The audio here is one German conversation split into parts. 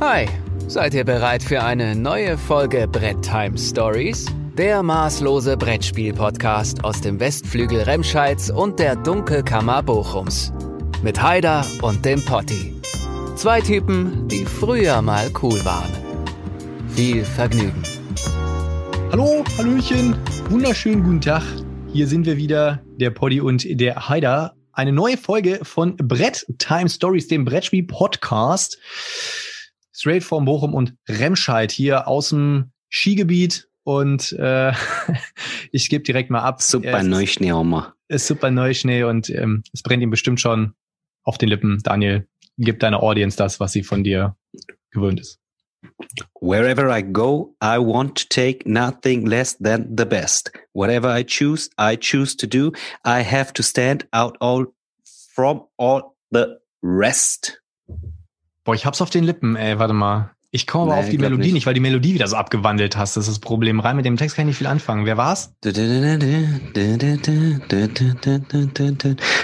Hi, seid ihr bereit für eine neue Folge Brett Time Stories? Der maßlose Brettspiel-Podcast aus dem Westflügel Remscheids und der Dunkelkammer Bochums. Mit Haider und dem Potti. Zwei Typen, die früher mal cool waren. Viel Vergnügen. Hallo, Hallöchen, wunderschönen guten Tag. Hier sind wir wieder, der Poddy und der Haider. Eine neue Folge von Brett Time Stories, dem Brettspiel-Podcast. Straight from Bochum und Remscheid hier aus dem Skigebiet. Und äh, ich gebe direkt mal ab. Super Neuschnee, Oma. Ist super Neuschnee und ähm, es brennt ihm bestimmt schon auf den Lippen. Daniel, gib deiner Audience das, was sie von dir gewöhnt ist. Wherever I go, I want to take nothing less than the best. Whatever I choose, I choose to do. I have to stand out all from all the rest. Boah, ich hab's auf den Lippen, ey, warte mal. Ich komme aber Nee, auf die Melodie nicht. nicht. weil die Melodie wieder so abgewandelt hast. Das ist das Problem. Rein mit dem Text kann ich nicht viel anfangen. Wer war's?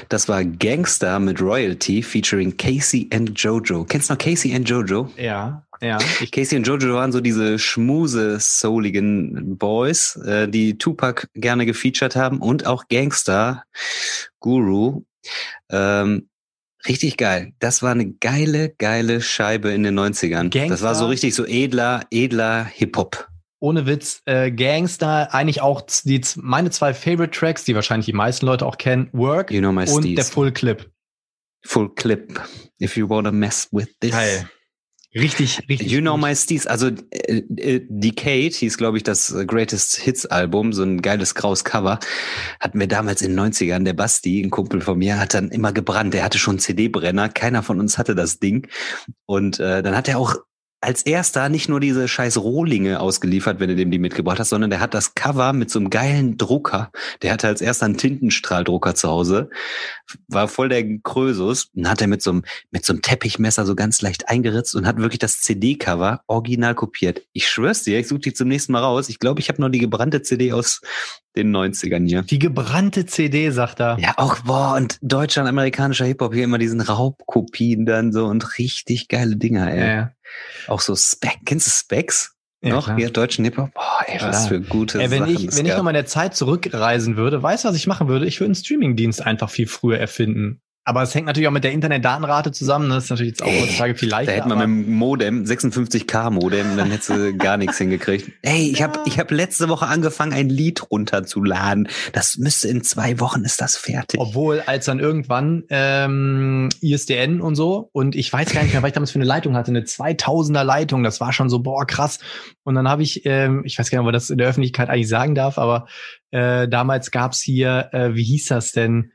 Das war Gangster mit Royalty featuring Casey and Jojo. Kennst du noch Casey and Jojo? Ja, ja. Casey und Jojo waren so diese schmuse, souligen Boys, äh, die Tupac gerne gefeatured haben und auch Gangster, Guru. Ähm, richtig geil. Das war eine geile, geile Scheibe in den 90ern. Das Gangster? war so richtig so edler, edler Hip-Hop. ohne Witz, äh, Gangster, eigentlich auch die, meine zwei Favorite Tracks, die wahrscheinlich die meisten Leute auch kennen, Work You know my und der steez. Full Clip. Full Clip. If you wanna mess with this. Geil. Richtig, richtig. You Know. My Steez, also äh, äh, Decade hieß, glaube ich, das äh, Greatest Hits Album, so ein geiles graues Cover. Hatten wir damals in den 90ern, der Basti, ein Kumpel von mir, hat dann immer gebrannt. Der hatte schon CD-Brenner, keiner von uns hatte das Ding. Und äh, dann hat er auch als erster nicht nur diese scheiß Rohlinge ausgeliefert, wenn du dem die mitgebracht hast, sondern der hat das Cover mit so einem geilen Drucker. Der hatte als erster einen Tintenstrahldrucker zu Hause. War voll der Krösus. Und hat er mit so einem, mit so einem Teppichmesser so ganz leicht eingeritzt und hat wirklich das CD-Cover original kopiert. Ich schwör's dir, ich suche die zum nächsten Mal raus. Ich glaube, ich habe noch die gebrannte CD aus den 90ern hier. Die gebrannte CD, sagt er. Ja, auch, boah, und deutscher und amerikanischer Hip-Hop hier immer diesen Raubkopien dann so und richtig geile Dinger, ey. Ja, Auch so Specs. Kennst du Specs? Ja, noch? klar. Hier, deutschen Hip-Hop? Boah, ey, was für gute Ey, wenn Sachen ich, wenn ich nochmal in der Zeit zurückreisen würde, weißt du, was ich machen würde? Ich würde einen Streamingdienst einfach viel früher erfinden. Aber es hängt natürlich auch mit der Internetdatenrate zusammen. Das ist natürlich jetzt auch heutzutage viel leichter. Da hätte man mit dem Modem, 56k Modem, dann hättest du gar nichts hingekriegt. Ey, ich habe ich hab letzte Woche angefangen, ein Lied runterzuladen. Das müsste in zwei Wochen ist das fertig. Obwohl, als dann irgendwann ähm, ISDN und so, und ich weiß gar nicht mehr, was ich damals für eine Leitung hatte, eine 2000er Leitung, das war schon so, boah, krass. Und dann habe ich, ähm, ich weiß gar nicht, ob man das in der Öffentlichkeit eigentlich sagen darf, aber äh, damals gab's hier, äh, wie hieß das denn?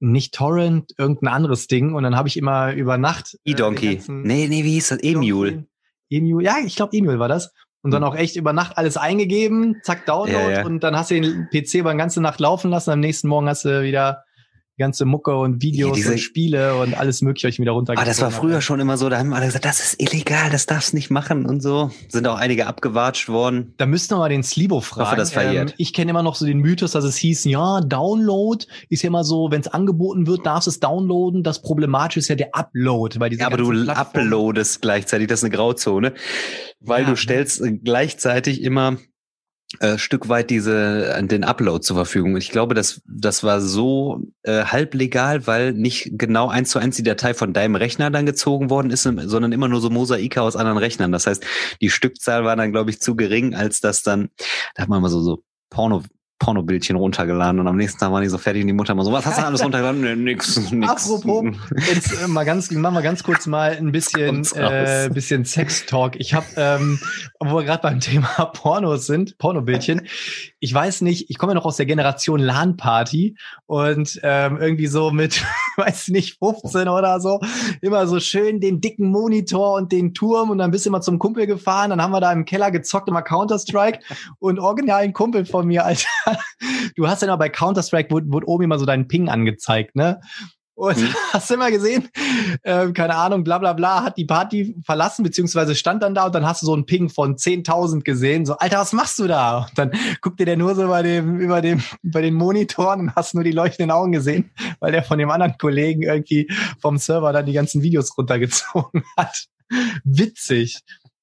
Nicht Torrent, irgendein anderes Ding. Und dann habe ich immer über Nacht. äh, E-Donkey. nee, nee, wie hieß das? Emule. Emule, ja, ich glaube Emule war das. Und dann auch echt über Nacht alles eingegeben, zack, Download Ja, ja. und dann hast du den PC über die ganze Nacht laufen lassen. Am nächsten Morgen hast du wieder die ganze Mucke und Videos Ja, diese- und Spiele und alles mögliche euch wieder Ah, runtergeladen. das war früher schon immer so, da haben alle gesagt, das ist illegal, das darfst nicht machen und so. Sind auch einige abgewatscht worden. Da müssten wir mal den Slibo fragen. das verjährt. Ähm, ich kenne immer noch so den Mythos, dass es hieß, ja, Download ist ja immer so, wenn es angeboten wird, darfst es downloaden. Das Problematische ist ja der Upload. Weil diese Ja, aber du ganzen Plattformen- uploadest gleichzeitig, das ist eine Grauzone, weil Ja. du stellst gleichzeitig immer äh, Stück weit diese äh, den Upload zur Verfügung. Ich glaube, das das war so äh, halblegal, weil nicht genau eins zu eins die Datei von deinem Rechner dann gezogen worden ist, sondern immer nur so Mosaike aus anderen Rechnern. Das heißt, die Stückzahl war dann glaube ich zu gering, als das dann da hat man mal so so Porno Pornobildchen runtergeladen und am nächsten Tag waren die so fertig und die Mutter immer so, was hast du alles runtergeladen? Nee, nix, nix. Apropos, jetzt äh, mal ganz, machen wir ganz kurz mal ein bisschen, äh, bisschen Sex-Talk. Ich habe, ähm, wo wir gerade beim Thema Pornos sind, Pornobildchen. Ich weiß nicht, ich komme ja noch aus der Generation LAN-Party und ähm, irgendwie so mit, weiß nicht, 15 oder so, immer so schön den dicken Monitor und den Turm und dann bist du immer zum Kumpel gefahren. Dann haben wir da im Keller gezockt immer Counter-Strike und original ein Kumpel von mir, Alter. Du hast ja immer bei Counter-Strike, wurde, wurde oben immer so deinen Ping angezeigt, ne? Und Mhm. hast du immer gesehen, ähm, keine Ahnung, bla bla bla, hat die Party verlassen, beziehungsweise stand dann da und dann hast du so einen Ping von 10.000 gesehen. So, Alter, was machst du da? Und dann guckt dir der nur so über dem, über dem, über den Monitoren und hast nur die leuchtenden Augen gesehen, weil der von dem anderen Kollegen irgendwie vom Server dann die ganzen Videos runtergezogen hat. Witzig.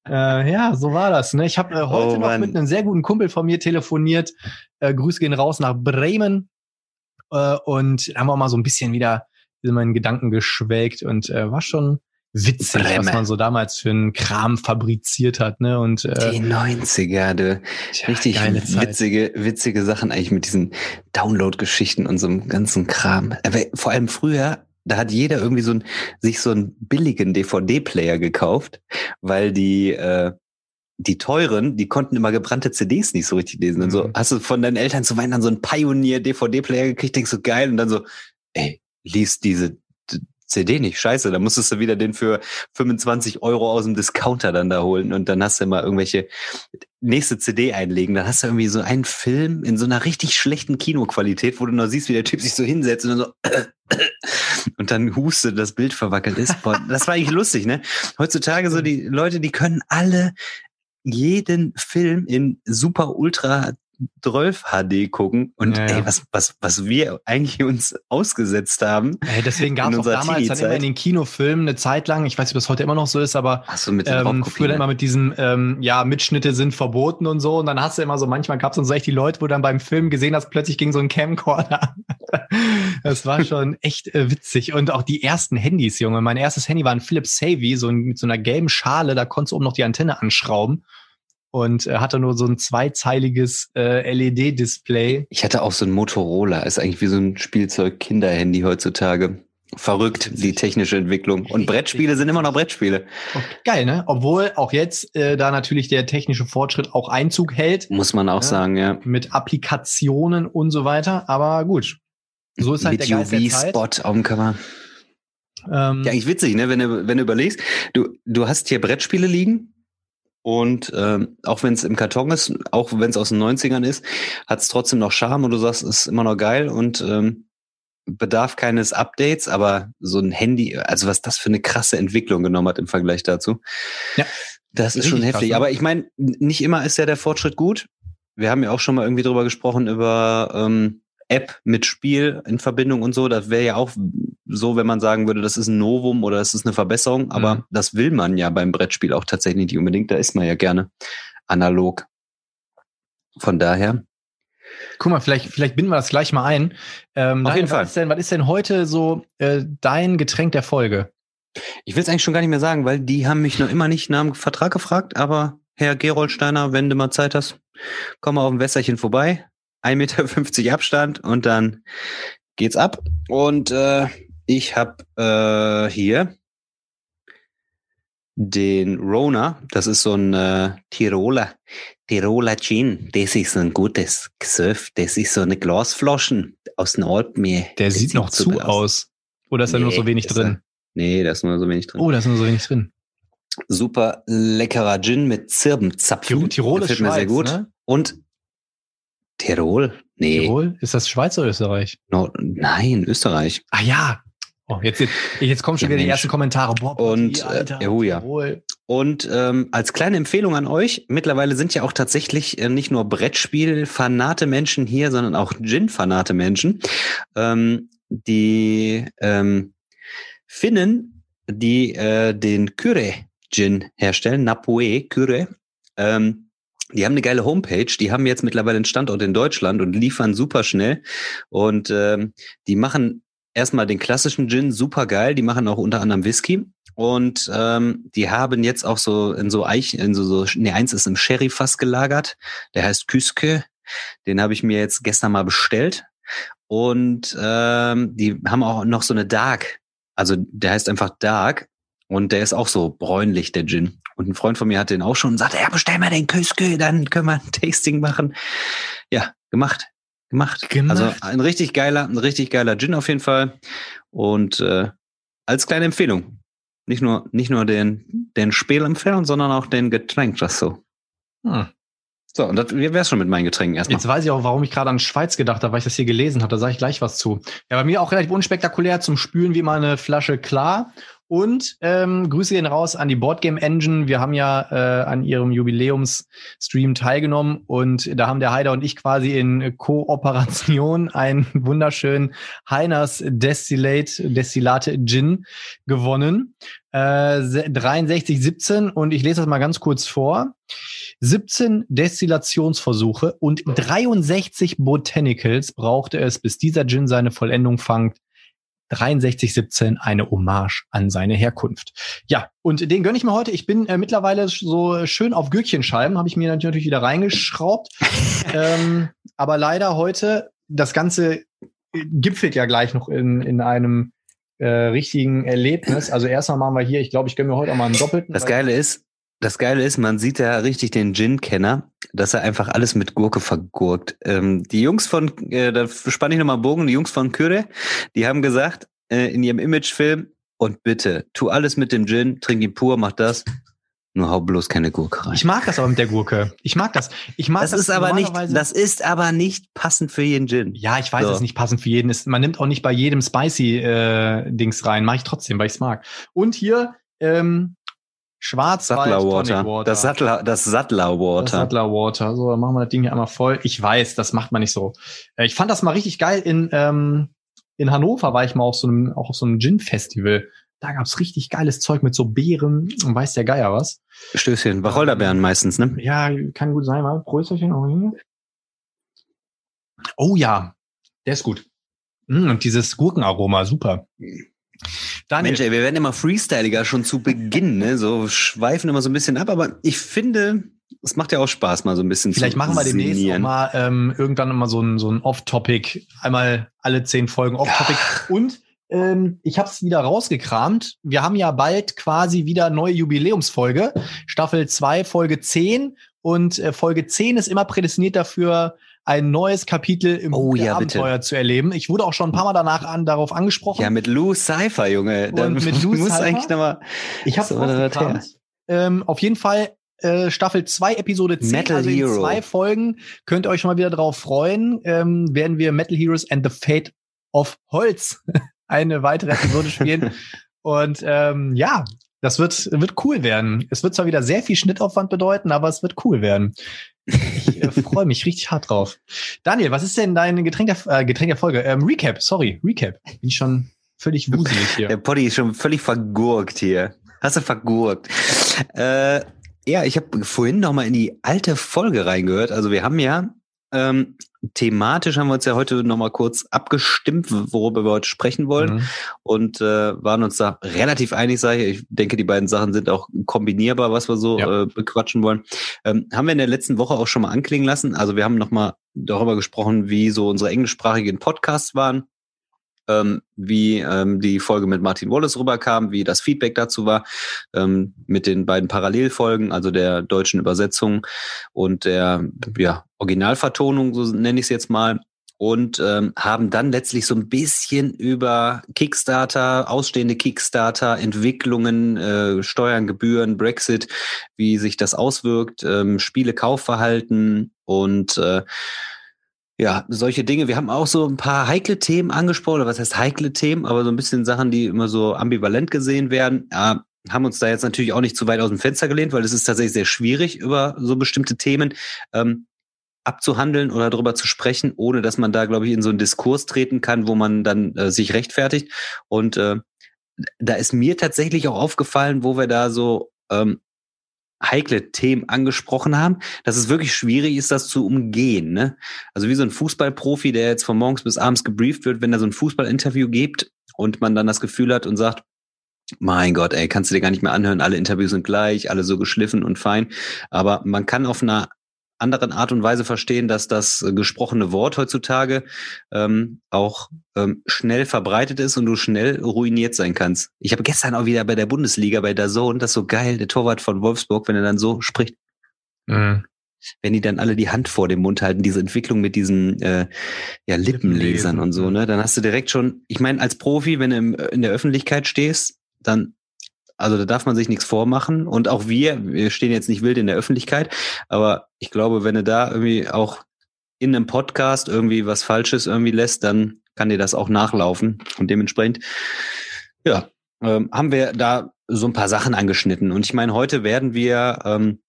Äh, ja, so war das. Ne? Ich habe äh, heute Oh, noch mit einem sehr guten Kumpel von mir telefoniert. Äh, Grüße gehen raus nach Bremen. Äh, und da haben wir mal so ein bisschen wieder in meinen Gedanken geschwelgt und äh, war schon witzig, Bremen. was man so damals für einen Kram fabriziert hat. Ne? Und äh, Die 90er, du. tja, Richtig witzige, witzige Sachen eigentlich mit diesen Download-Geschichten und so einem ganzen Kram. Aber vor allem früher, da hat jeder irgendwie so ein, sich so einen billigen DVD-Player gekauft, weil die, äh, die teuren, die konnten immer gebrannte CDs nicht so richtig lesen. Und so Mhm. hast du von deinen Eltern zu Weihnachten so einen Pioneer-DVD-Player gekriegt, denkst so geil und dann so, ey, lies diese CD nicht, scheiße, da musstest du wieder den für 25 Euro aus dem Discounter dann da holen und dann hast du immer irgendwelche nächste CD einlegen, dann hast du irgendwie so einen Film in so einer richtig schlechten Kinoqualität, wo du noch siehst, wie der Typ sich so hinsetzt und dann so und dann hustet, das Bild verwackelt ist. Boah, das war eigentlich lustig, ne? Heutzutage so die Leute, die können alle jeden Film in super ultra 12 HD gucken und Ja, ja. ey, was, was, was wir eigentlich uns ausgesetzt haben. Ey, deswegen gab es auch damals dann immer in den Kinofilmen eine Zeit lang, ich weiß nicht, ob das heute immer noch so ist, aber du mit ähm, früher dann ne? immer mit diesem, ähm, ja, Mitschnitte sind verboten und so. Und dann hast du immer so, manchmal gab es dann so echt die Leute, wo du dann beim Film gesehen hast, plötzlich ging so ein Camcorder. Das war schon echt äh, witzig. Und auch die ersten Handys, Junge. Mein erstes Handy war ein Philips Savvy, so ein, mit so einer gelben Schale, da konntest du oben noch die Antenne anschrauben. Und äh, hatte nur so ein zweizeiliges äh, LED-Display. Ich hatte auch so ein Motorola, ist eigentlich wie so ein Spielzeug-Kinderhandy heutzutage. Verrückt, die technische Entwicklung. Und. Brettspiele sind immer noch Brettspiele. Geil, ne? Obwohl auch jetzt äh, da natürlich der technische Fortschritt auch Einzug hält. Muss man auch Ja. sagen, ja. mit Applikationen und so weiter. Aber gut, so ist halt Mit der Geist der Zeit. UV-Spot auf dem Cover. Ähm, Ja, eigentlich witzig, ne? Wenn du, wenn du überlegst, du, du hast hier Brettspiele liegen und ähm, auch wenn es im Karton ist, auch wenn es aus den 90ern ist, hat es trotzdem noch Charme und du sagst, es ist immer noch geil und ähm, bedarf keines Updates, aber so ein Handy, also was das für eine krasse Entwicklung genommen hat im Vergleich dazu. Ja. Das ist schon krass, heftig. ne? Aber ich meine, nicht immer ist ja der Fortschritt gut. Wir haben ja auch schon mal irgendwie drüber gesprochen, über ähm, App mit Spiel in Verbindung und so. Das wäre ja auch so, wenn man sagen würde, das ist ein Novum oder das ist eine Verbesserung. Aber Mhm. das will man ja beim Brettspiel auch tatsächlich nicht unbedingt. Da ist man ja gerne analog. Von daher. guck mal, vielleicht, vielleicht binden wir das gleich mal ein. Ähm, Auf jeden Fall. Was ist, denn, was ist denn heute so äh, dein Getränk der Folge? Ich will es eigentlich schon gar nicht mehr sagen, weil die haben mich noch immer nicht nach dem Vertrag gefragt. Aber Herr Geroldsteiner, wenn du mal Zeit hast, komm mal auf ein Wässerchen vorbei. 1,50 Meter Abstand und dann geht's ab. Und äh, ich habe äh, hier den Rona. Das ist so ein äh, Tiroler, Tiroler Gin. Das ist so ein gutes Gesöff. Das ist so eine Glasflaschen aus den Alpen. hier. Der Das sieht noch zu super aus. Oder ist da nur Nee, so wenig drin? Nee, da ist nur so wenig drin. Oh, da ist nur so wenig drin. super leckerer Gin mit Zirbenzapfen. Tirol, Tirol Gefällt ist mir Schweiz, sehr gut. ne? Und Tirol? Nee, Tirol? Ist das Schweiz oder Österreich? no, nein, Österreich. Ah ja. Oh, jetzt, jetzt, jetzt kommen schon Ja, wieder die Mensch. ersten Kommentare. Boah, Und, Party, Alter, äh, oh ja. Tirol. Und ähm, als kleine Empfehlung an euch, mittlerweile sind ja auch tatsächlich äh, nicht nur Brettspiel-fanate Menschen hier, sondern auch Gin-fanate Menschen. Ähm, die ähm, Finnen, die äh, den Kyre-Gin herstellen, Napoe Kyre, ähm, die haben eine geile Homepage, die haben jetzt mittlerweile einen Standort in Deutschland und liefern super schnell. Und ähm, die machen erstmal den klassischen Gin super geil, die machen auch unter anderem Whisky. Und ähm, die haben jetzt auch so in so Eichen, in so, so nee, eins ist im Sherry-Fass gelagert, der heißt Küske. Den habe ich mir jetzt gestern mal bestellt. Und ähm, die haben auch noch so eine Dark. Also der heißt einfach Dark. Und der ist auch so bräunlich, der Gin. Und ein Freund von mir hat den auch schon und sagte, ja, bestell mal den Küske, dann können wir ein Tasting machen. Ja, gemacht. Gemacht. Gemacht. Also ein richtig geiler, ein richtig geiler Gin auf jeden Fall. Und äh, als kleine Empfehlung. Nicht nur, nicht nur den, den Spiel empfehlen, sondern auch den Getränk, das so. Hm. So, und das wär's schon mit meinen Getränken erstmal. Jetzt weiß ich auch, warum ich gerade an Schweiz gedacht habe, weil ich das hier gelesen habe. Da sage ich gleich was zu. Ja, bei mir auch relativ unspektakulär zum Spülen wie mal eine Flasche klar. Und ähm, Grüße gehen raus an die Boardgame Engine. Wir haben ja äh, an ihrem Jubiläumsstream teilgenommen und da haben der Heider und ich quasi in Kooperation einen wunderschönen Heiners Destillate, Destillate Gin gewonnen. Äh, 6317 und ich lese das mal ganz kurz vor. 17 Destillationsversuche und 63 Botanicals brauchte es, bis dieser Gin seine Vollendung fangt. 6317 eine Hommage an seine Herkunft. Ja, und den gönne ich mir heute. Ich bin äh, mittlerweile so schön auf Gürkchenscheiben, habe ich mir natürlich wieder reingeschraubt. ähm, aber leider heute, das Ganze gipfelt ja gleich noch in, in einem äh, richtigen Erlebnis. Also erstmal machen wir hier, ich glaube, ich gönne mir heute auch mal einen doppelten. Das Geile ist, das Geile ist, man sieht ja richtig den Gin-Kenner, dass er einfach alles mit Gurke vergurkt. Ähm, die Jungs von, äh, da spanne ich nochmal Bogen, die Jungs von Küre, die haben gesagt äh, in ihrem Imagefilm, und bitte, tu alles mit dem Gin, trink ihn pur, mach das. Nur hau bloß keine Gurke rein. Ich mag das aber mit der Gurke. Ich mag das. Ich mag das, das ist aber nicht, das ist aber nicht passend für jeden Gin. Ja, ich weiß, so. es ist nicht passend für jeden. man nimmt auch nicht bei jedem spicy äh, Dings rein. Mache ich trotzdem, weil ich es mag. Und hier ähm, Schwarzwald Sattler Water. Das Sattler, das Sattler Water. Das Sattler Water. So, dann machen wir das Ding hier einmal voll. Ich weiß, das macht man nicht so. Äh, ich fand das mal richtig geil in, ähm, in Hannover war ich mal auf so einem, auch auf so einem Gin-Festival. Da gab's richtig geiles Zeug mit so Beeren und weiß der Geier was. Stößchen, Wacholderbeeren meistens, ne? Ja, kann gut sein, mal. Prösterchen auch hier. Oh ja, der ist gut. Mm, und dieses Gurkenaroma, super. Daniel. Mensch, ey, wir werden immer freestyliger schon zu Beginn, ne? So schweifen immer so ein bisschen ab, aber ich finde, es macht ja auch Spaß, mal so ein bisschen Vielleicht zu machen wir demnächst auch mal ähm, irgendwann immer so ein, so ein Off-Topic, einmal alle zehn Folgen Off-Topic. Ja. Und ähm, ich habe es wieder rausgekramt. Wir haben ja bald quasi wieder neue Jubiläumsfolge. Staffel 2, Folge 10. Und äh, Folge 10 ist immer prädestiniert dafür, ein neues Kapitel im oh, ja, Abenteuer bitte. zu erleben. Ich wurde auch schon ein paar Mal danach an, darauf angesprochen. Ja, mit Lou Cypher, Junge. Und mit Lou Cypher. eigentlich noch mal, ich habe ähm, Auf jeden Fall äh, Staffel 2, Episode 10, Metal also in Hero. zwei Folgen. Könnt ihr euch schon mal wieder drauf freuen. Ähm, werden wir Metal Heroes and the Fate of Holz eine weitere Episode spielen. Und ähm, ja, das wird, wird cool werden. Es wird zwar wieder sehr viel Schnittaufwand bedeuten, aber es wird cool werden. Ich äh, freue mich richtig hart drauf. Daniel, was ist denn dein Getränk der, äh, Getränk der Folge? Ähm, Recap, sorry, Recap. Bin ich schon völlig wuselig hier. Der Poddy ist schon völlig vergurkt hier. Hast du vergurkt? Äh, ja, ich habe vorhin noch mal in die alte Folge reingehört. Also wir haben ja ähm, thematisch haben wir uns ja heute nochmal kurz abgestimmt, worüber wir heute sprechen wollen. Mhm. Und äh, waren uns da relativ einig, sage ich. Ich denke, die beiden Sachen sind auch kombinierbar, was wir so ja. äh, bequatschen wollen. Ähm, haben wir in der letzten Woche auch schon mal anklingen lassen. Also wir haben nochmal darüber gesprochen, wie so unsere englischsprachigen Podcasts waren ähm, wie ähm, die Folge mit Martin Wallace rüberkam, wie das Feedback dazu war, ähm, mit den beiden Parallelfolgen, also der deutschen Übersetzung und der ja, Originalvertonung, so nenne ich es jetzt mal. Und ähm, haben dann letztlich so ein bisschen über Kickstarter, ausstehende Kickstarter, Entwicklungen, äh, Steuern, Gebühren, Brexit, wie sich das auswirkt, ähm, Spiele, Kaufverhalten und äh, ja, solche Dinge. Wir haben auch so ein paar heikle Themen angesprochen, oder was heißt heikle Themen, aber so ein bisschen Sachen, die immer so ambivalent gesehen werden. Ja, haben uns da jetzt natürlich auch nicht zu weit aus dem Fenster gelehnt, weil es ist tatsächlich sehr schwierig, über so bestimmte Themen ähm, abzuhandeln oder darüber zu sprechen, ohne dass man da, glaube ich, in so einen Diskurs treten kann, wo man dann äh, sich rechtfertigt. Und äh, da ist mir tatsächlich auch aufgefallen, wo wir da so ähm, heikle Themen angesprochen haben, dass es wirklich schwierig ist, das zu umgehen. Ne? Also wie so ein Fußballprofi, der jetzt von morgens bis abends gebrieft wird, wenn er so ein Fußballinterview gibt und man dann das Gefühl hat und sagt, mein Gott, ey, kannst du dir gar nicht mehr anhören, alle Interviews sind gleich, alle so geschliffen und fein. Aber man kann auf einer anderen Art und Weise verstehen, dass das äh, gesprochene Wort heutzutage ähm, auch ähm, schnell verbreitet ist und du schnell ruiniert sein kannst. Ich habe gestern auch wieder bei der Bundesliga, bei der Zone, das ist so geil, der Torwart von Wolfsburg, wenn er dann so spricht. Mhm. Wenn die dann alle die Hand vor dem Mund halten, diese Entwicklung mit diesen äh, ja, Lippenlesern und so, ne? Dann hast du direkt schon, ich meine, als Profi, wenn du im, in der Öffentlichkeit stehst, dann also da darf man sich nichts vormachen. Und auch wir, wir stehen jetzt nicht wild in der Öffentlichkeit, aber ich glaube, wenn du da irgendwie auch in einem Podcast irgendwie was Falsches irgendwie lässt, dann kann dir das auch nachlaufen. Und dementsprechend, ja, ähm, haben wir da so ein paar Sachen angeschnitten. Und ich meine, heute werden wir ähm,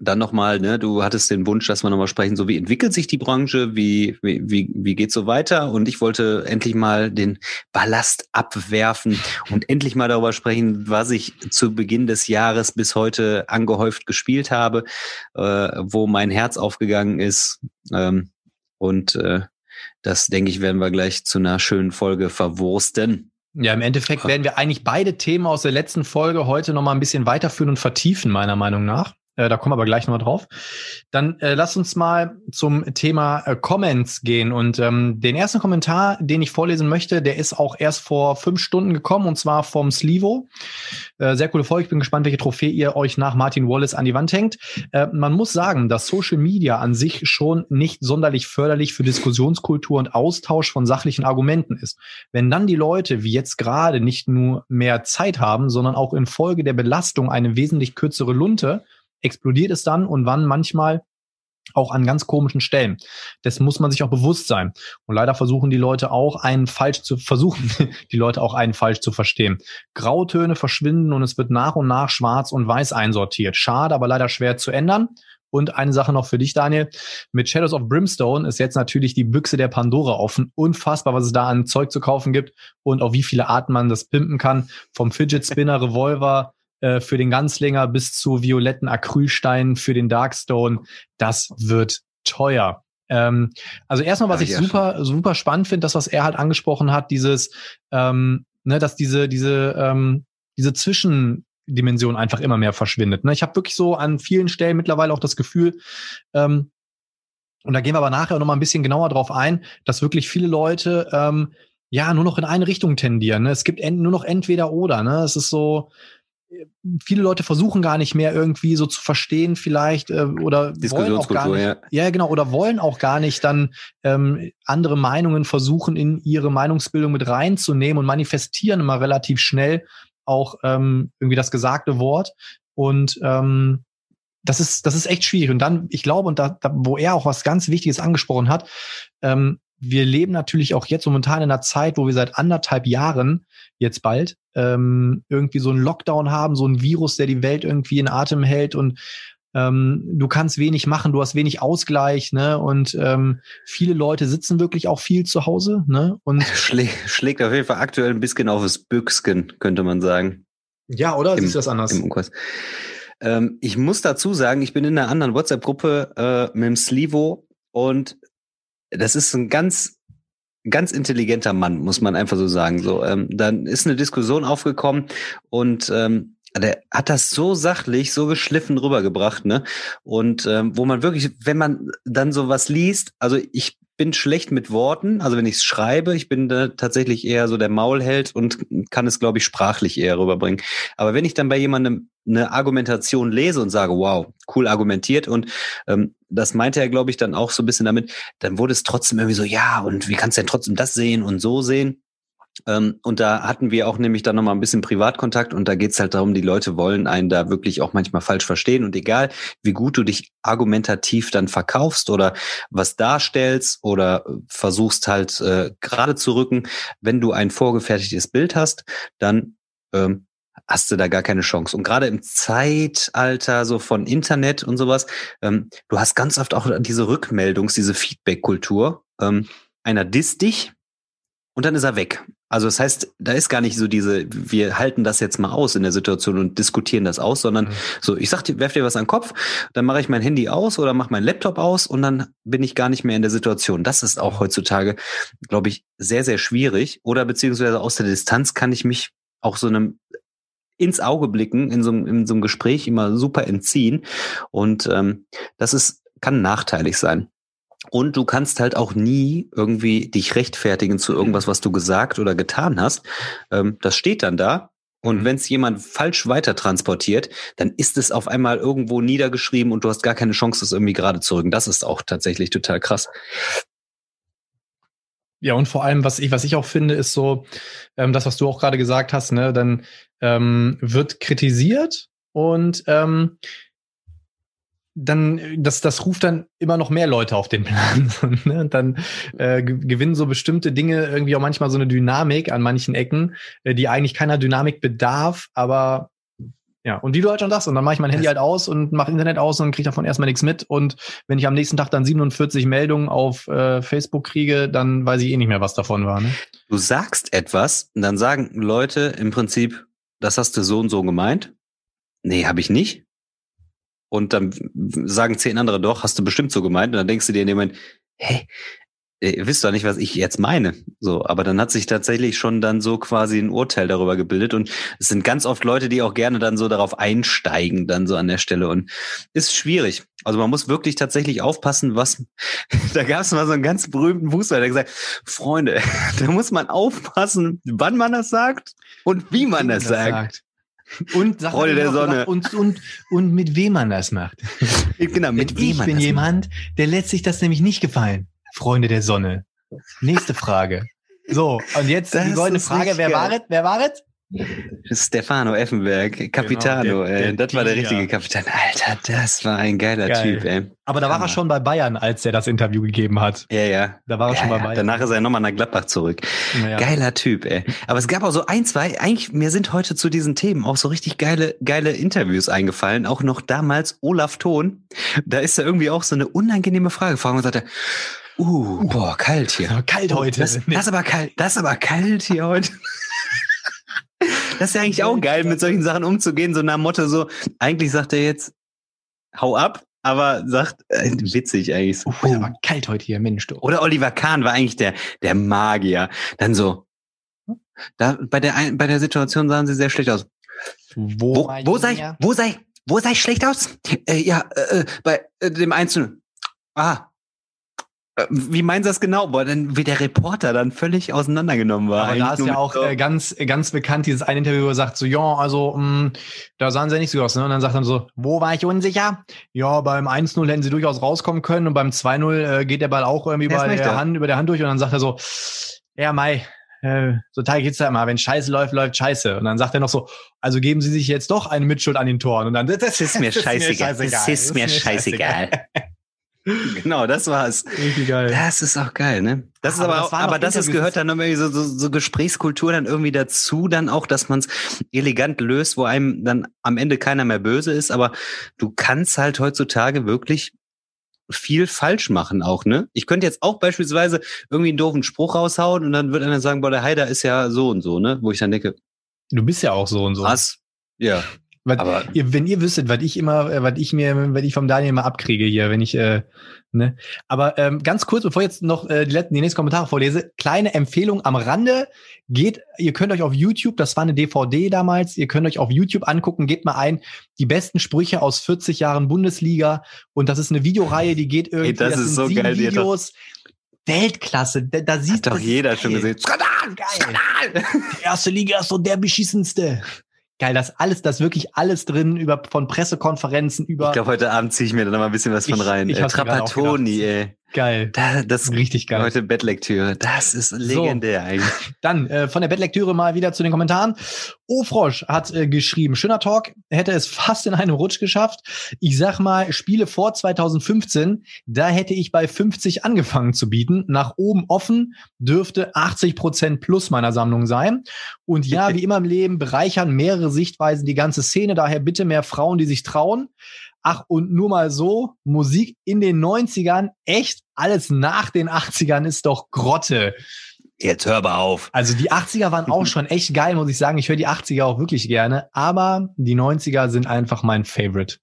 dann nochmal, ne, du hattest den Wunsch, dass wir nochmal sprechen, so wie entwickelt sich die Branche, wie, wie, wie, wie geht's so weiter? Und ich wollte endlich mal den Ballast abwerfen und endlich mal darüber sprechen, was ich zu Beginn des Jahres bis heute angehäuft gespielt habe, äh, wo mein Herz aufgegangen ist. Ähm, und äh, das, denke ich, werden wir gleich zu einer schönen Folge verwursten. Ja, im Endeffekt werden wir eigentlich beide Themen aus der letzten Folge heute nochmal ein bisschen weiterführen und vertiefen, meiner Meinung nach. Äh, da kommen wir aber gleich nochmal drauf. Dann äh, lass uns mal zum Thema äh, Comments gehen. Und ähm, den ersten Kommentar, den ich vorlesen möchte, der ist auch erst vor fünf Stunden gekommen und zwar vom Slivo. Äh, sehr coole Folge. Ich bin gespannt, welche Trophäe ihr euch nach Martin Wallace an die Wand hängt. Äh, man muss sagen, dass Social Media an sich schon nicht sonderlich förderlich für Diskussionskultur und Austausch von sachlichen Argumenten ist. Wenn dann die Leute, wie jetzt gerade, nicht nur mehr Zeit haben, sondern auch infolge der Belastung eine wesentlich kürzere Lunte, explodiert es dann und wann manchmal auch an ganz komischen Stellen. Das muss man sich auch bewusst sein. Und leider versuchen die Leute auch einen falsch zu versuchen, die Leute auch einen falsch zu verstehen. Grautöne verschwinden und es wird nach und nach schwarz und weiß einsortiert. Schade, aber leider schwer zu ändern. Und eine Sache noch für dich, Daniel. Mit Shadows of Brimstone ist jetzt natürlich die Büchse der Pandora offen. Unfassbar, was es da an Zeug zu kaufen gibt und auf wie viele Arten man das pimpen kann. Vom Fidget Spinner, Revolver, äh, für den Ganzlinger bis zu violetten Acrylsteinen für den Darkstone. Das wird teuer. Ähm, also erstmal, was ja, ich super, schon. super spannend finde, das, was er halt angesprochen hat, dieses, ähm, ne, dass diese, diese, ähm, diese Zwischendimension einfach immer mehr verschwindet. Ne? Ich habe wirklich so an vielen Stellen mittlerweile auch das Gefühl, ähm, und da gehen wir aber nachher noch mal ein bisschen genauer drauf ein, dass wirklich viele Leute ähm, ja nur noch in eine Richtung tendieren. Ne? Es gibt nur noch entweder oder. Ne? Es ist so, viele Leute versuchen gar nicht mehr irgendwie so zu verstehen vielleicht äh, oder wollen auch gar nicht, ja. ja genau oder wollen auch gar nicht dann ähm, andere Meinungen versuchen in ihre Meinungsbildung mit reinzunehmen und manifestieren immer relativ schnell auch ähm, irgendwie das gesagte Wort. Und ähm, das ist das ist echt schwierig. Und dann ich glaube und da, da wo er auch was ganz Wichtiges angesprochen hat ähm, wir leben natürlich auch jetzt momentan in einer Zeit, wo wir seit anderthalb Jahren jetzt bald ähm, irgendwie so einen Lockdown haben, so ein Virus, der die Welt irgendwie in Atem hält und ähm, du kannst wenig machen, du hast wenig Ausgleich, ne? Und ähm, viele Leute sitzen wirklich auch viel zu Hause, ne? Und schlägt, schlägt auf jeden Fall aktuell ein bisschen aufs Büchsken, könnte man sagen. Ja, oder? Im, Siehst du das anders? Im Umkreis. Ähm, ich muss dazu sagen, ich bin in einer anderen WhatsApp-Gruppe äh, mit dem Slivo und das ist ein ganz ganz intelligenter Mann, muss man einfach so sagen. So, ähm, dann ist eine Diskussion aufgekommen und ähm, der hat das so sachlich, so geschliffen rübergebracht, ne? Und ähm, wo man wirklich, wenn man dann sowas liest, also ich bin schlecht mit Worten, also wenn ich es schreibe, ich bin da tatsächlich eher so der Maulheld und kann es, glaube ich, sprachlich eher rüberbringen. Aber wenn ich dann bei jemandem eine Argumentation lese und sage, wow, cool argumentiert und ähm, das meinte er, glaube ich, dann auch so ein bisschen damit, dann wurde es trotzdem irgendwie so, ja, und wie kannst du denn trotzdem das sehen und so sehen? Ähm, und da hatten wir auch nämlich dann nochmal ein bisschen Privatkontakt und da geht's halt darum, die Leute wollen einen da wirklich auch manchmal falsch verstehen und egal, wie gut du dich argumentativ dann verkaufst oder was darstellst oder versuchst halt äh, gerade zu rücken, wenn du ein vorgefertigtes Bild hast, dann ähm, hast du da gar keine Chance. Und gerade im Zeitalter so von Internet und sowas, ähm, du hast ganz oft auch diese Rückmeldungs-, diese Feedback-Kultur. Ähm, einer disst dich und dann ist er weg. Also das heißt, da ist gar nicht so diese, wir halten das jetzt mal aus in der Situation und diskutieren das aus, sondern mhm. so, ich sag dir, werf dir was an den Kopf, dann mache ich mein Handy aus oder mache meinen Laptop aus und dann bin ich gar nicht mehr in der Situation. Das ist auch heutzutage, glaube ich, sehr, sehr schwierig. Oder beziehungsweise aus der Distanz kann ich mich auch so einem ins Auge blicken, in so, in so einem Gespräch immer super entziehen. Und ähm, das ist, kann nachteilig sein. Und du kannst halt auch nie irgendwie dich rechtfertigen zu irgendwas, was du gesagt oder getan hast. Ähm, das steht dann da. Und mhm. wenn es jemand falsch weiter transportiert, dann ist es auf einmal irgendwo niedergeschrieben und du hast gar keine Chance, das irgendwie gerade zu rücken. Das ist auch tatsächlich total krass. Ja, und vor allem, was ich, was ich auch finde, ist so, ähm, das, was du auch gerade gesagt hast, ne, dann ähm, wird kritisiert und ähm, dann, das, das ruft dann immer noch mehr Leute auf den Plan. ne? Und dann äh, gewinnen so bestimmte Dinge irgendwie auch manchmal so eine Dynamik an manchen Ecken, äh, die eigentlich keiner Dynamik bedarf, aber ja, und die du halt schon sagst, und dann mache ich mein Handy halt aus und mache Internet aus und kriege davon erstmal nichts mit. Und wenn ich am nächsten Tag dann 47 Meldungen auf äh, Facebook kriege, dann weiß ich eh nicht mehr, was davon war. Ne? Du sagst etwas und dann sagen Leute im Prinzip, das hast du so und so gemeint. Nee, habe ich nicht. Und dann sagen zehn andere doch, hast du bestimmt so gemeint. Und dann denkst du dir in dem Moment, hä, ihr wisst doch nicht, was ich jetzt meine. So, aber dann hat sich tatsächlich schon dann so quasi ein Urteil darüber gebildet und es sind ganz oft Leute, die auch gerne dann so darauf einsteigen, dann so an der Stelle und ist schwierig. Also man muss wirklich tatsächlich aufpassen, was, da gab es mal so einen ganz berühmten Fußballer, der gesagt, Freunde, da muss man aufpassen, wann man das sagt und wie man das, das sagt. sagt. Und Freude der Sonne. Und, und, und mit wem man das macht. Genau, mit wem ich man bin jemand, der lässt sich das nämlich nicht gefallen. Freunde der Sonne. Nächste Frage. So, und jetzt das die goldene Frage. Wer war es? Wer war es? Stefano Effenberg, Capitano, genau, der, der, das war der richtige Kapitän. Alter, das war ein geiler Geil. Typ, ey. Aber da war er schon bei Bayern, als er das Interview gegeben hat. Ja, ja. Da war er ja, schon bei. Bayern. Danach ist er nochmal nach Gladbach zurück. Ja. Geiler Typ, ey. Aber es gab auch so ein, zwei, eigentlich, mir sind heute zu diesen Themen auch so richtig geile, geile Interviews eingefallen. Auch noch damals Olaf Thon. Da ist da irgendwie auch so eine unangenehme Frage gefragt und sagte, Uh, boah, kalt hier. Kalt heute. Das, das ist aber kalt, das ist aber kalt hier heute. Das ist ja eigentlich auch geil, mit solchen Sachen umzugehen, so nach Motto so, eigentlich sagt er jetzt, hau ab, aber sagt, äh, witzig eigentlich so. Uh, aber kalt heute hier, Mensch, du. Oder Oliver Kahn war eigentlich der, der Magier. Dann so, da, bei der, bei der Situation sahen sie sehr schlecht aus. Wo, wo, wo sei, ich, wo sei, wo sei ich schlecht aus? Äh, ja, äh, äh bei äh, dem Einzelnen. Ah, wie meinen Sie das genau? Boah, denn wie der Reporter dann völlig auseinandergenommen war. Aber da ist ja auch so. äh, ganz, ganz bekannt dieses ein Interview, wo er sagt so, ja, also, mh, mm, da sahen sie ja nicht so aus. Ne? Und dann sagt er so, wo war ich unsicher? Ja, beim 1-0 hätten sie durchaus rauskommen können und beim 2-0 äh, geht der Ball auch irgendwie über der, Hand, über der Hand durch und dann sagt er so, ja, Mai, äh, so Teil geht's ja immer, wenn Scheiße läuft, läuft Scheiße. Und dann sagt er noch so, also geben Sie sich jetzt doch eine Mitschuld an den Toren. Und dann, das, das ist mir scheißegal. Das ist mir scheißegal. genau, das war's. Richtig geil. Das ist auch geil, ne? Das ist aber, aber, auch, aber das ist, gehört dann irgendwie so, so, so Gesprächskultur dann irgendwie dazu, dann auch, dass man es elegant löst, wo einem dann am Ende keiner mehr böse ist, aber du kannst halt heutzutage wirklich viel falsch machen auch, ne? Ich könnte jetzt auch beispielsweise irgendwie einen doofen Spruch raushauen und dann wird einer sagen, boah, der Heider ist ja so und so, ne? Wo ich dann denke, du bist ja auch so und so. Was? Ja. Was, aber ihr, wenn ihr wüsstet, was ich immer, äh, was ich mir, was ich vom Daniel immer abkriege hier, wenn ich, äh, ne. Aber ähm, ganz kurz, bevor ich jetzt noch äh, die, letzten, die nächsten Kommentare vorlese, kleine Empfehlung am Rande. Geht, ihr könnt euch auf YouTube, das war eine DVD damals, ihr könnt euch auf YouTube angucken, geht mal ein, die besten Sprüche aus 40 Jahren Bundesliga. Und das ist eine Videoreihe, die geht irgendwie, Ey, das, das ist so geil, Videos. Weltklasse. Da, da sieht Hat doch jeder geil. schon gesehen. Skandal, geil. Skandal. Die erste Liga ist so der beschissenste geil, das alles, das wirklich alles drin über von Pressekonferenzen über. Ich glaube, heute Abend ziehe ich mir da noch mal ein bisschen was von rein. Ich, ich äh, Trapattoni, ey. Geil. Da, das richtig geil. Heute Bettlektüre. Das ist legendär so. eigentlich. Dann äh, von der Bettlektüre mal wieder zu den Kommentaren. O Frosch hat äh, geschrieben, schöner Talk, hätte es fast in einem Rutsch geschafft. Ich sag mal, Spiele vor 2015, da hätte ich bei 50 angefangen zu bieten. Nach oben offen dürfte 80 Prozent plus meiner Sammlung sein. Und ja, wie immer im Leben bereichern mehrere Sichtweisen die ganze Szene. Daher bitte mehr Frauen, die sich trauen. Ach, und nur mal so, Musik in den 90ern, echt alles nach den 80ern ist doch Grotte. Jetzt hör mal auf. Also die 80er waren auch schon echt geil, muss ich sagen. Ich höre die 80er auch wirklich gerne, aber die 90er sind einfach mein Favorite.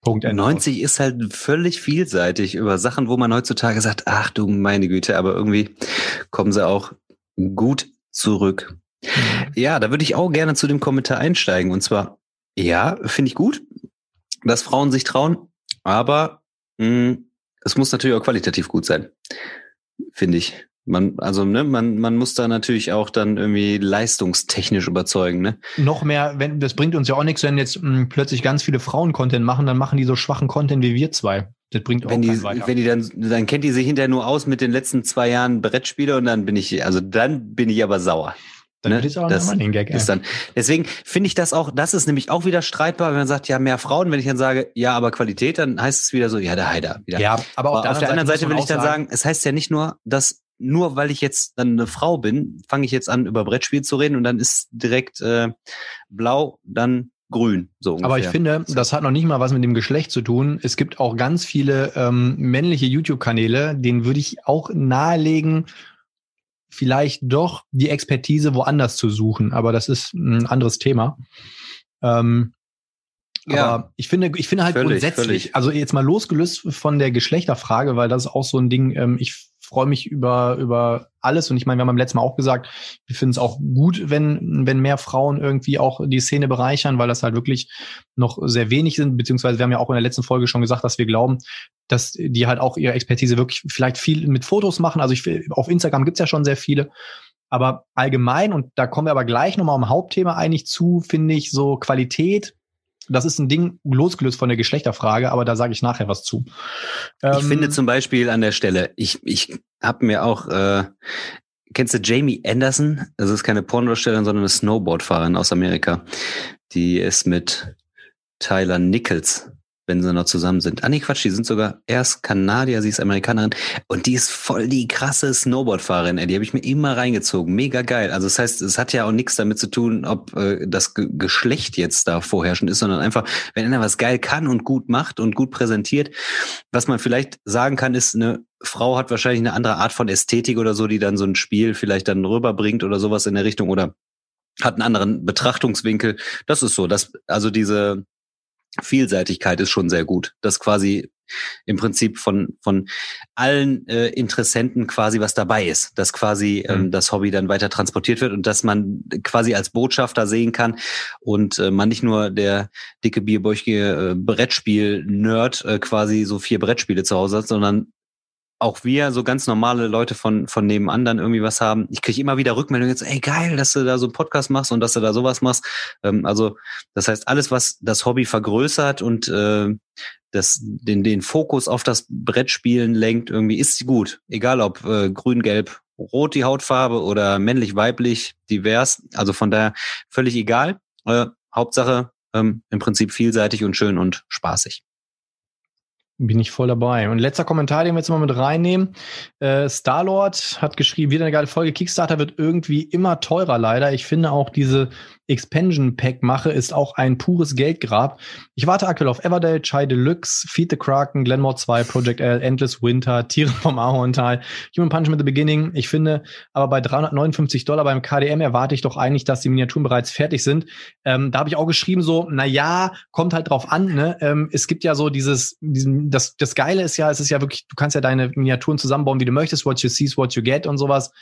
Punkt. 90 ist halt völlig vielseitig über Sachen, wo man heutzutage sagt, ach du meine Güte, aber irgendwie kommen sie auch gut zurück. Mhm. Ja, da würde ich auch gerne zu dem Kommentar einsteigen. Und zwar, ja, finde ich gut dass Frauen sich trauen, aber mh, hm, es muss natürlich auch qualitativ gut sein, finde ich. Man, also, ne, man, man muss da natürlich auch dann irgendwie leistungstechnisch überzeugen, ne? Noch mehr, wenn, das bringt uns ja auch nichts, wenn jetzt mh, hm, plötzlich ganz viele Frauen Content machen, dann machen die so schwachen Content wie wir zwei. Das bringt auch wenn die, weiter. Wenn die dann, dann kennt die sich hinterher nur aus mit den letzten zwei Jahren Brettspiele und dann bin ich, also dann bin ich aber sauer. Dann ne? ist auch das ein Running Gag, ist dann, deswegen finde ich das auch, das ist nämlich auch wieder streitbar, wenn man sagt, ja, mehr Frauen, wenn ich dann sage, ja, aber Qualität, dann heißt es wieder so, ja, der Heider. Wieder. Ja, aber, aber auf der anderen Seite, man will ich dann auch sagen, es heißt ja nicht nur, dass nur weil ich jetzt dann eine Frau bin, fange ich jetzt an, über Brettspiel zu reden und dann ist direkt äh, blau, dann grün. So ungefähr. Aber ich finde, das hat noch nicht mal was mit dem Geschlecht zu tun. Es gibt auch ganz viele ähm, männliche YouTube-Kanäle, denen würde ich auch nahelegen, vielleicht doch die Expertise woanders zu suchen. Aber das ist ein anderes Thema. Ähm, ja, aber ich finde, ich finde halt völlig, grundsätzlich, völlig. also jetzt mal losgelöst von der Geschlechterfrage, weil das ist auch so ein Ding, ähm, ich freue mich über, über alles. Und ich meine, wir haben beim letzten Mal auch gesagt, wir finden es auch gut, wenn, wenn mehr Frauen irgendwie auch die Szene bereichern, weil das halt wirklich noch sehr wenig sind, beziehungsweise wir haben ja auch in der letzten Folge schon gesagt, dass wir glauben, dass die halt auch ihre Expertise wirklich vielleicht viel mit Fotos machen. Also ich, auf Instagram gibt's ja schon sehr viele. Aber allgemein, und da kommen wir aber gleich nochmal am Hauptthema eigentlich zu, finde ich, so Qualität das ist ein Ding losgelöst von der Geschlechterfrage, aber da sage ich nachher was zu. ich ähm, finde zum Beispiel an der Stelle, ich, ich habe mir auch, äh, kennst du Jamie Anderson? Das ist keine Pornodarstellerin, sondern eine Snowboardfahrerin aus Amerika. Die ist mit Tyler Nichols wenn sie noch zusammen sind. Ah nee, Quatsch, die sind sogar erst Kanadier, sie ist Amerikanerin und die ist voll die krasse Snowboardfahrerin. Die habe ich mir immer reingezogen. Mega geil. Also das heißt, es hat ja auch nichts damit zu tun, ob äh, das Ge Geschlecht jetzt da vorherrschend ist, sondern einfach, wenn einer was geil kann und gut macht und gut präsentiert, was man vielleicht sagen kann, ist, eine Frau hat wahrscheinlich eine andere Art von Ästhetik oder so, die dann so ein Spiel vielleicht dann rüberbringt oder sowas in der Richtung oder hat einen anderen Betrachtungswinkel. Das ist so, dass also diese Vielseitigkeit ist schon sehr gut. Das quasi im Prinzip von von allen äh, Interessenten quasi was dabei ist, dass quasi ähm, mhm. das Hobby dann weiter transportiert wird und dass man quasi als Botschafter sehen kann und äh, man nicht nur der dicke bierbäuchige äh, Brettspiel-Nerd äh, quasi so vier Brettspiele zu Hause hat, sondern auch wir, so ganz normale Leute von, von nebenan dann irgendwie was haben. Ich kriege immer wieder Rückmeldungen jetzt, ey geil, dass du da so einen Podcast machst und dass du da sowas machst. Ähm, also das heißt, alles, was das Hobby vergrößert und äh, das, den, den Fokus auf das Brettspielen lenkt, irgendwie ist gut. Egal ob äh, grün, gelb, rot die Hautfarbe oder männlich, weiblich, divers. Also von daher völlig egal. Äh, Hauptsache ähm, im Prinzip vielseitig und schön und spaßig. Bin ich voll dabei. Und letzter Kommentar, den wir jetzt mal mit reinnehmen. Äh, Starlord hat geschrieben, wieder eine geile Folge. Kickstarter wird irgendwie immer teurer, leider. Ich finde auch diese Expansion Pack mache, ist auch ein pures Geldgrab. Ich warte aktuell auf Everdale, Chai Deluxe, Feed the Kraken, Glenmore 2, Project L, Endless Winter, Tiere vom Ahorntal, Human Punishment the Beginning. Ich finde, aber bei 359 Dollar beim KDM erwarte ich doch eigentlich, dass die Miniaturen bereits fertig sind. Ähm, da habe ich auch geschrieben so, na ja, kommt halt drauf an. Ne? Ähm, es gibt ja so dieses, diesen, das, das Geile ist ja, es ist ja wirklich, du kannst ja deine Miniaturen zusammenbauen, wie du möchtest, what you see is what you get und sowas.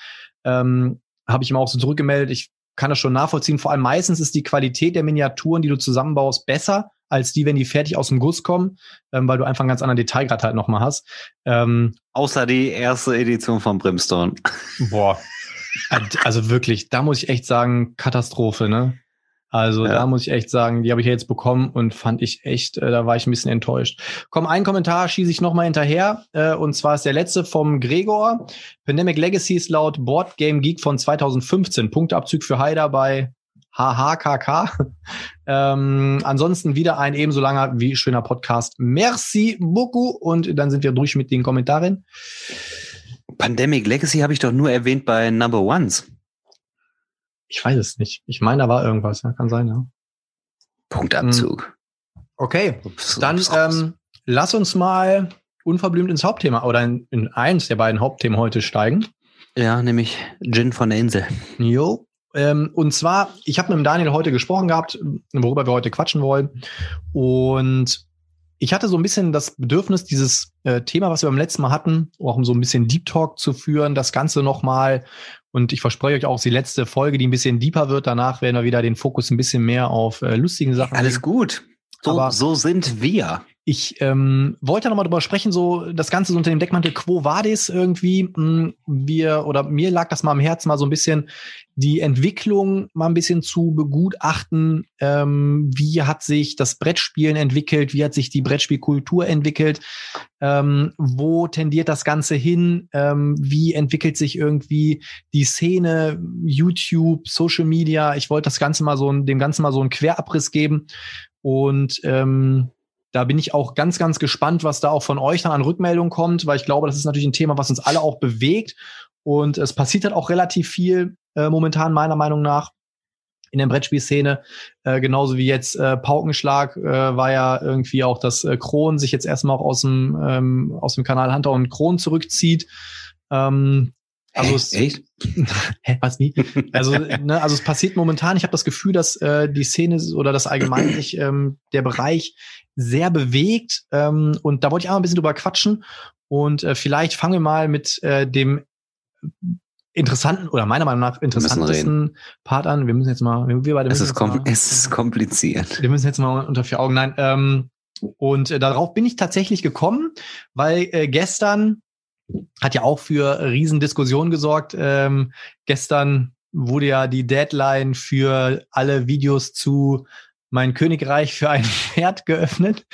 Ähm, habe ich immer auch so zurückgemeldet. Ich kann das schon nachvollziehen. Vor allem meistens ist die Qualität der Miniaturen, die du zusammenbaust, besser als die, wenn die fertig aus dem Guss kommen, ähm, weil du einfach einen ganz anderen Detailgrad halt nochmal hast. Ähm, Außer die erste Edition von Brimstone. Boah. Also wirklich, da muss ich echt sagen, Katastrophe, ne? Also ja. da muss ich echt sagen, die habe ich jetzt bekommen und fand ich echt, äh, da war ich ein bisschen enttäuscht. Komm, ein Kommentar schieße ich noch mal hinterher äh, und zwar ist der letzte vom Gregor. Pandemic Legacy ist laut Board Game Geek von 2015. Punktabzug für Haider bei HHKK. ähm, ansonsten wieder ein ebenso langer wie schöner Podcast. Merci beaucoup und dann sind wir durch mit den Kommentaren. Pandemic Legacy habe ich doch nur erwähnt bei Number Ones. Ich weiß es nicht. Ich meine, da war irgendwas. Ja, kann sein, ja. Punktabzug. Hm. Okay, dann ähm, lass uns mal unverblümt ins Hauptthema oder in, in eins der beiden Hauptthemen heute steigen. Ja, nämlich Gin von der Insel. Jo. Ähm, und zwar, ich habe mit dem Daniel heute gesprochen gehabt, worüber wir heute quatschen wollen. Und ich hatte so ein bisschen das Bedürfnis, dieses äh, Thema, was wir beim letzten Mal hatten, auch um so ein bisschen Deep Talk zu führen, das Ganze nochmal und ich verspreche euch auch die letzte Folge, die ein bisschen deeper wird. Danach werden wir wieder den Fokus ein bisschen mehr auf äh, lustigen Sachen. Alles gut. So, Aber, so sind wir. Ich ähm, wollte noch mal drüber sprechen, so das Ganze so unter dem Deckmantel Quo Vadis irgendwie. Hm, wir oder mir lag das mal am Herzen, mal so ein bisschen die Entwicklung mal ein bisschen zu begutachten. Ähm, wie hat sich das Brettspielen entwickelt? Wie hat sich die Brettspielkultur entwickelt? Ähm, wo tendiert das Ganze hin? Ähm, wie entwickelt sich irgendwie die Szene, YouTube, Social Media? Ich wollte das Ganze mal so dem Ganzen mal so einen Querabriss geben und ähm, da bin ich auch ganz, ganz gespannt, was da auch von euch dann an Rückmeldung kommt, weil ich glaube, das ist natürlich ein Thema, was uns alle auch bewegt. Und es passiert halt auch relativ viel äh, momentan, meiner Meinung nach, in der Brettspielszene. Äh, genauso wie jetzt äh, Paukenschlag äh, war ja irgendwie auch, dass äh, Kron sich jetzt erstmal auch aus dem, ähm, aus dem Kanal Hunter und Kron zurückzieht. Ähm, also es, Echt? Hä, was nie? Also, ne, also es passiert momentan. Ich habe das Gefühl, dass äh, die Szene oder das allgemein sich ähm, der Bereich sehr bewegt. Ähm, und da wollte ich auch ein bisschen drüber quatschen. Und äh, vielleicht fangen wir mal mit äh, dem interessanten oder meiner Meinung nach interessantesten Part an. Wir müssen jetzt mal, wir beide es ist, mal, es ist kompliziert. Wir müssen jetzt mal unter vier Augen. Nein, ähm, und äh, darauf bin ich tatsächlich gekommen, weil äh, gestern hat ja auch für Riesendiskussionen gesorgt. Ähm, gestern wurde ja die Deadline für alle Videos zu mein Königreich für ein Pferd geöffnet.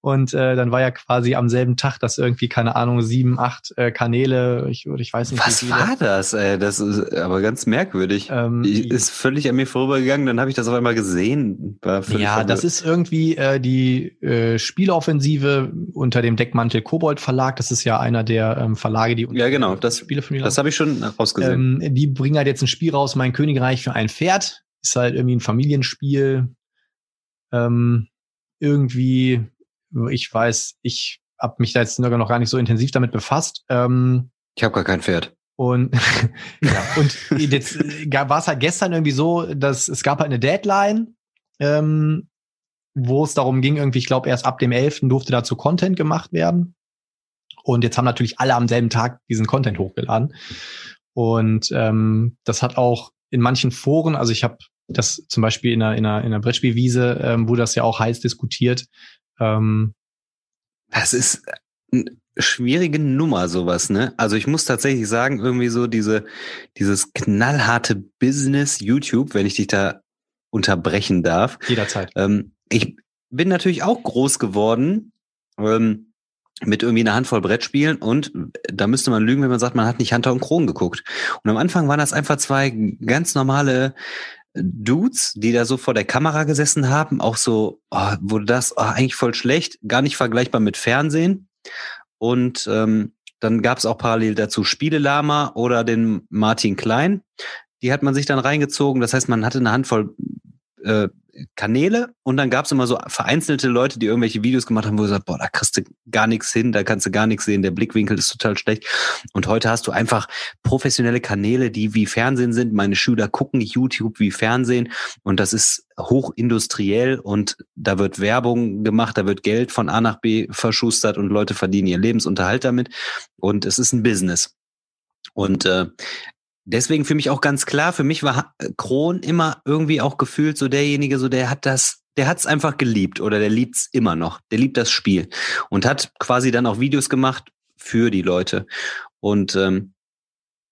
Und äh, dann war ja quasi am selben Tag, dass irgendwie, keine Ahnung, sieben, acht äh, Kanäle, ich, ich weiß nicht. Was war das? Ey? Das ist aber ganz merkwürdig. Ähm, ist völlig an mir vorübergegangen, dann habe ich das auf einmal gesehen. ja, verwirrt. das ist irgendwie äh, die äh, Spieleoffensive unter dem Deckmantel Kobold Verlag. Das ist ja einer der ähm, Verlage, die ja genau das Spiele von mir Das habe ich schon rausgesehen. Ähm, die bringen halt jetzt ein Spiel raus, Mein Königreich für ein Pferd. Ist halt irgendwie ein Familienspiel ähm, irgendwie, ich weiß, ich habe mich da jetzt sogar noch gar nicht so intensiv damit befasst. Ähm, ich habe gar kein Pferd. Und ja, und jetzt war es halt gestern irgendwie so, dass es gab halt eine Deadline, ähm, wo es darum ging, irgendwie, ich glaube, erst ab dem 11. durfte dazu Content gemacht werden. Und jetzt haben natürlich alle am selben Tag diesen Content hochgeladen. Und ähm, das hat auch in manchen Foren, also ich habe das zum Beispiel in einer, in einer, in einer Brettspielwiese ähm, wurde das ja auch heiß diskutiert. Ähm, das ist eine schwierige Nummer, sowas, ne? Also ich muss tatsächlich sagen, irgendwie so diese, dieses knallharte Business YouTube, wenn ich dich da unterbrechen darf. Jederzeit. Ähm, ich bin natürlich auch groß geworden. Ähm, mit irgendwie einer Handvoll Brettspielen und da müsste man lügen, wenn man sagt, man hat nicht Hunter und Kron geguckt. Und am Anfang waren das einfach zwei ganz normale Dudes, die da so vor der Kamera gesessen haben, auch so, oh, wurde das oh, eigentlich voll schlecht, gar nicht vergleichbar mit Fernsehen. Und ähm, dann gab es auch parallel dazu Spielelama oder den Martin Klein. Die hat man sich dann reingezogen. Das heißt, man hatte eine Handvoll äh, Kanäle und dann gab es immer so vereinzelte Leute, die irgendwelche Videos gemacht haben, wo du sagst, boah, da kriegst du gar nichts hin, da kannst du gar nichts sehen, der Blickwinkel ist total schlecht. Und heute hast du einfach professionelle Kanäle, die wie Fernsehen sind. Meine Schüler gucken YouTube wie Fernsehen und das ist hochindustriell und da wird Werbung gemacht, da wird Geld von A nach B verschustert und Leute verdienen ihren Lebensunterhalt damit und es ist ein Business. Und äh, deswegen für mich auch ganz klar, für mich war Kron immer irgendwie auch gefühlt so derjenige, so der hat das, der hat es einfach geliebt oder der liebt's immer noch. Der liebt das Spiel und hat quasi dann auch Videos gemacht für die Leute. Und ähm,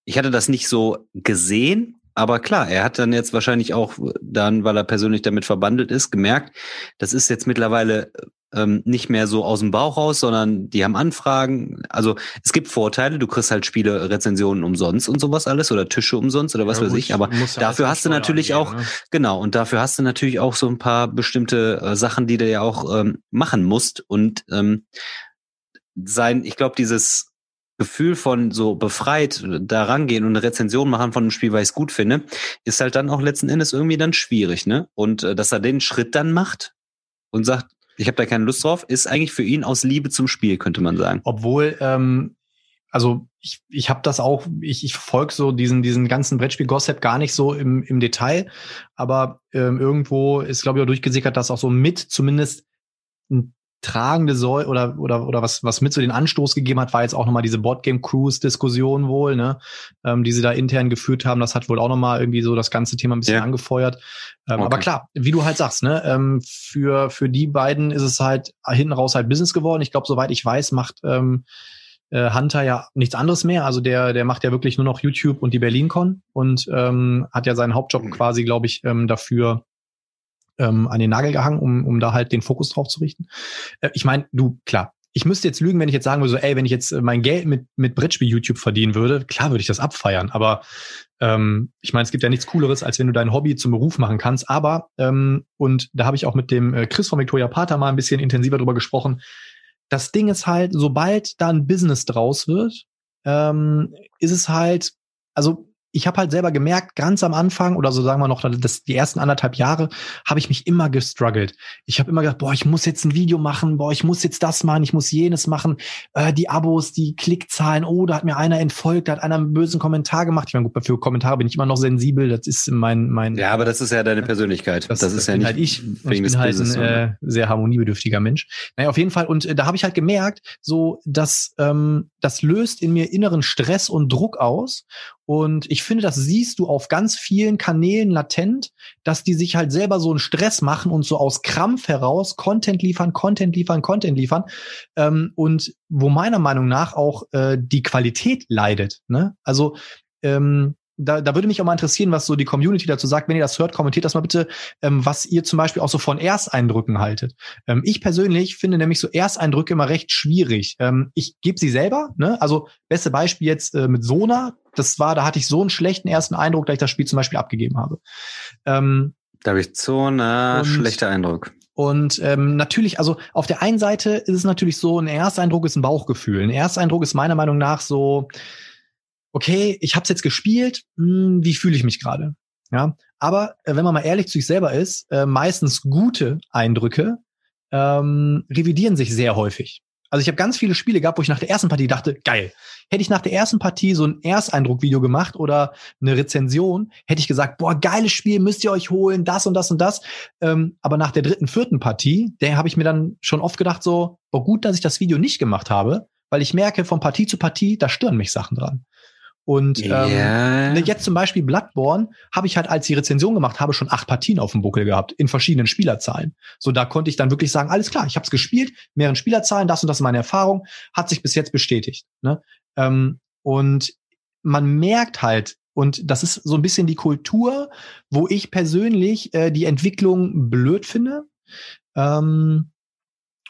ich hatte das nicht so gesehen, aber klar, er hat dann jetzt wahrscheinlich auch dann, weil er persönlich damit verbandelt ist, gemerkt, das ist jetzt mittlerweile ähm, nicht mehr so aus dem Bauch raus, sondern die haben Anfragen. Also es gibt Vorteile, du kriegst halt Spiele, Rezensionen umsonst und sowas alles oder Tische umsonst oder was ja, weiß ich. Aber dafür hast du natürlich angehen, auch, ne? genau, und dafür hast du natürlich auch so ein paar bestimmte äh, Sachen, die du ja auch ähm, machen musst. Und ähm, sein, ich glaube, dieses Gefühl von so befreit da rangehen und eine Rezension machen von einem Spiel, weil ich es gut finde, ist halt dann auch letzten Endes irgendwie dann schwierig, ne? Und äh, dass er den Schritt dann macht und sagt, ich habe da keine Lust drauf, ist eigentlich für ihn aus Liebe zum Spiel, könnte man sagen. Obwohl, ähm, also ich, ich habe das auch, ich, ich verfolge so diesen, diesen ganzen Brettspiel-Gossip gar nicht so im, im Detail, aber ähm, irgendwo ist, glaube ich, auch durchgesickert, dass auch so mit zumindest ein tragende soll oder oder oder was was mit so den Anstoß gegeben hat, war jetzt auch nochmal diese Boardgame Cruise Diskussion wohl, ne, ähm, die sie da intern geführt haben. Das hat wohl auch nochmal irgendwie so das ganze Thema ein bisschen ja. angefeuert. Ähm, okay. Aber klar, wie du halt sagst, ne, ähm, für für die beiden ist es halt hinten raus halt Business geworden. Ich glaube, soweit ich weiß, macht ähm, äh, Hunter ja nichts anderes mehr. Also der, der macht ja wirklich nur noch YouTube und die BerlinCon und ähm, hat ja seinen Hauptjob mhm. quasi, glaube ich, ähm, dafür ähm, an den Nagel gehangen, um, um da halt den Fokus drauf zu richten. Äh, ich meine, du, klar, ich müsste jetzt lügen, wenn ich jetzt sagen würde, so, ey, wenn ich jetzt äh, mein Geld mit, mit Brettspiel YouTube verdienen würde, klar würde ich das abfeiern. Aber ähm, ich meine, es gibt ja nichts Cooleres, als wenn du dein Hobby zum Beruf machen kannst. Aber, ähm, und da habe ich auch mit dem äh, Chris von Victoria Pater mal ein bisschen intensiver drüber gesprochen. Das Ding ist halt, sobald da ein Business draus wird, ähm, ist es halt, also ich habe halt selber gemerkt, ganz am Anfang oder so sagen wir noch, das, die ersten anderthalb Jahre habe ich mich immer gestruggelt. Ich habe immer gedacht, boah, ich muss jetzt ein Video machen, boah, ich muss jetzt das machen, ich muss jenes machen. Äh, die Abos, die Klickzahlen, oh, da hat mir einer entfolgt, da hat einer einen bösen Kommentar gemacht. Ich meine, gut, für Kommentare bin ich immer noch sensibel, das ist mein mein. Ja, aber das ist ja deine Persönlichkeit. Das, das ist ja nicht halt ich. ich bin halt ein äh, sehr harmoniebedürftiger Mensch. Naja, auf jeden Fall. Und äh, da habe ich halt gemerkt, so dass ähm, das löst in mir inneren Stress und Druck aus und ich finde, das siehst du auf ganz vielen Kanälen latent, dass die sich halt selber so einen Stress machen und so aus Krampf heraus Content liefern, Content liefern, Content liefern. Ähm, und wo meiner Meinung nach auch äh, die Qualität leidet. Ne? Also ähm, da, da würde mich auch mal interessieren, was so die Community dazu sagt. Wenn ihr das hört, kommentiert das mal bitte, ähm, was ihr zum Beispiel auch so von Ersteindrücken haltet. Ähm, ich persönlich finde nämlich so Ersteindrücke immer recht schwierig. Ähm, ich gebe sie selber, ne? Also beste Beispiel jetzt äh, mit Sona. Das war, da hatte ich so einen schlechten ersten Eindruck, da ich das Spiel zum Beispiel abgegeben habe. Ähm, da habe ich so einen schlechter Eindruck. Und ähm, natürlich, also auf der einen Seite ist es natürlich so, ein Ersteindruck ist ein Bauchgefühl. Ein Ersteindruck ist meiner Meinung nach so, okay, ich habe es jetzt gespielt, hm, wie fühle ich mich gerade? Ja, aber äh, wenn man mal ehrlich zu sich selber ist, äh, meistens gute Eindrücke ähm, revidieren sich sehr häufig. Also ich habe ganz viele Spiele gehabt, wo ich nach der ersten Partie dachte, geil. Hätte ich nach der ersten Partie so ein Ersteindruckvideo gemacht oder eine Rezension, hätte ich gesagt, boah, geiles Spiel, müsst ihr euch holen, das und das und das. Ähm, aber nach der dritten, vierten Partie, der habe ich mir dann schon oft gedacht, so, boah, gut, dass ich das Video nicht gemacht habe, weil ich merke, von Partie zu Partie, da stören mich Sachen dran. Und ähm, yeah. Ne, jetzt zum Beispiel Bloodborne habe ich halt, als die Rezension gemacht habe, schon acht Partien auf dem Buckel gehabt, in verschiedenen Spielerzahlen. So, da konnte ich dann wirklich sagen, alles klar, ich habe es gespielt, mehreren Spielerzahlen, das und das ist meine Erfahrung, hat sich bis jetzt bestätigt. Ne? Ähm, und man merkt halt, und das ist so ein bisschen die Kultur, wo ich persönlich äh, die Entwicklung blöd finde. Ähm,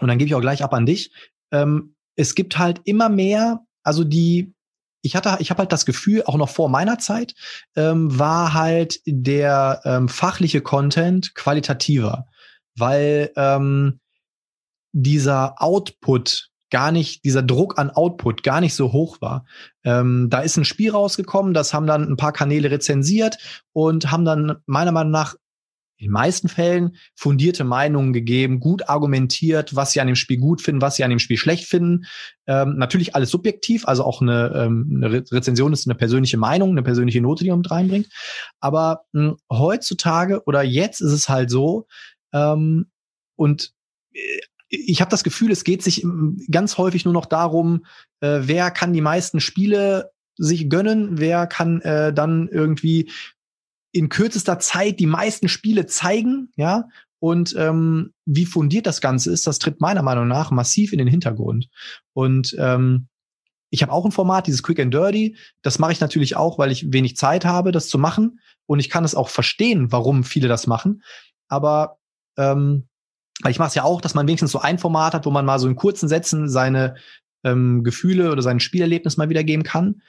und dann gebe ich auch gleich ab an dich. Ähm, es gibt halt immer mehr, also die ich hatte, ich habe halt das Gefühl, auch noch vor meiner Zeit, ähm, war halt der ähm, fachliche Content qualitativer, weil ähm, dieser Output gar nicht, dieser Druck an Output gar nicht so hoch war. Ähm, da ist ein Spiel rausgekommen, das haben dann ein paar Kanäle rezensiert und haben dann meiner Meinung nach in den meisten Fällen fundierte Meinungen gegeben, gut argumentiert, was sie an dem Spiel gut finden, was sie an dem Spiel schlecht finden. Ähm, natürlich alles subjektiv, also auch eine, ähm, eine Rezension ist eine persönliche Meinung, eine persönliche Note, die man mit reinbringt. Aber mh, hm, heutzutage oder jetzt ist es halt so, ähm, und äh, ich habe das Gefühl, es geht sich hm, ganz häufig nur noch darum, äh, wer kann die meisten Spiele sich gönnen, wer kann äh, dann irgendwie in kürzester Zeit die meisten Spiele zeigen, ja, und ähm, wie fundiert das Ganze ist, das tritt meiner Meinung nach massiv in den Hintergrund. Und ähm, ich habe auch ein Format, dieses Quick and Dirty. Das mache ich natürlich auch, weil ich wenig Zeit habe, das zu machen. Und ich kann es auch verstehen, warum viele das machen. Aber ähm, ich mache es ja auch, dass man wenigstens so ein Format hat, wo man mal so in kurzen Sätzen seine ähm, Gefühle oder sein Spielerlebnis mal wiedergeben kann.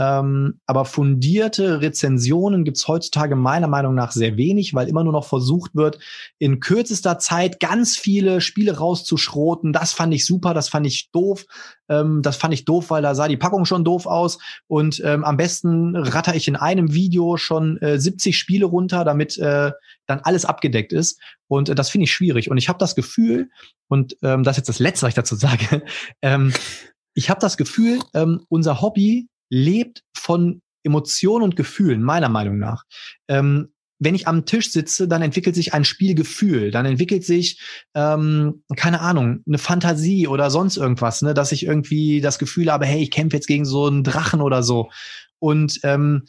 Ähm, aber fundierte Rezensionen gibt's heutzutage meiner Meinung nach sehr wenig, weil immer nur noch versucht wird, in kürzester Zeit ganz viele Spiele rauszuschroten. Das fand ich super, das fand ich doof. Ähm, das fand ich doof, weil da sah die Packung schon doof aus. Und ähm, am besten ratter ich in einem Video schon äh, 70 Spiele runter, damit äh, dann alles abgedeckt ist. Und äh, das finde ich schwierig. Und ich habe das Gefühl, und ähm, das ist jetzt das Letzte, was ich dazu sage, ähm, ich habe das Gefühl, ähm, unser Hobby lebt von Emotionen und Gefühlen, meiner Meinung nach. Ähm, wenn ich am Tisch sitze, dann entwickelt sich ein Spielgefühl, dann entwickelt sich, ähm, keine Ahnung, eine Fantasie oder sonst irgendwas, ne, dass ich irgendwie das Gefühl habe, hey, ich kämpfe jetzt gegen so einen Drachen oder so. Und ähm,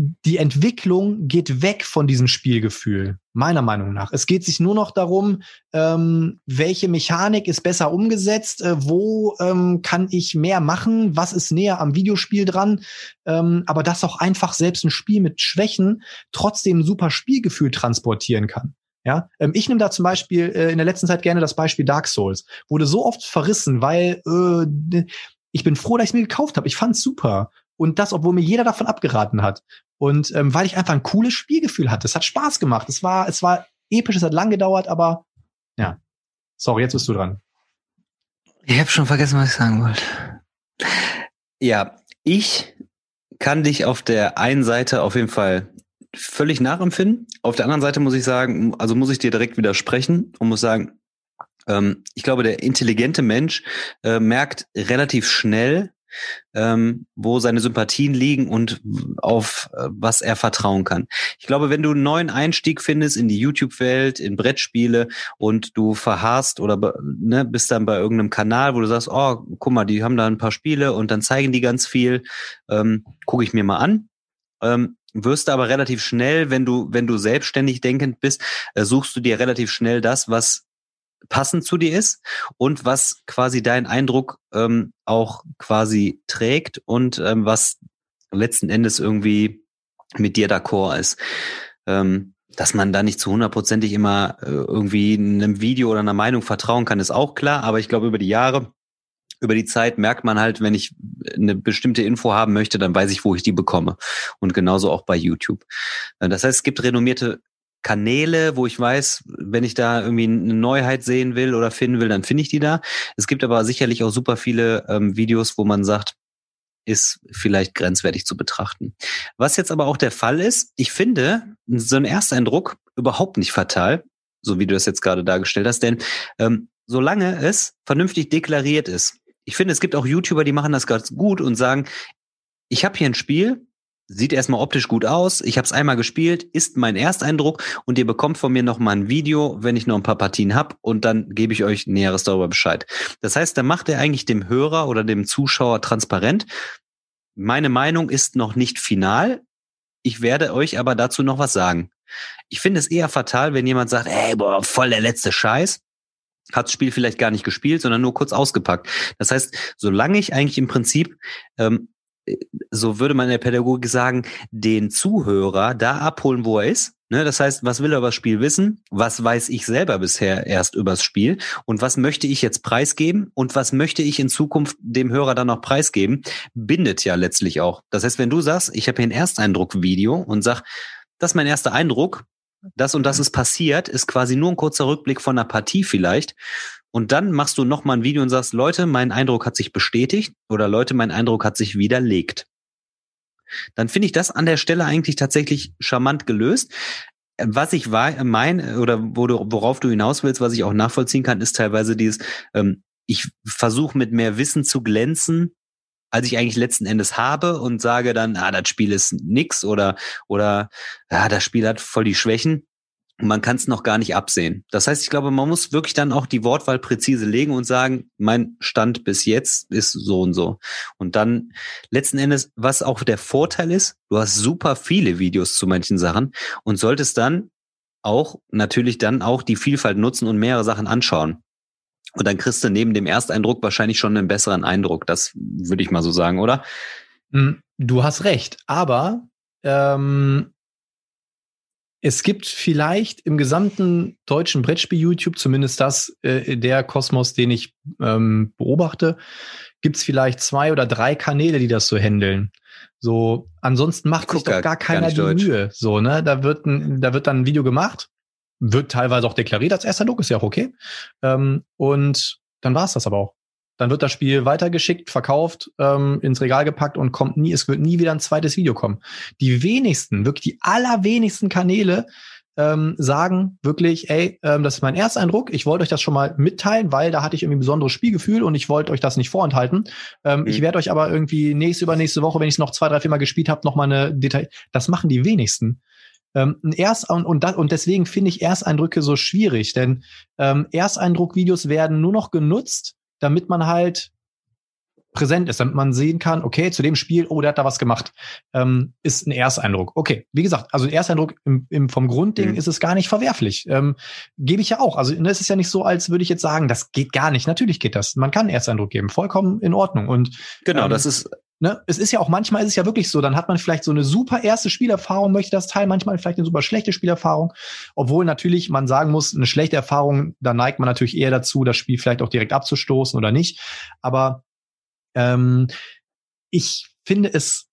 die Entwicklung geht weg von diesem Spielgefühl, meiner Meinung nach. Es geht sich nur noch darum, ähm, welche Mechanik ist besser umgesetzt, äh, wo ähm, kann ich mehr machen, was ist näher am Videospiel dran, ähm, aber dass auch einfach selbst ein Spiel mit Schwächen trotzdem ein super Spielgefühl transportieren kann. Ja, ähm, ich nehme da zum Beispiel äh, in der letzten Zeit gerne das Beispiel Dark Souls. Wurde so oft verrissen, weil äh, ich bin froh, dass ich mir gekauft habe. Ich fand's super. Und das, obwohl mir jeder davon abgeraten hat. Und ähm, weil ich einfach ein cooles Spielgefühl hatte. Es hat Spaß gemacht. Es war, es war episch, es hat lang gedauert, aber ja. Sorry, jetzt bist du dran. Ich habe schon vergessen, was ich sagen wollte. Ja, ich kann dich auf der einen Seite auf jeden Fall völlig nachempfinden. Auf der anderen Seite muss ich sagen, also muss ich dir direkt widersprechen und muss sagen, ähm, ich glaube, der intelligente Mensch äh, merkt relativ schnell, ähm, wo seine Sympathien liegen und auf äh, was er vertrauen kann. Ich glaube, wenn du einen neuen Einstieg findest in die YouTube-Welt, in Brettspiele und du verharrst oder ne, bist dann bei irgendeinem Kanal, wo du sagst, oh, guck mal, die haben da ein paar Spiele und dann zeigen die ganz viel, ähm, gucke ich mir mal an. Ähm, wirst du aber relativ schnell, wenn du, wenn du selbstständig denkend bist, äh, suchst du dir relativ schnell das, was passend zu dir ist und was quasi dein Eindruck ähm, auch quasi trägt und ähm, was letzten Endes irgendwie mit dir d'accord ist. Ähm, dass man da nicht zu hundertprozentig immer äh, irgendwie einem Video oder einer Meinung vertrauen kann, ist auch klar. Aber ich glaube, über die Jahre, über die Zeit merkt man halt, wenn ich eine bestimmte Info haben möchte, dann weiß ich, wo ich die bekomme. Und genauso auch bei YouTube. Äh, das heißt, es gibt renommierte Kanäle, wo ich weiß, wenn ich da irgendwie eine Neuheit sehen will oder finden will, dann finde ich die da. Es gibt aber sicherlich auch super viele ähm, Videos, wo man sagt, ist vielleicht grenzwertig zu betrachten. Was jetzt aber auch der Fall ist, ich finde so ein Ersteindruck überhaupt nicht fatal, so wie du das jetzt gerade dargestellt hast, denn ähm, solange es vernünftig deklariert ist, ich finde, es gibt auch YouTuber, die machen das ganz gut und sagen, ich habe hier ein Spiel, sieht erstmal optisch gut aus. Ich habe es einmal gespielt, ist mein Ersteindruck und ihr bekommt von mir noch mal ein Video, wenn ich noch ein paar Partien hab und dann gebe ich euch Näheres darüber Bescheid. Das heißt, da macht er eigentlich dem Hörer oder dem Zuschauer transparent. Meine Meinung ist noch nicht final. Ich werde euch aber dazu noch was sagen. Ich finde es eher fatal, wenn jemand sagt, ey, boah, voll der letzte Scheiß hat das Spiel vielleicht gar nicht gespielt, sondern nur kurz ausgepackt. Das heißt, solange ich eigentlich im Prinzip ähm, so würde man in der Pädagogik sagen, den Zuhörer da abholen, wo er ist. Ne, das heißt, was will er über das Spiel wissen? Was weiß ich selber bisher erst übers Spiel? Und was möchte ich jetzt preisgeben? Und was möchte ich in Zukunft dem Hörer dann noch preisgeben? Bindet ja letztlich auch. Das heißt, wenn du sagst, ich habe hier ein Ersteindruck-Video und sag, das ist mein erster Eindruck, das und das ist passiert, ist quasi nur ein kurzer Rückblick von einer Partie vielleicht. Und dann machst du nochmal ein Video und sagst, Leute, mein Eindruck hat sich bestätigt oder Leute, mein Eindruck hat sich widerlegt. Dann finde ich das an der Stelle eigentlich tatsächlich charmant gelöst. Was ich meine oder worauf du hinaus willst, was ich auch nachvollziehen kann, ist teilweise dieses, ähm, ich versuche mit mehr Wissen zu glänzen, als ich eigentlich letzten Endes habe und sage dann, ah, das Spiel ist nix oder oder ah, das Spiel hat voll die Schwächen man kann es noch gar nicht absehen. Das heißt, ich glaube, man muss wirklich dann auch die Wortwahl präzise legen und sagen, mein Stand bis jetzt ist so und so. Und dann letzten Endes, was auch der Vorteil ist, du hast super viele Videos zu manchen Sachen und solltest dann auch natürlich dann auch die Vielfalt nutzen und mehrere Sachen anschauen. Und dann kriegst du neben dem Ersteindruck wahrscheinlich schon einen besseren Eindruck. Das würde ich mal so sagen, oder? Hm, du hast recht, aber ähm, es gibt vielleicht im gesamten deutschen Brettspiel-YouTube, zumindest das äh, der Kosmos, den ich ähm, beobachte, gibt es vielleicht zwei oder drei Kanäle, die das so handeln. So, ansonsten macht sich doch gar keiner gar die Mühe. So, ne, da wird ein, da wird dann ein Video gemacht, wird teilweise auch deklariert als erster Look, ist ja auch okay. Ähm, und dann war's das aber auch. Dann wird das Spiel weitergeschickt, verkauft, ähm, ins Regal gepackt und kommt nie, es wird nie wieder ein zweites Video kommen. Die wenigsten, wirklich die allerwenigsten Kanäle ähm, sagen wirklich, ey, ähm, das ist mein Ersteindruck, ich wollte euch das schon mal mitteilen, weil da hatte ich irgendwie ein besonderes Spielgefühl und ich wollte euch das nicht vorenthalten. Ähm, mhm. Ich werde euch aber irgendwie nächste, übernächste Woche, wenn ich es noch zwei, drei, vier Mal gespielt habe, noch mal eine Detail. Das machen die wenigsten. Ähm, Erst und, und, und deswegen finde ich Ersteindrücke so schwierig, denn ähm, Ersteindruckvideos werden nur noch genutzt, damit man halt präsent ist, damit man sehen kann, okay, zu dem Spiel, oh, der hat da was gemacht, ähm, ist ein Ersteindruck. Okay, wie gesagt, also ein Ersteindruck im, im, vom Grundding mhm. ist es gar nicht verwerflich. Ähm, Gebe ich ja auch. Also ne, es ist ja nicht so, als würde ich jetzt sagen, das geht gar nicht. Natürlich geht das. Man kann einen Ersteindruck geben, vollkommen in Ordnung. Und genau, ähm, das ist Ne, es ist ja auch manchmal ist es ja wirklich so, dann hat man vielleicht so eine super erste Spielerfahrung, möchte das Teil, manchmal vielleicht eine super schlechte Spielerfahrung, obwohl natürlich man sagen muss, eine schlechte Erfahrung, da neigt man natürlich eher dazu, das Spiel vielleicht auch direkt abzustoßen oder nicht. Aber ähm, ich finde es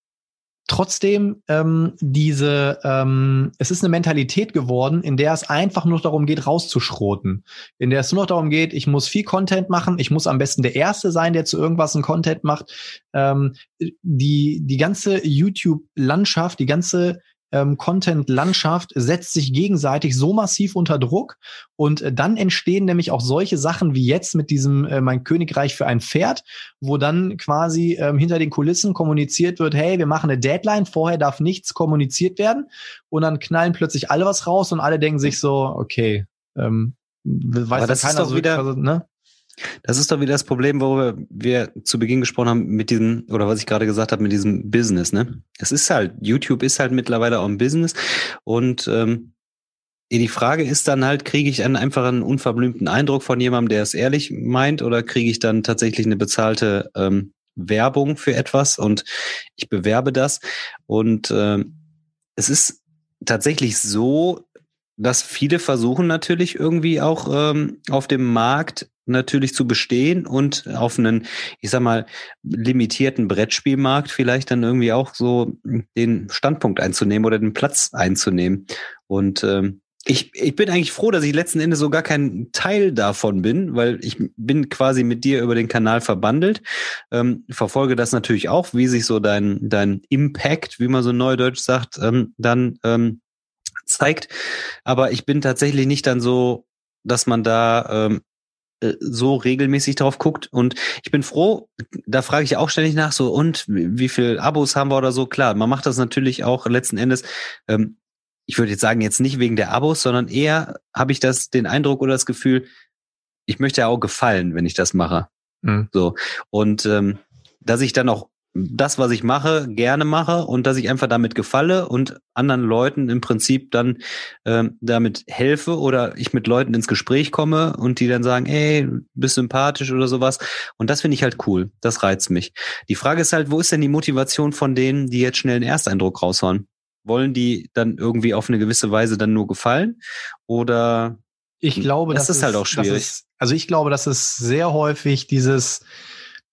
trotzdem ähm, diese, ähm, es ist eine Mentalität geworden, in der es einfach nur darum geht, rauszuschroten. In der es nur noch darum geht, ich muss viel Content machen, ich muss am besten der Erste sein, der zu irgendwas einen Content macht. Ähm, die, die ganze YouTube-Landschaft, die ganze ähm, Content-Landschaft setzt sich gegenseitig so massiv unter Druck und äh, dann entstehen nämlich auch solche Sachen wie jetzt mit diesem äh, Mein Königreich für ein Pferd, wo dann quasi ähm, hinter den Kulissen kommuniziert wird, hey, wir machen eine Deadline, vorher darf nichts kommuniziert werden und dann knallen plötzlich alle was raus und alle denken sich so, okay, ähm, weiß Aber das keiner ist doch so, wieder, also, ne? Das ist doch wieder das Problem, worüber wir zu Beginn gesprochen haben mit diesem, oder was ich gerade gesagt habe, mit diesem Business, ne? Es ist halt, YouTube ist halt mittlerweile auch ein Business und ähm, die Frage ist dann halt, kriege ich einen einfach einen unverblümten Eindruck von jemandem, der es ehrlich meint, oder kriege ich dann tatsächlich eine bezahlte ähm, Werbung für etwas und ich bewerbe das. Und ähm, es ist tatsächlich so, dass viele versuchen natürlich irgendwie auch ähm, auf dem Markt natürlich zu bestehen und auf einen, ich sag mal, limitierten Brettspielmarkt vielleicht dann irgendwie auch so den Standpunkt einzunehmen oder den Platz einzunehmen. Und ähm, ich, ich bin eigentlich froh, dass ich letzten Endes so gar kein Teil davon bin, weil ich bin quasi mit dir über den Kanal verbandelt, ähm, verfolge das natürlich auch, wie sich so dein, dein Impact, wie man so neudeutsch sagt, ähm, dann ähm, zeigt. Aber ich bin tatsächlich nicht dann so, dass man da ähm, äh, so regelmäßig drauf guckt. Und ich bin froh, da frage ich auch ständig nach, so, und wie viel Abos haben wir oder so? Klar, man macht das natürlich auch letzten Endes. Ähm, ich würde jetzt sagen, jetzt nicht wegen der Abos, sondern eher habe ich das den Eindruck oder das Gefühl, ich möchte ja auch gefallen, wenn ich das mache. Mhm. So. Und ähm, dass ich dann auch das, was ich mache, gerne mache und dass ich einfach damit gefalle und anderen Leuten im Prinzip dann ähm, damit helfe oder ich mit Leuten ins Gespräch komme und die dann sagen, ey, bist sympathisch oder sowas. Und das finde ich halt cool. Das reizt mich. Die Frage ist halt, wo ist denn die Motivation von denen, die jetzt schnell einen Ersteindruck raushauen? Wollen die dann irgendwie auf eine gewisse Weise dann nur gefallen? Oder ich glaube, das, das ist halt auch schwierig. Ist, also ich glaube, das ist sehr häufig dieses,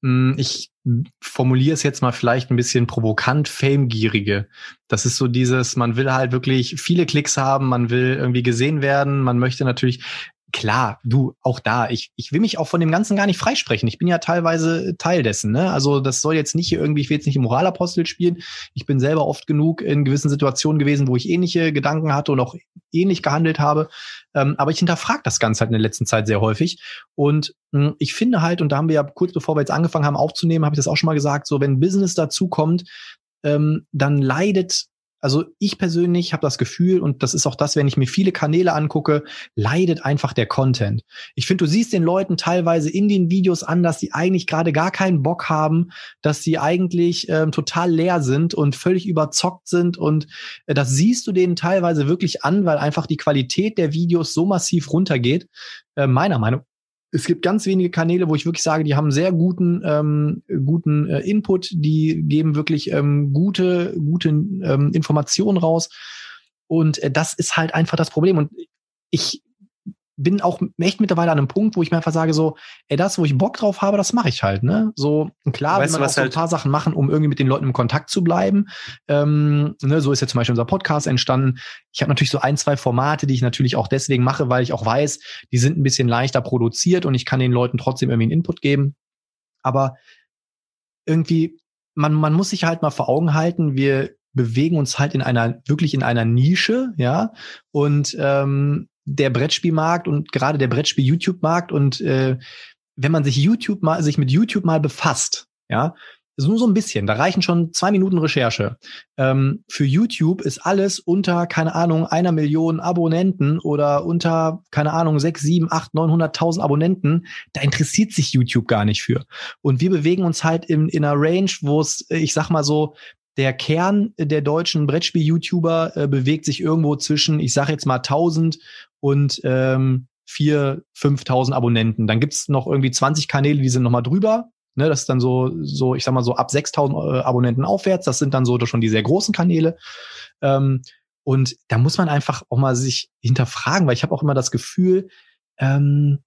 hm, ich formuliere es jetzt mal vielleicht ein bisschen provokant, Famegierige. Das ist so dieses, man will halt wirklich viele Klicks haben, man will irgendwie gesehen werden, man möchte natürlich, klar, du, auch da, ich, ich will mich auch von dem Ganzen gar nicht freisprechen. Ich bin ja teilweise Teil dessen. Ne? Also das soll jetzt nicht irgendwie, ich will jetzt nicht im Moralapostel spielen. Ich bin selber oft genug in gewissen Situationen gewesen, wo ich ähnliche Gedanken hatte und auch ähnlich gehandelt habe. Ähm, aber ich hinterfrage das Ganze halt in der letzten Zeit sehr häufig. Und mh, hm, ich finde halt, und da haben wir ja kurz bevor wir jetzt angefangen haben aufzunehmen, habe ich das auch schon mal gesagt, so wenn Business dazu kommt, ähm, dann leidet also ich persönlich habe das Gefühl, und das ist auch das, wenn ich mir viele Kanäle angucke, leidet einfach der Content. Ich finde, du siehst den Leuten teilweise in den Videos an, dass die eigentlich gerade gar keinen Bock haben, dass sie eigentlich ähm, total leer sind und völlig überzockt sind. Und äh, das siehst du denen teilweise wirklich an, weil einfach die Qualität der Videos so massiv runtergeht. Äh, meiner Meinung es gibt ganz wenige Kanäle, wo ich wirklich sage, die haben sehr guten, ähm, guten äh, Input, die geben wirklich ähm, gute, gute ähm, Informationen raus. Und äh, das ist halt einfach das Problem. Und ich bin auch echt mittlerweile an einem Punkt, wo ich mir einfach sage, so, ey, das, wo ich Bock drauf habe, das mache ich halt, ne? So, klar, weißt will man auch so ein halt paar Sachen machen, um irgendwie mit den Leuten im Kontakt zu bleiben. Ähm, ne, so ist ja zum Beispiel unser Podcast entstanden. Ich habe natürlich so ein, zwei Formate, die ich natürlich auch deswegen mache, weil ich auch weiß, die sind ein bisschen leichter produziert und ich kann den Leuten trotzdem irgendwie einen Input geben. Aber irgendwie, man, man muss sich halt mal vor Augen halten, wir bewegen uns halt in einer, wirklich in einer Nische, ja. Und ähm, der Brettspielmarkt und gerade der Brettspiel-YouTube-Markt und äh, wenn man sich YouTube mal, sich mit YouTube mal befasst, ja, nur so ein bisschen, da reichen schon zwei Minuten Recherche. Ähm, für YouTube ist alles unter, keine Ahnung, einer Million Abonnenten oder unter, keine Ahnung, sechs, sieben, acht, neunhunderttausend Abonnenten. Da interessiert sich YouTube gar nicht für. Und wir bewegen uns halt in, in einer Range, wo es, ich sag mal so, der Kern der deutschen Brettspiel-YouTuber äh, bewegt sich irgendwo zwischen, ich sag jetzt mal 1000 und ähm, 4.000, 5.000 Abonnenten. Dann gibt's noch irgendwie 20 Kanäle, die sind nochmal drüber. Ne, das ist dann so, so, ich sag mal so ab 6.000 äh, Abonnenten aufwärts. Das sind dann so schon die sehr großen Kanäle. Ähm, und da muss man einfach auch mal sich hinterfragen, weil ich habe auch immer das Gefühl, ähm,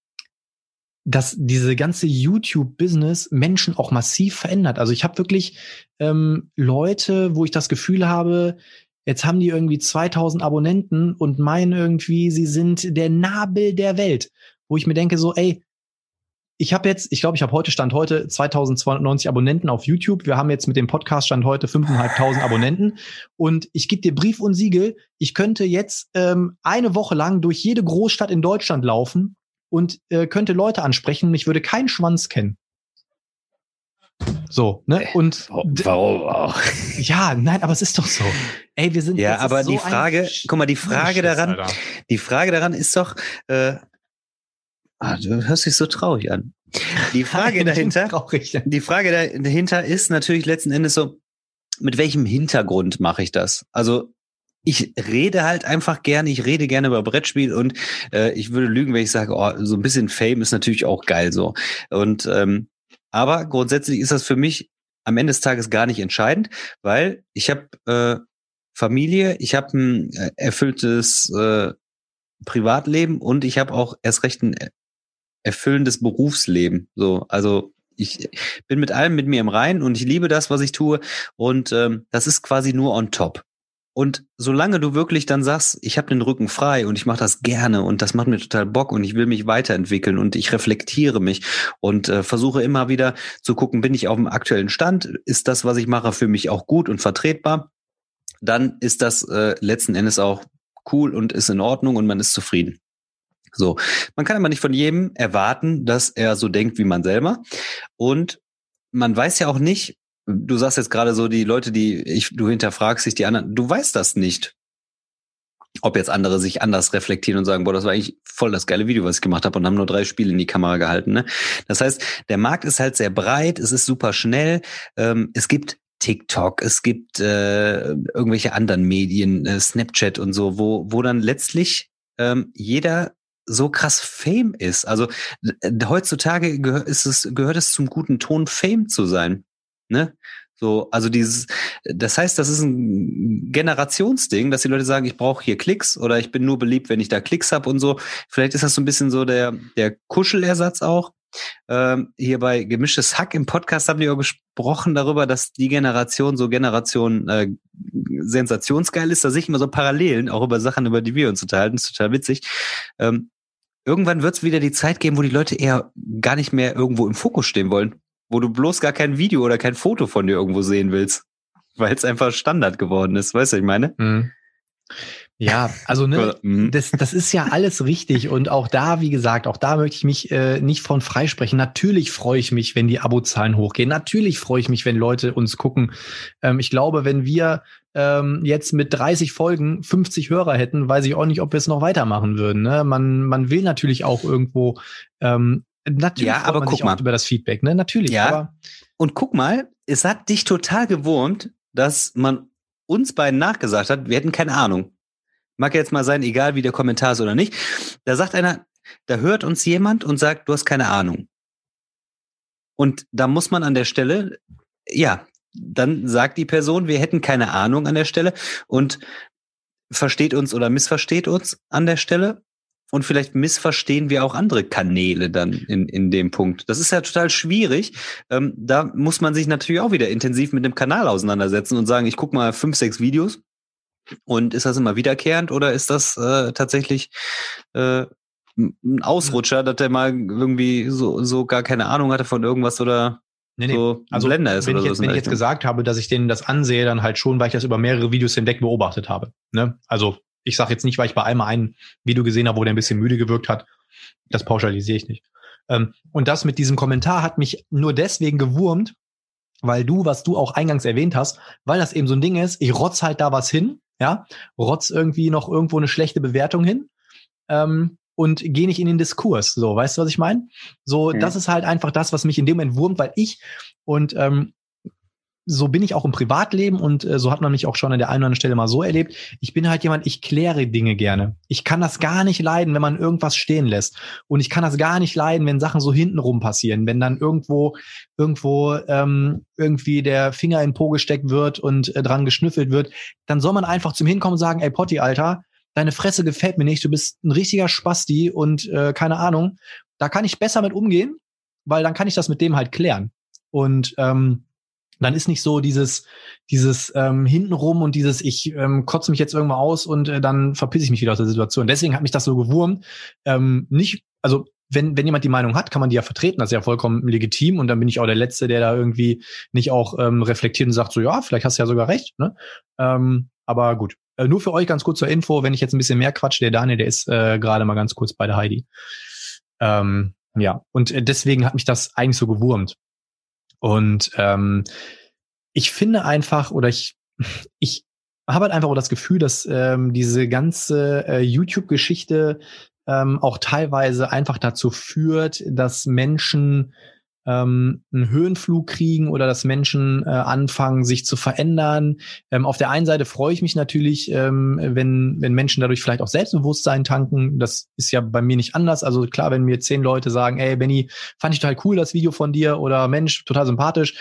dass diese ganze YouTube-Business Menschen auch massiv verändert. Also ich habe wirklich ähm, Leute, wo ich das Gefühl habe, jetzt haben die irgendwie 2000 Abonnenten und meinen irgendwie, sie sind der Nabel der Welt. Wo ich mir denke so, ey, ich habe jetzt, ich glaube, ich habe heute Stand heute 2290 Abonnenten auf YouTube. Wir haben jetzt mit dem Podcast Stand heute 5.500 Abonnenten. Und ich gebe dir Brief und Siegel, ich könnte jetzt ähm, eine Woche lang durch jede Großstadt in Deutschland laufen und äh, könnte Leute ansprechen. Mich würde kein Schwanz kennen. So, ne? Und warum auch? Ja, nein, aber es ist doch so. Ey, wir sind Ja, aber die so Frage, guck mal, die Frage Schiss, daran, Alter. die Frage daran ist doch, äh, ah, du hörst dich so traurig an. Die Frage dahinter, die Frage dahinter ist natürlich letzten Endes so, mit welchem Hintergrund mache ich das? Also ich rede halt einfach gerne, ich rede gerne über Brettspiel und äh, ich würde lügen, wenn ich sage, oh, so ein bisschen Fame ist natürlich auch geil so. Und ähm, aber grundsätzlich ist das für mich am Ende des Tages gar nicht entscheidend, weil ich habe äh, Familie, ich habe ein äh, erfülltes äh, Privatleben und ich habe auch erst recht ein erfüllendes Berufsleben. So, also ich bin mit allem mit mir im Reinen und ich liebe das, was ich tue und ähm, das ist quasi nur on top. Und solange du wirklich dann sagst, ich habe den Rücken frei und ich mache das gerne und das macht mir total Bock und ich will mich weiterentwickeln und ich reflektiere mich und äh, versuche immer wieder zu gucken, bin ich auf dem aktuellen Stand? Ist das, was ich mache, für mich auch gut und vertretbar? Dann ist das äh, letzten Endes auch cool und ist in Ordnung und man ist zufrieden. So, man kann aber nicht von jedem erwarten, dass er so denkt wie man selber. Und man weiß ja auch nicht, du sagst jetzt gerade so, die Leute, die ich, du hinterfragst sich die anderen, du weißt das nicht. Ob jetzt andere sich anders reflektieren und sagen, boah, das war eigentlich voll das geile Video, was ich gemacht habe und haben nur drei Spiele in die Kamera gehalten. Ne? Das heißt, der Markt ist halt sehr breit, es ist super schnell, ähm, es gibt TikTok, es gibt äh, irgendwelche anderen Medien, äh, Snapchat und so, wo, wo dann letztlich ähm, jeder so krass Fame ist. Also heutzutage gehör, ist es, gehört es zum guten Ton, Fame zu sein. Ne? So, also dieses, das heißt, das ist ein Generationsding, dass die Leute sagen, ich brauche hier Klicks oder ich bin nur beliebt, wenn ich da Klicks habe und so. Vielleicht ist das so ein bisschen so der, der Kuschelersatz auch. Ähm, hier bei Gemischtes Hack im Podcast haben die auch gesprochen darüber, dass die Generation so Generation äh, sensationsgeil ist. Da sehe ich immer so Parallelen, auch über Sachen, über die wir uns unterhalten. Das ist total witzig. Ähm, irgendwann wird es wieder die Zeit geben, wo die Leute eher gar nicht mehr irgendwo im Fokus stehen wollen wo du bloß gar kein Video oder kein Foto von dir irgendwo sehen willst, weil es einfach Standard geworden ist. Weißt du, ich meine? Mhm. Ja, also ne, mhm. das, das ist ja alles richtig und auch da, wie gesagt, auch da möchte ich mich äh, nicht von freisprechen. Natürlich freue ich mich, wenn die Abozahlen hochgehen. Natürlich freue ich mich, wenn Leute uns gucken. Ähm, ich glaube, wenn wir ähm, jetzt mit 30 Folgen 50 Hörer hätten, weiß ich auch nicht, ob wir es noch weitermachen würden. Ne? Man, man will natürlich auch irgendwo ähm, Natürlich ja, aber guck mal über das Feedback, ne? Natürlich. Ja. Aber und guck mal, es hat dich total gewurmt, dass man uns beiden nachgesagt hat, wir hätten keine Ahnung. Mag ja jetzt mal sein, egal wie der Kommentar ist oder nicht. Da sagt einer, da hört uns jemand und sagt, du hast keine Ahnung. Und da muss man an der Stelle, ja, dann sagt die Person, wir hätten keine Ahnung an der Stelle und versteht uns oder missversteht uns an der Stelle und vielleicht missverstehen wir auch andere Kanäle dann in, in dem Punkt. Das ist ja total schwierig. Ähm, da muss man sich natürlich auch wieder intensiv mit dem Kanal auseinandersetzen und sagen, ich gucke mal fünf, sechs Videos und ist das immer wiederkehrend oder ist das äh, tatsächlich äh, ein Ausrutscher, dass der mal irgendwie so, so gar keine Ahnung hatte von irgendwas oder Nee, nee. So also Blender ist wenn, ich jetzt, wenn ich jetzt gesagt habe, dass ich denen das ansehe, dann halt schon, weil ich das über mehrere Videos hinweg beobachtet habe. Ne? Also ich sage jetzt nicht, weil ich bei einmal ein Video gesehen habe, wo der ein bisschen müde gewirkt hat. Das pauschalisiere ich nicht. Ähm, und das mit diesem Kommentar hat mich nur deswegen gewurmt, weil du, was du auch eingangs erwähnt hast, weil das eben so ein Ding ist, ich rotz halt da was hin, ja, rotz irgendwie noch irgendwo eine schlechte Bewertung hin ähm, und gehe nicht in den Diskurs. So, weißt du, was ich meine? So, mhm. das ist halt einfach das, was mich in dem Moment wurmt, weil ich und ähm, so bin ich auch im Privatleben und äh, so hat man mich auch schon an der einen oder anderen Stelle mal so erlebt. Ich bin halt jemand, ich kläre Dinge gerne. Ich kann das gar nicht leiden, wenn man irgendwas stehen lässt. Und ich kann das gar nicht leiden, wenn Sachen so hintenrum passieren, wenn dann irgendwo, irgendwo ähm, irgendwie der Finger in Po gesteckt wird und äh, dran geschnüffelt wird. Dann soll man einfach zum Hinkommen sagen, ey Potti, Alter, deine Fresse gefällt mir nicht, du bist ein richtiger Spasti und äh, keine Ahnung. Da kann ich besser mit umgehen, weil dann kann ich das mit dem halt klären. Und ähm, dann ist nicht so dieses, dieses ähm, hintenrum und dieses, ich ähm, kotze mich jetzt irgendwann aus und äh, dann verpisse ich mich wieder aus der Situation. Deswegen hat mich das so gewurmt. Ähm, nicht, also wenn, wenn jemand die Meinung hat, kann man die ja vertreten, das ist ja vollkommen legitim und dann bin ich auch der Letzte, der da irgendwie nicht auch ähm, reflektiert und sagt, so ja, vielleicht hast du ja sogar recht. Ne? Ähm, aber gut. Äh, nur für euch ganz kurz zur Info, wenn ich jetzt ein bisschen mehr quatsch, der Daniel, der ist äh, gerade mal ganz kurz bei der Heidi. Ähm, ja, und äh, deswegen hat mich das eigentlich so gewurmt. Und ähm, ich finde einfach, oder ich, ich habe halt einfach auch das Gefühl, dass ähm, diese ganze äh, YouTube-Geschichte ähm, auch teilweise einfach dazu führt, dass Menschen ähm, einen Höhenflug kriegen oder dass Menschen äh, anfangen, sich zu verändern. Ähm, auf der einen Seite freue ich mich natürlich, ähm, wenn, wenn Menschen dadurch vielleicht auch Selbstbewusstsein tanken. Das ist ja bei mir nicht anders. Also klar, wenn mir zehn Leute sagen, ey, Benny, fand ich total cool, das Video von dir oder Mensch, total sympathisch,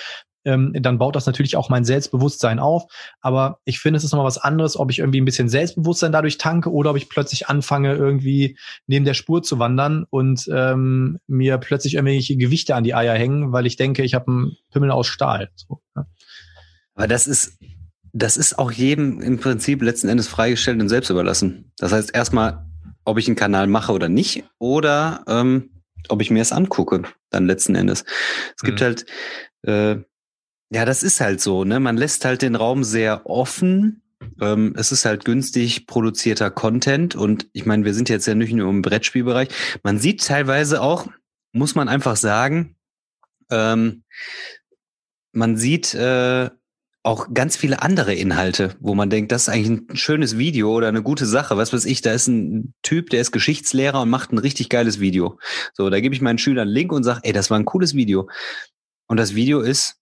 ähm, dann baut das natürlich auch mein Selbstbewusstsein auf. Aber ich finde, es ist nochmal was anderes, ob ich irgendwie ein bisschen Selbstbewusstsein dadurch tanke oder ob ich plötzlich anfange, irgendwie neben der Spur zu wandern und ähm, mir plötzlich irgendwelche Gewichte an die Eier hängen, weil ich denke, ich habe einen Pimmel aus Stahl. So, ja. Aber das ist, das ist auch jedem im Prinzip letzten Endes freigestellt und selbst überlassen. Das heißt erstmal, ob ich einen Kanal mache oder nicht, oder ähm, ob ich mir es angucke, dann letzten Endes. Es gibt mhm. halt äh, ja, das ist halt so, ne? Man lässt halt den Raum sehr offen. Ähm, es ist halt günstig produzierter Content und ich meine, wir sind jetzt ja nicht nur im Brettspielbereich. Man sieht teilweise auch, muss man einfach sagen, ähm, man sieht äh, auch ganz viele andere Inhalte, wo man denkt, das ist eigentlich ein schönes Video oder eine gute Sache. Was weiß ich, da ist ein Typ, der ist Geschichtslehrer und macht ein richtig geiles Video. So, da gebe ich meinen Schülern einen Link und sage, ey, das war ein cooles Video. Und das Video ist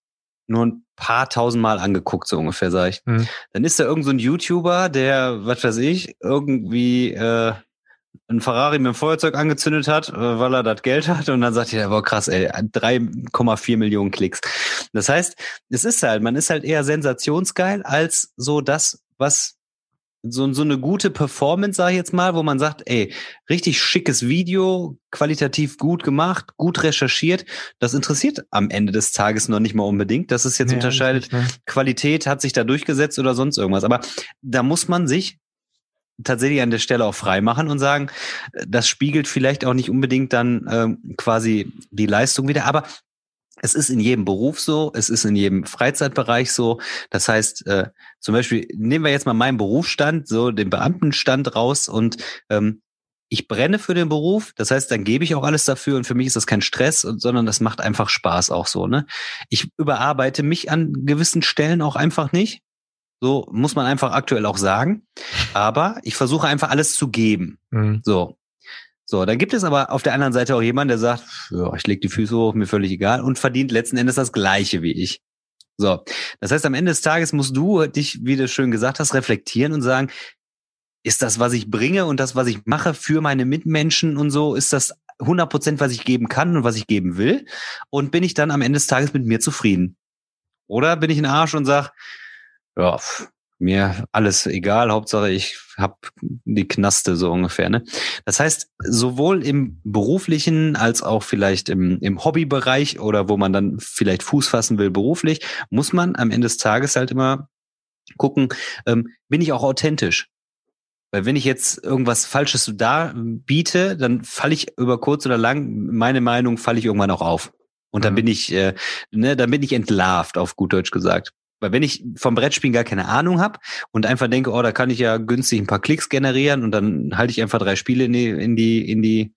nur ein paar tausendmal angeguckt, so ungefähr, sag ich. Mhm. Dann ist da irgend so ein YouTuber, der, was weiß ich, irgendwie äh, ein Ferrari mit dem Feuerzeug angezündet hat, äh, weil er das Geld hat und dann sagt er, boah krass, ey, 3,4 Millionen Klicks. Das heißt, es ist halt, man ist halt eher sensationsgeil als so das, was so, so eine gute Performance, sage ich jetzt mal, wo man sagt, ey, richtig schickes Video, qualitativ gut gemacht, gut recherchiert. Das interessiert am Ende des Tages noch nicht mal unbedingt, dass es jetzt nee, unterscheidet. Nicht, ne? Qualität hat sich da durchgesetzt oder sonst irgendwas. Aber da muss man sich tatsächlich an der Stelle auch frei machen und sagen, das spiegelt vielleicht auch nicht unbedingt dann ähm, quasi die Leistung wieder. Aber es ist in jedem Beruf so, es ist in jedem Freizeitbereich so. Das heißt, äh, zum Beispiel nehmen wir jetzt mal meinen Berufsstand, so den Beamtenstand raus und ähm, ich brenne für den Beruf. Das heißt, dann gebe ich auch alles dafür und für mich ist das kein Stress, sondern das macht einfach Spaß auch so. Ne? Ich überarbeite mich an gewissen Stellen auch einfach nicht. So muss man einfach aktuell auch sagen. Aber ich versuche einfach alles zu geben. Mhm. So. So, dann gibt es aber auf der anderen Seite auch jemanden, der sagt, ja, ich leg die Füße hoch, mir völlig egal und verdient letzten Endes das Gleiche wie ich. So, das heißt, am Ende des Tages musst du dich, wie du schön gesagt hast, reflektieren und sagen, ist das, was ich bringe und das, was ich mache für meine Mitmenschen und so, ist das 100 Prozent, was ich geben kann und was ich geben will? Und bin ich dann am Ende des Tages mit mir zufrieden? Oder bin ich ein Arsch und sag, ja, mir alles egal, Hauptsache ich habe die Knaste so ungefähr. Ne? Das heißt, sowohl im beruflichen als auch vielleicht im, im Hobbybereich oder wo man dann vielleicht Fuß fassen will beruflich, muss man am Ende des Tages halt immer gucken, ähm, bin ich auch authentisch? Weil wenn ich jetzt irgendwas Falsches da biete, dann falle ich über kurz oder lang, meine Meinung, falle ich irgendwann auch auf. Und dann mhm. bin ich, äh, ne, dann bin ich entlarvt, auf gut Deutsch gesagt. Weil wenn ich vom Brettspielen gar keine Ahnung habe und einfach denke, oh, da kann ich ja günstig ein paar Klicks generieren und dann halte ich einfach drei Spiele in die, in die, in die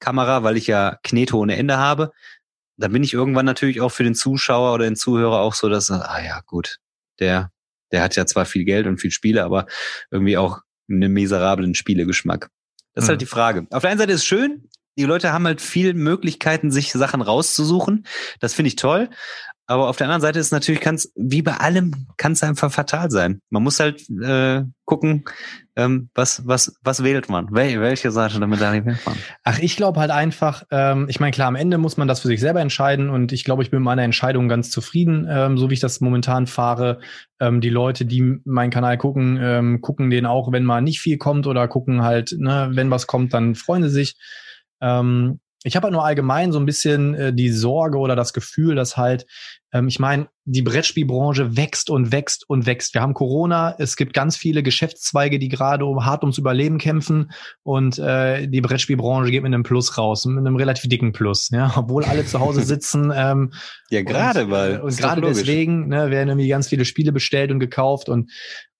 Kamera, weil ich ja Knete ohne Ende habe, da bin ich irgendwann natürlich auch für den Zuschauer oder den Zuhörer auch so, dass, ah ja, gut, der, der hat ja zwar viel Geld und viel Spiele, aber irgendwie auch einen miserablen Spielegeschmack. Das ist halt die Frage. Auf der einen Seite ist schön, die Leute haben halt viel Möglichkeiten, sich Sachen rauszusuchen. Das finde ich toll. Aber auf der anderen Seite ist natürlich, kann's, wie bei allem, kann es einfach fatal sein. Man muss halt äh, gucken, ähm, was, was, was wählt man? Wel welche Seite damit da wählt man? Ach, ich glaube halt einfach, ähm, ich meine, klar, am Ende muss man das für sich selber entscheiden und ich glaube, ich bin mit meiner Entscheidung ganz zufrieden, ähm, so wie ich das momentan fahre. Ähm, die Leute, die meinen Kanal gucken, ähm, gucken den auch, wenn mal nicht viel kommt oder gucken halt, ne, wenn was kommt, dann freuen sie sich. Ähm, ich habe halt nur allgemein so ein bisschen äh, die Sorge oder das Gefühl, dass halt, ähm, ich meine, die Brettspielbranche wächst und wächst und wächst. Wir haben Corona, es gibt ganz viele Geschäftszweige, die gerade um, hart ums Überleben kämpfen und äh, die Brettspielbranche geht mit einem Plus raus, mit einem relativ dicken Plus, ja, obwohl alle zu Hause sitzen. Ähm, ja, gerade weil. Äh, und gerade deswegen ne, werden irgendwie ganz viele Spiele bestellt und gekauft und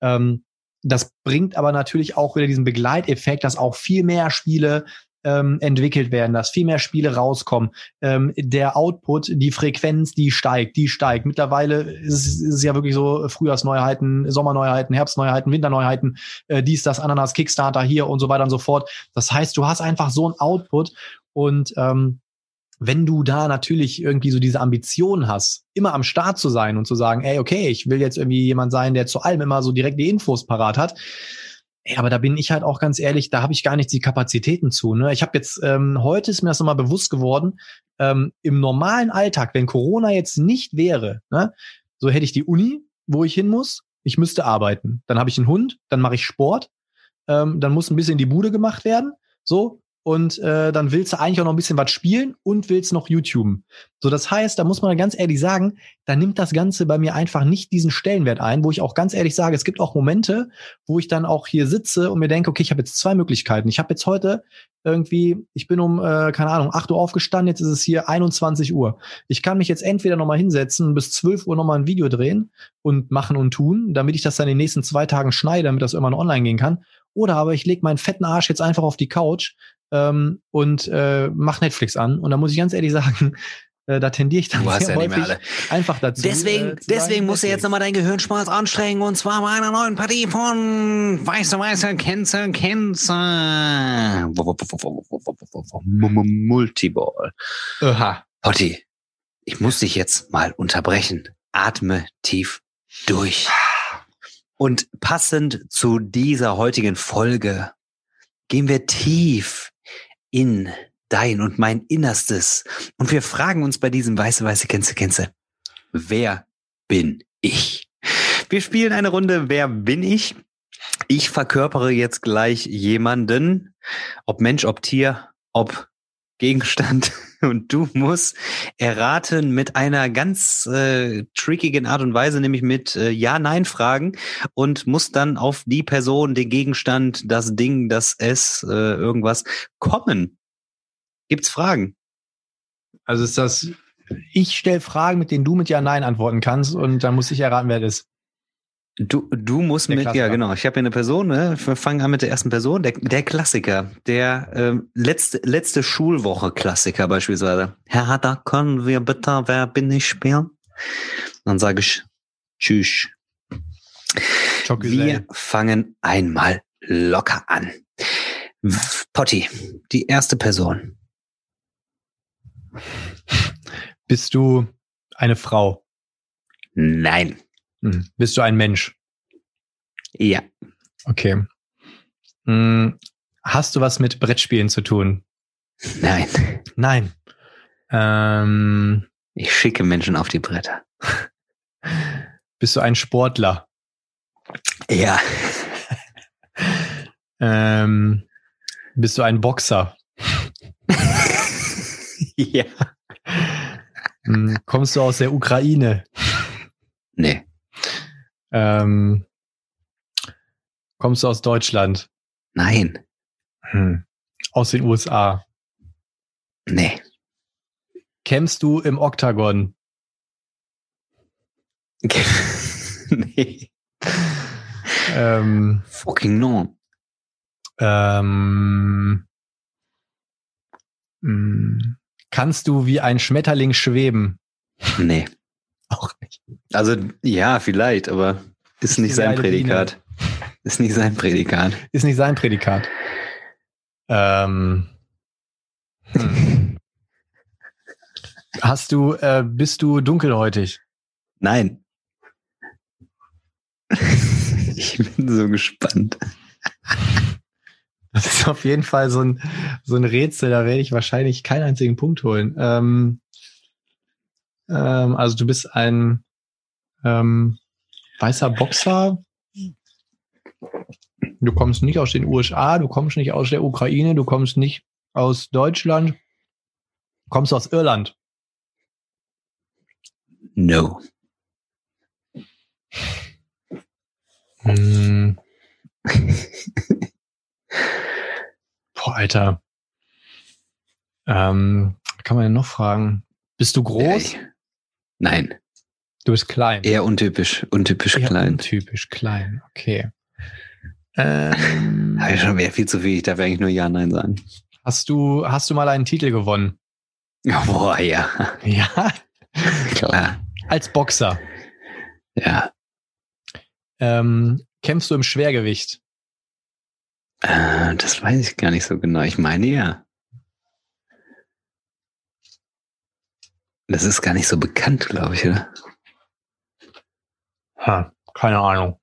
ähm, das bringt aber natürlich auch wieder diesen Begleiteffekt, dass auch viel mehr Spiele ähm, entwickelt werden, dass viel mehr Spiele rauskommen. Ähm, der Output, die Frequenz, die steigt, die steigt. Mittlerweile ist es, ist es ja wirklich so Frühjahrsneuheiten, Sommerneuheiten, Herbstneuheiten, Winterneuheiten, äh, dies, das, Ananas, Kickstarter hier und so weiter und so fort. Das heißt, du hast einfach so ein Output und ähm, wenn du da natürlich irgendwie so diese Ambition hast, immer am Start zu sein und zu sagen, ey, okay, ich will jetzt irgendwie jemand sein, der zu allem immer so direkt die Infos parat hat, Ey, aber da bin ich halt auch ganz ehrlich, da habe ich gar nicht die Kapazitäten zu. Ne? Ich habe jetzt, ähm, heute ist mir das nochmal bewusst geworden, ähm, im normalen Alltag, wenn Corona jetzt nicht wäre, ne, so hätte ich die Uni, wo ich hin muss, ich müsste arbeiten. Dann habe ich einen Hund, dann mache ich Sport, ähm, dann muss ein bisschen die Bude gemacht werden. So, und äh, dann willst du eigentlich auch noch ein bisschen was spielen und willst noch YouTube. So, das heißt, da muss man ganz ehrlich sagen, da nimmt das Ganze bei mir einfach nicht diesen Stellenwert ein, wo ich auch ganz ehrlich sage, es gibt auch Momente, wo ich dann auch hier sitze und mir denke, okay, ich habe jetzt zwei Möglichkeiten. Ich habe jetzt heute irgendwie, ich bin um, äh, keine Ahnung, 8 Uhr aufgestanden, jetzt ist es hier 21 Uhr. Ich kann mich jetzt entweder nochmal hinsetzen bis 12 Uhr nochmal ein Video drehen und machen und tun, damit ich das dann in den nächsten zwei Tagen schneide, damit das irgendwann online gehen kann. Oder aber ich lege meinen fetten Arsch jetzt einfach auf die Couch, ähm, und äh, mach Netflix an. Und da muss ich ganz ehrlich sagen, äh, da tendiere ich dann du sehr ja häufig einfach dazu. Deswegen, äh, deswegen musst du jetzt nochmal dein Gehirnspaß anstrengen und zwar bei einer neuen Partie von Weiße, Weiße, Känze, Känze. Multiball. Aha. Potti, ich muss dich jetzt mal unterbrechen. Atme tief durch. Und passend zu dieser heutigen Folge gehen wir tief in dein und mein Innerstes. Und wir fragen uns bei diesem Weiße, Weiße, Kennze, Kennze, wer bin ich? Wir spielen eine Runde Wer bin ich? Ich verkörpere jetzt gleich jemanden, ob Mensch, ob Tier, ob Gegenstand und du musst erraten mit einer ganz äh, trickigen Art und Weise, nämlich mit äh, Ja-Nein-Fragen und musst dann auf die Person, den Gegenstand, das Ding, das es, äh, irgendwas kommen. Gibt's Fragen? Also ist das, ich stelle Fragen, mit denen du mit Ja-Nein antworten kannst und dann muss ich erraten, wer das ist. Du, du musst der mit, Klassiker. ja genau. Ich habe hier eine Person, ne? wir fangen an mit der ersten Person, der, der Klassiker, der ähm, letzte, letzte Schulwoche-Klassiker beispielsweise. Herr Hatter, können wir bitte Wer bin ich spielen? Dann sage ich Tschüss. Wir fangen einmal locker an. Potti, die erste Person. Bist du eine Frau? Nein. Hm. Bist du ein Mensch? Ja. Okay. Hm. Hast du was mit Brettspielen zu tun? Nein. Nein. Ähm, ich schicke Menschen auf die Bretter. Bist du ein Sportler? Ja. ähm, bist du ein Boxer? ja. Hm, kommst du aus der Ukraine? Nee. Ähm, kommst du aus Deutschland? Nein. Hm. Aus den USA? Nee. Kämpfst du im Oktagon? nee. Ähm, Fucking no. Ähm, hm. Kannst du wie ein Schmetterling schweben? Nee. Auch nicht. Also ja, vielleicht, aber ist nicht sein Prädikat. Ist nicht sein Prädikat. Ist nicht sein Prädikat. Ähm. Hm. Hast du, äh, bist du dunkelhäutig? Nein. Ich bin so gespannt. Das ist auf jeden Fall so ein, so ein Rätsel, da werde ich wahrscheinlich keinen einzigen Punkt holen. Ähm, ähm, also du bist ein ähm, weißer Boxer. Du kommst nicht aus den USA, du kommst nicht aus der Ukraine, du kommst nicht aus Deutschland, du kommst aus Irland. No. Hm. Boah, Alter. Ähm, kann man denn noch fragen? Bist du groß? Ey. Nein, Du bist klein. eher untypisch, untypisch Eher klein. Untypisch klein, okay. Ähm, Habe ich schon wieder viel zu viel. Ich darf eigentlich nur Ja, Nein sagen. hast du, hast du mal einen Titel gewonnen? Boah, ja, Ja. klar. Als Boxer. Ja. Ähm, kämpfst du im Schwergewicht? Äh, das weiß ich gar nicht so genau. Ich meine ja. Das ist gar nicht so bekannt, glaube ich, oder? Ha, keine Ahnung.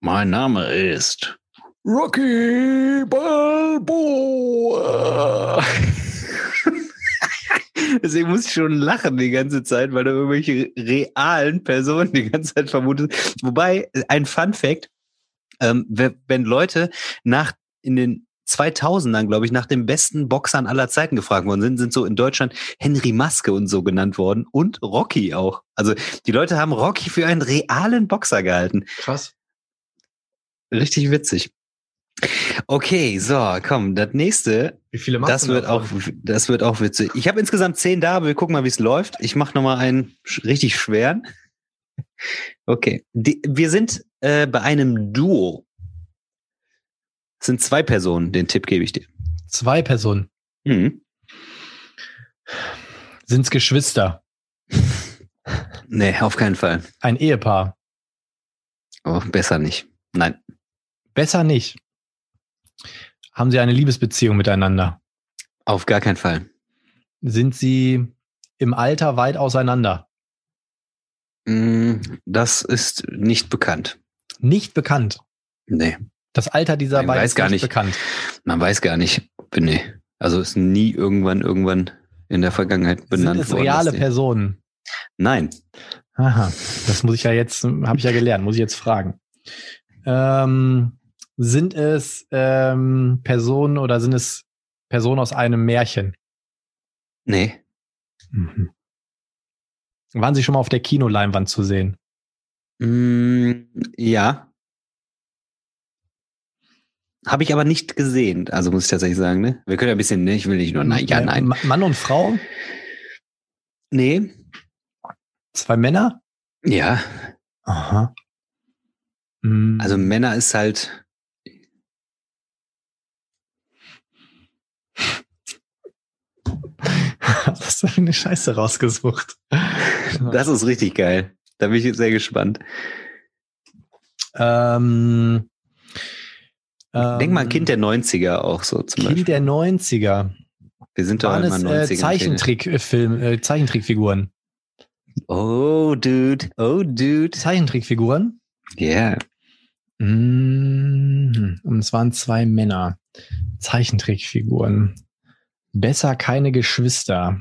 Mein Name ist Rocky Balboa. Deswegen muss ich schon lachen die ganze Zeit, weil du irgendwelche realen Personen die ganze Zeit vermutest. Wobei, ein Fun Fact, ähm, we- wenn Leute nach in den 2000ern, glaube ich, nach den besten Boxern aller Zeiten gefragt worden sind, sind so in Deutschland Henry Maske und so genannt worden und Rocky auch. Also die Leute haben Rocky für einen realen Boxer gehalten. Krass. Richtig witzig. Okay, so, komm, das nächste Wie viele machst das wird auch, das wird auch witzig. Ich habe insgesamt zehn da, aber wir gucken mal, wie es läuft. Ich mache noch mal einen richtig schweren. Okay, Die, wir sind äh, bei einem Duo. Es sind zwei Personen. Den Tipp gebe ich dir. Zwei Personen. Mhm. Sind's Geschwister? Nee, auf keinen Fall. Ein Ehepaar? Oh, besser nicht. Nein, Besser nicht. Haben sie eine Liebesbeziehung miteinander? auf gar keinen Fall. Sind sie im Alter weit auseinander? Mm, Das ist nicht bekannt. Nicht bekannt. Nee, Das Alter dieser Man beiden weiß ist gar nicht nicht. bekannt. man weiß gar nicht. Nee. Also ist nie irgendwann, irgendwann in der Vergangenheit benannt Sind es worden. reale Personen? Nein. Aha, das muss ich ja jetzt, habe ich ja gelernt, muss ich jetzt fragen. Ähm, sind es ähm, Personen oder sind es Personen aus einem Märchen? Nee. Mhm. Waren sie schon mal auf der Kinoleinwand zu sehen? Mm, ja. Habe ich aber nicht gesehen. Also muss ich tatsächlich sagen, ne? Wir können ja ein bisschen, ne? Ich will nicht nur, nein, ja, nein. Ma- Mann und Frau? Nee. Zwei Männer? Ja. Aha. Mhm. Also Männer ist halt, Was hast du für eine Scheiße rausgesucht? das ist richtig geil. Da bin ich jetzt sehr gespannt. Ähm, Denk mal, ähm, Kind der 90er auch so zum Kind der 90er. Beispiel. Wir sind doch immer es 90er. äh, Zeichentrickfilm, äh, Zeichentrickfiguren? Oh, dude. Oh, dude. Zeichentrickfiguren? Ja. Mhm. Und es waren zwei Männer. Zeichentrickfiguren. Besser keine Geschwister.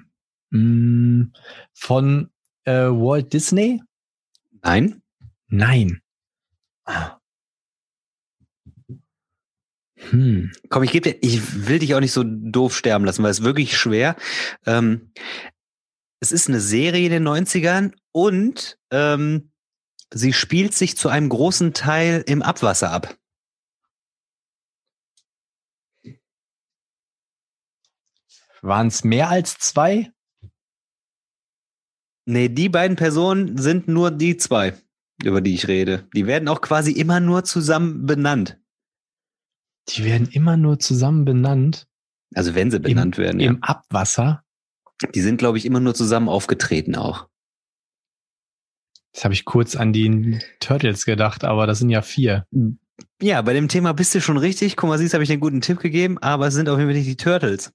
Mhm. Von äh, Walt Disney? Nein? Nein. Ah. Hm. Komm, ich gebe dir, ich will dich auch nicht so doof sterben lassen, weil es wirklich schwer. Ähm, es ist eine Serie in den 90ern und ähm, sie spielt sich zu einem großen Teil im Abwasser ab. Waren es mehr als zwei? Nee, die beiden Personen sind nur die zwei, über die ich rede. Die werden auch quasi immer nur zusammen benannt. Die werden immer nur zusammen benannt. Also wenn sie benannt Im, werden, ja. Im Abwasser? Die sind, glaube ich, immer nur zusammen aufgetreten auch. Das habe ich kurz an die Turtles gedacht, aber das sind ja vier. Ja, bei dem Thema bist du schon richtig. Guck mal, siehst, habe ich einen guten Tipp gegeben, aber es sind auf jeden Fall nicht die Turtles.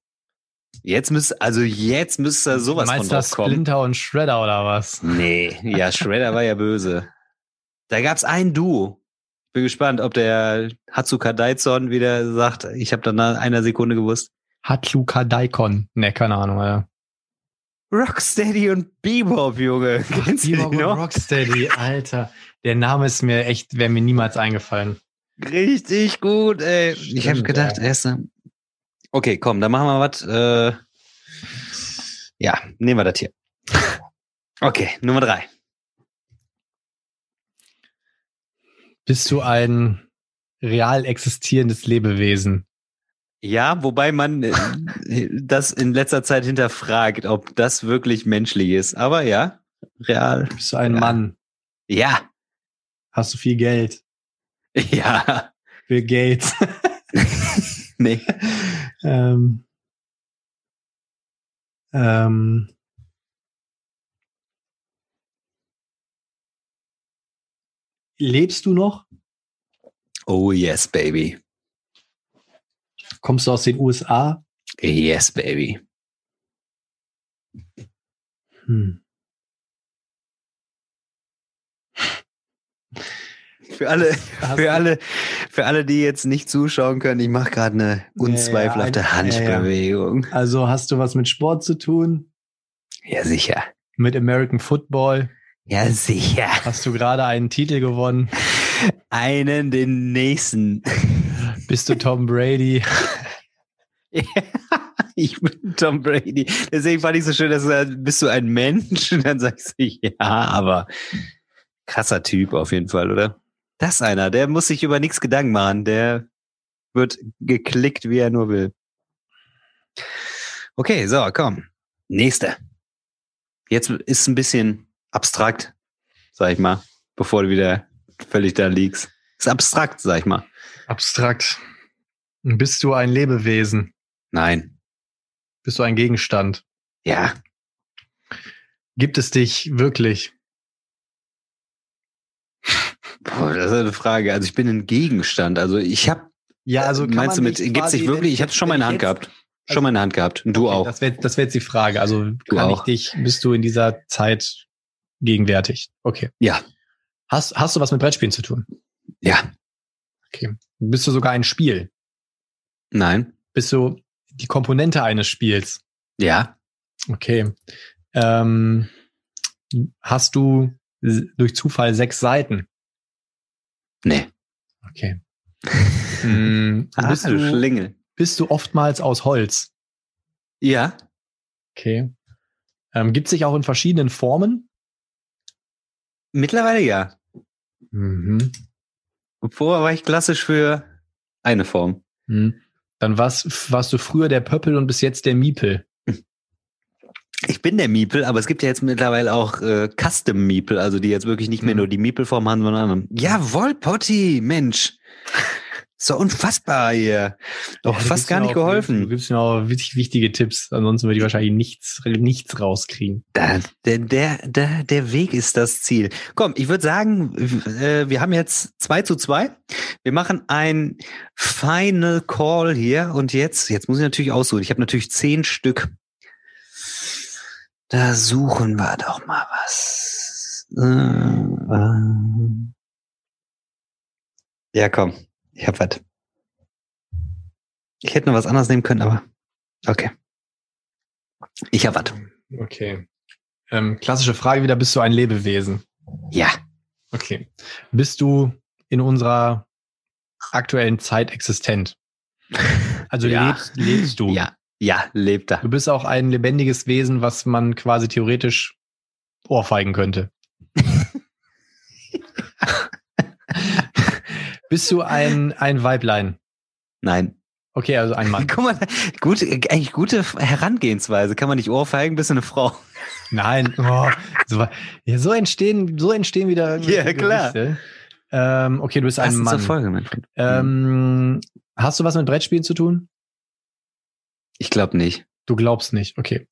Jetzt müsst, also jetzt müsste sowas Meinst von du das drauf kommen. Splinter und Shredder oder was? Nee, ja, Shredder war ja böse. Da gab's ein Duo. Bin gespannt, ob der Hatsuka Daidson wieder sagt, ich habe dann nach einer Sekunde gewusst. Hatsuka Daikon. Ne, keine Ahnung, ja. Rocksteady und Bebop, Junge. Kennst du Bebop und noch? Rocksteady, Alter. Der Name ist mir echt, wäre mir niemals eingefallen. Richtig gut, ey. ich habe Stimmt, gedacht, ja. erst. Okay, komm, dann machen wir was. Äh, ja, nehmen wir das hier. Okay, Nummer drei. Bist du ein real existierendes Lebewesen? Ja, wobei man äh, das in letzter Zeit hinterfragt, ob das wirklich menschlich ist. Aber ja, real. Bist du ein Ja. Mann? Ja, Hast du viel Geld? ja. Bill Gates. Nee. ähm, ähm, lebst du noch? Oh yes, baby. Kommst du aus den USA? Yes, baby. Hm. Für alle, für alle, für alle, die jetzt nicht zuschauen können, ich mache gerade eine unzweifelhafte Ja, Handbewegung. Also hast du was mit Sport zu tun? Ja, sicher. Mit American Football? Ja, sicher. Hast du gerade einen Titel gewonnen? Einen den nächsten. Bist du Tom Brady? ich bin Tom Brady. Deswegen fand ich so schön, dass du sagst, bist du ein Mensch? Und dann sagst du, ja, aber krasser Typ auf jeden Fall, oder? Das ist einer, der muss sich über nichts Gedanken machen. Der wird geklickt, wie er nur will. Okay, so, komm. Nächste. Jetzt ist ein bisschen abstrakt, sag ich mal, bevor du wieder völlig da liegst. Ist abstrakt, sag ich mal. Abstrakt. Bist du ein Lebewesen? Nein. Bist du ein Gegenstand? Ja. Gibt es dich wirklich? Boah, das ist eine Frage. Also ich bin ein Gegenstand. Also ich habe. Ja, also meinst du mit? Gibt's dich wirklich? Ich habe schon mal in der Hand gehabt. Schon mal in der Hand gehabt. Und du Okay, auch. Das wäre das wär jetzt die Frage. Also Du kann auch. ich dich, bist du in dieser Zeit gegenwärtig? Okay. Ja. Hast, hast du was mit Brettspielen zu tun? Ja. Okay. Bist du sogar ein Spiel? Nein. Bist du die Komponente eines Spiels? Ja. Okay. Ähm, hast du durch Zufall sechs Seiten? Nee. Okay. Hm, Ah, bist, du du, Schlingel. bist du oftmals aus Holz? Ja. Okay. Ähm, Gibt sich auch in verschiedenen Formen? Mittlerweile ja. Mhm. Vorher war ich klassisch für eine Form. Hm. Dann warst, warst du früher der Pöppel und bis jetzt der Miepel. Ich bin der Miepel, aber es gibt ja jetzt mittlerweile auch äh, Custom Miepel, also die jetzt wirklich nicht mehr Mhm. nur die Miepelform haben, sondern Jawohl, Potti, Mensch. So unfassbar hier. Doch Ja, fast gar nicht auch- Du geholfen. gibst mir auch wichtig, wichtige Tipps. Ansonsten würde ich wahrscheinlich nichts, nichts rauskriegen. Da, der, der, der, der Weg ist das Ziel. Komm, ich würde sagen, äh, wir haben jetzt zwei zu zwei. Wir machen ein Final Call hier und jetzt, jetzt muss ich natürlich aussuchen. Ich habe natürlich zehn Stück. Da suchen wir doch mal was. Äh, äh. Ja, komm, ich hab was. Ich hätte noch was anderes nehmen können, aber okay. Ich hab was. Okay. Ähm, klassische Frage wieder, bist du ein Lebewesen? Ja. Okay. Bist du in unserer aktuellen Zeit existent? Also Ja. lebst, lebst du? Ja, ja, lebt er. Du bist auch ein lebendiges Wesen, was man quasi theoretisch ohrfeigen könnte. bist du ein, ein Weiblein? Nein. Okay, also ein Mann. Guck mal, gut, eigentlich gute Herangehensweise. Kann man nicht ohrfeigen, bist du eine Frau. Nein, oh, so, ja, so entstehen, so entstehen wieder Ja, klar. Ähm, okay, du bist ein zur Mann. Folge, mein Freund. Ähm, hast du was mit Brettspielen zu tun? Ich glaube nicht. Du glaubst nicht, okay.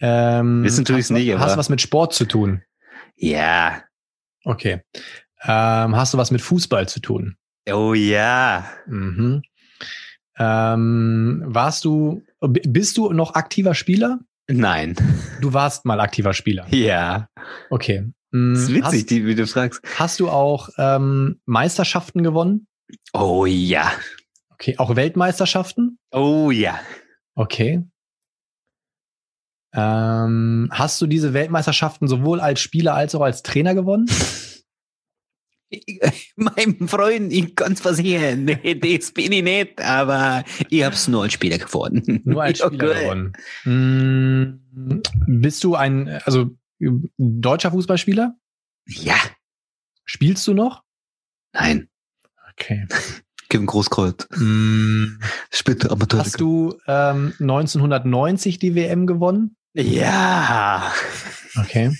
Ähm, Wissen tue hast du- nicht, aber- Hast du was mit Sport zu tun? Ja. Okay. Ähm, hast du was mit Fußball zu tun? Oh ja. Mhm. Ähm, warst du, bist du noch aktiver Spieler? Nein. Du warst mal aktiver Spieler. Ja. Okay. Mm, Das ist witzig, Hast, die, wie du fragst. hast du auch ähm, Meisterschaften gewonnen? Oh ja. Okay, auch Weltmeisterschaften? Oh ja. Okay. Ähm, hast du diese Weltmeisterschaften sowohl als Spieler als auch als Trainer gewonnen? Mein Freund, ich kann's versichern. Nee, das bin ich nicht, aber ich hab's nur als Spieler geworden. Nur als Spieler Okay. gewonnen. Mm, bist du ein, also deutscher Fußballspieler? Ja. Spielst du noch? Nein. Okay. Kevin Großkreuz. Mm, Spielt Amateur. hast du ähm, 1990 die WM gewonnen? Ja. Okay.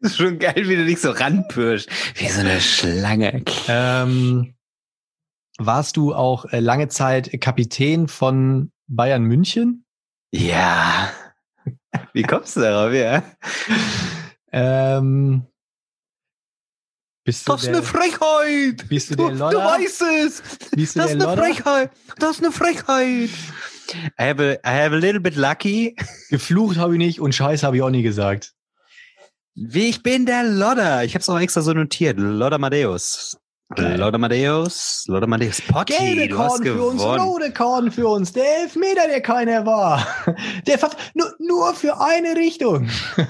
Das ist schon geil, wie du dich so ranpirschst. Wie so eine Schlange. Ähm, warst du auch äh, lange Zeit Kapitän von Bayern München? Ja. Wie kommst du darauf, ja? Ähm, bist du Das ist eine Frechheit. bist du Du, der du Lodder? weißt es. Bist du Das ist eine? Frechheit. Das ist eine Frechheit. I have a, I have a little bit lucky. Geflucht habe ich nicht und Scheiß habe ich auch nie gesagt. Wie ich bin der Lodder. Ich habe es auch extra so notiert. Lodder Madeus. Lodder Madeus. Lodder Madeus. Potti, Gelbe Korn für uns, rote Korn für uns. Der Elfmeter, der keiner war. Der Ver nur, nur für eine Richtung.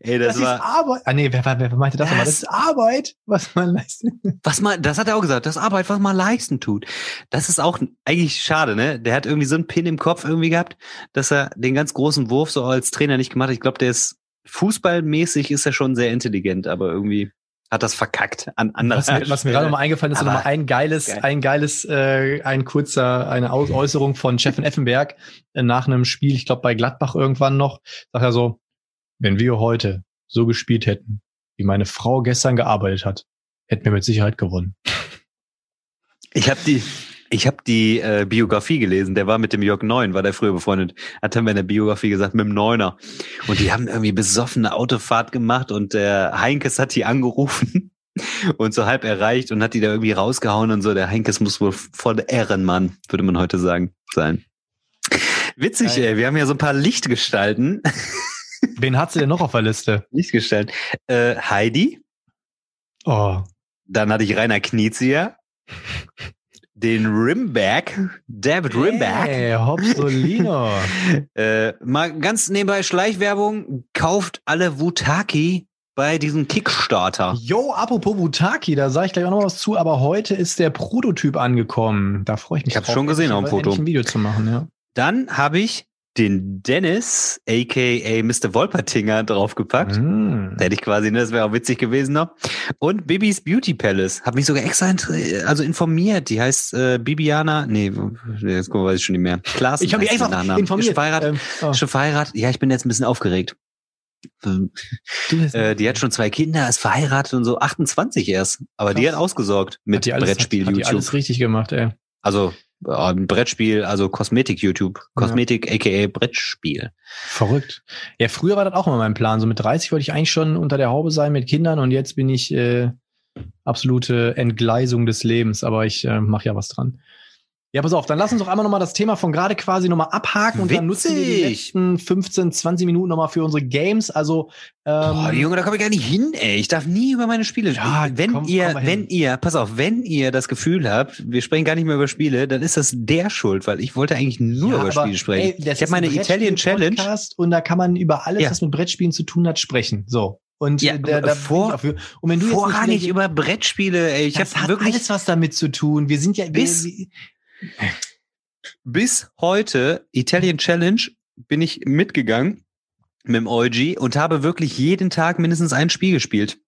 Ey, Das, das, war, ist Arbeit. Ah nee, wer, wer, wer meinte das? Das- nochmal? das ist Arbeit, was man leistet. was man, das hat er auch gesagt, das Arbeit, was man leisten tut. Das ist auch eigentlich schade, ne? Der hat irgendwie so einen Pin im Kopf irgendwie gehabt, dass er den ganz großen Wurf so als Trainer nicht gemacht hat. Ich glaube, der ist fußballmäßig ist er schon sehr intelligent, aber irgendwie hat das verkackt an anderer Was mir, was mir gerade nochmal eingefallen ist, nochmal ein geiles, Geil. ein geiles, äh, ein kurzer, eine Aus Äußerung von Steffen Effenberg äh, nach einem Spiel, ich glaube bei Gladbach irgendwann noch, sagt er so, wenn wir heute so gespielt hätten, wie meine Frau gestern gearbeitet hat, hätten wir mit Sicherheit gewonnen. Ich habe die, ich habe die äh, Biografie gelesen. Der war mit dem Jörg Neun, war der früher befreundet. Hat er mir in der Biografie gesagt mit dem Neuner. Und die haben irgendwie besoffene Autofahrt gemacht und der Heinkes hat die angerufen und so halb erreicht und hat die da irgendwie rausgehauen und so. Der Heinkes muss wohl voll Ehrenmann, würde man heute sagen, sein. Witzig, ey. Wir haben ja so ein paar Lichtgestalten. Wen hat sie denn noch auf der Liste? Lichtgestalten. Äh, Heidi. Oh, Dann hatte ich Rainer Knizia. Den Rimback, David Rimback. Hey, Hopsolino. Äh, mal ganz nebenbei Schleichwerbung, kauft alle Wutaki bei diesem Kickstarter. Yo, apropos Wutaki, da sage ich gleich auch noch was zu, aber heute ist der Prototyp angekommen. Da freue ich mich Ich drauf, schon gesehen auf dem Foto. ein Video zu machen, ja. Dann habe ich den Dennis, aka Mr. Wolpertinger, draufgepackt. Mm. Hätte ich quasi, ne, das wäre auch witzig gewesen noch. Und Bibis Beauty Palace. Hab mich sogar extra also informiert. Die heißt äh, Bibiana. Nee, jetzt weiß ich schon nicht mehr. Klaas. Ich habe mich einfach informiert. Ist verheiratet. Ähm, oh, schon verheiratet. Ja, ich bin jetzt ein bisschen aufgeregt. Ähm, Äh, die hat schon zwei Kinder, ist verheiratet und so 28 erst. Aber die Krass. hat ausgesorgt mit hat die alles, Brettspiel hat, hat die YouTube. alles richtig gemacht, ey. Also äh, Brettspiel, also Kosmetik YouTube. Kosmetik aka Brettspiel. Verrückt. Ja, früher war das auch immer mein Plan. So mit 30 wollte ich eigentlich schon unter der Haube sein mit Kindern und jetzt bin ich äh, absolute Entgleisung des Lebens, aber ich äh, mache ja was dran. Ja, pass auf, dann lass uns doch einmal nochmal das Thema von gerade quasi nochmal abhaken und dann nutzen wir die Witzig. letzten 15, 20 Minuten nochmal für unsere Games. Also, ähm, Boah, Junge, da komme ich gar nicht hin, ey. Ich darf nie über meine Spiele Ja, sprechen. Wenn komm, ihr, komm wenn ihr, pass auf, wenn ihr das Gefühl habt, wir sprechen gar nicht mehr über Spiele, dann ist das der Schuld, weil ich wollte eigentlich nur ja, über aber, Spiele sprechen. ey, das ich habe meine ein Italian Challenge. Und da kann man über alles, Ja. was mit Brettspielen zu tun hat, sprechen. So. Und Ja, äh, da, da vor-. Und wenn du jetzt nicht Vorrangig über Brettspiele, ey. Ich habe wirklich alles was damit zu tun. Wir sind ja Bis- wir, bis heute Italian Challenge bin ich mitgegangen mit dem OG und habe wirklich jeden Tag mindestens ein Spiel gespielt.